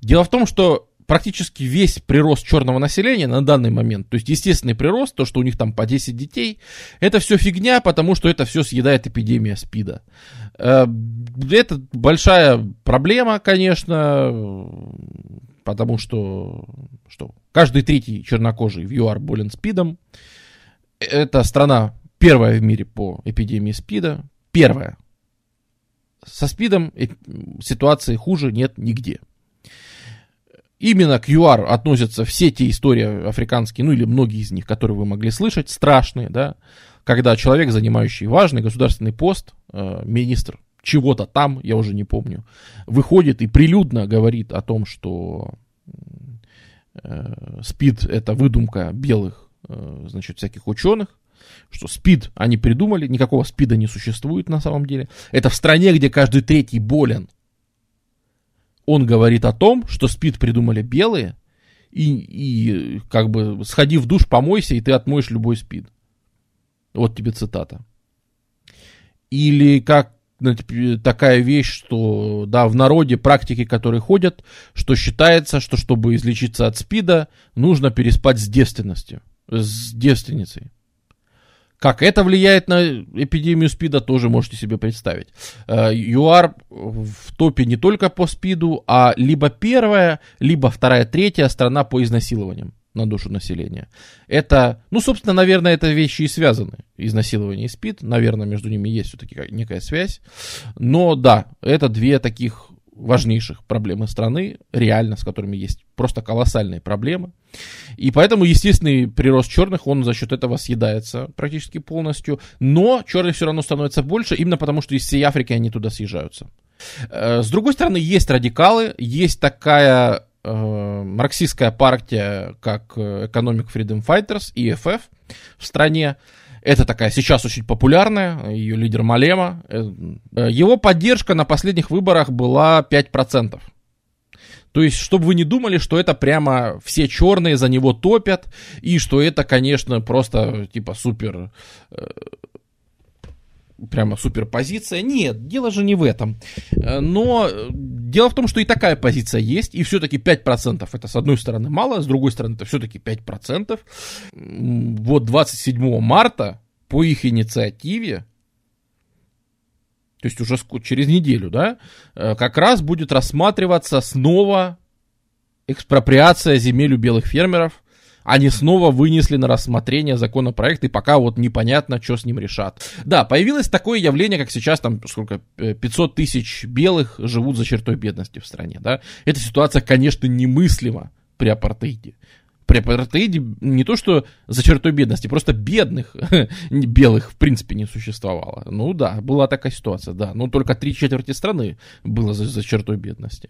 Дело в том, что практически весь прирост черного населения на данный момент, то есть естественный прирост, то, что у них там по 10 детей, это все фигня, потому что это все съедает эпидемия СПИДа. Э, это большая проблема, конечно, потому что, что каждый третий чернокожий в ЮАР болен СПИДом. Это страна первая в мире по эпидемии СПИДа. Первая. Со СПИДом ситуации хуже нет нигде. Именно к ЮАР относятся все те истории африканские, ну или многие из них, которые вы могли слышать, страшные, да, когда человек, занимающий важный государственный пост, э, министр чего-то там, я уже не помню, выходит и прилюдно говорит о том, что э, СПИД это выдумка белых, э, значит, всяких ученых, что СПИД они придумали, никакого СПИДа не существует на самом деле. Это в стране, где каждый третий болен он говорит о том, что спид придумали белые, и, и как бы сходи в душ, помойся, и ты отмоешь любой спид. Вот тебе цитата. Или как такая вещь, что да, в народе практики, которые ходят, что считается, что чтобы излечиться от спида, нужно переспать с девственностью, с девственницей. Как это влияет на эпидемию СПИДа, тоже можете себе представить. Э, ЮАР в топе не только по СПИДу, а либо первая, либо вторая, третья страна по изнасилованиям на душу населения. Это, ну, собственно, наверное, это вещи и связаны. Изнасилование и СПИД, наверное, между ними есть все-таки некая связь. Но да, это две таких важнейших проблемы страны, реально, с которыми есть просто колоссальные проблемы. И поэтому естественный прирост черных, он за счет этого съедается практически полностью. Но черных все равно становится больше, именно потому что из всей Африки они туда съезжаются. Э, с другой стороны, есть радикалы, есть такая марксистская партия, как Economic Freedom Fighters, EFF в стране, это такая сейчас очень популярная, ее лидер Малема. Э, его поддержка на последних выборах была 5%. То есть, чтобы вы не думали, что это прямо все черные за него топят, и что это, конечно, просто типа супер э, прямо суперпозиция. Нет, дело же не в этом. Э, но дело в том, что и такая позиция есть, и все-таки 5% это с одной стороны мало, с другой стороны это все-таки 5%. Вот 27 марта по их инициативе то есть уже через неделю, да, э, как раз будет рассматриваться снова экспроприация земель у белых фермеров. Они снова вынесли на рассмотрение законопроект, и пока вот непонятно, что с ним решат. Да, появилось такое явление, как сейчас там, сколько, 500 э, тысяч белых живут за чертой бедности в стране, да. Эта ситуация, конечно, немыслима при апартеиде при апартеиде не то что за чертой бедности, просто бедных <laughs> белых в принципе не существовало. Ну да, была такая ситуация, да. Но только три четверти страны было за, за чертой бедности.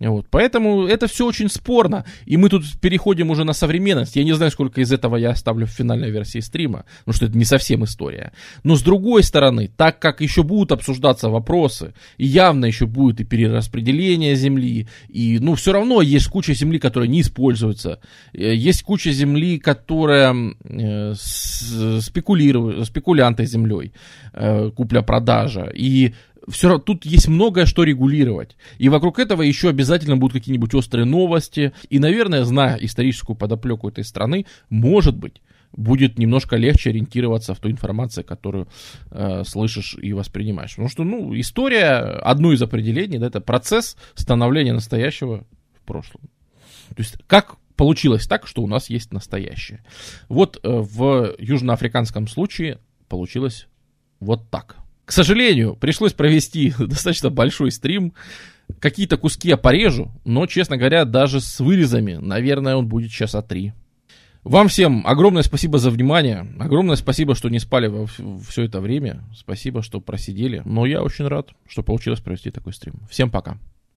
Вот, поэтому это все очень спорно. И мы тут переходим уже на современность. Я не знаю, сколько из этого я оставлю в финальной версии стрима, потому что это не совсем история. Но с другой стороны, так как еще будут обсуждаться вопросы, и явно еще будет и перераспределение земли, и ну все равно есть куча земли, которая не используется. Э, есть куча земли, которая э, спекулирует, спекулянты землей, э, купля-продажа. И все равно тут есть многое, что регулировать. И вокруг этого еще обязательно будут какие-нибудь острые новости. И, наверное, зная историческую подоплеку этой страны, может быть, будет немножко легче ориентироваться в ту информацию, которую э, слышишь и воспринимаешь. Потому что, ну, история, одно из определений, да, это процесс становления настоящего в прошлом. То есть, как получилось так, что у нас есть настоящее. Вот э, в южноафриканском случае получилось вот так. К сожалению, пришлось провести <laughs> достаточно большой стрим. Какие-то куски я порежу, но, честно говоря, даже с вырезами, наверное, он будет часа три. Вам всем огромное спасибо за внимание. Огромное спасибо, что не спали во все это время. Спасибо, что просидели. Но я очень рад, что получилось провести такой стрим. Всем пока.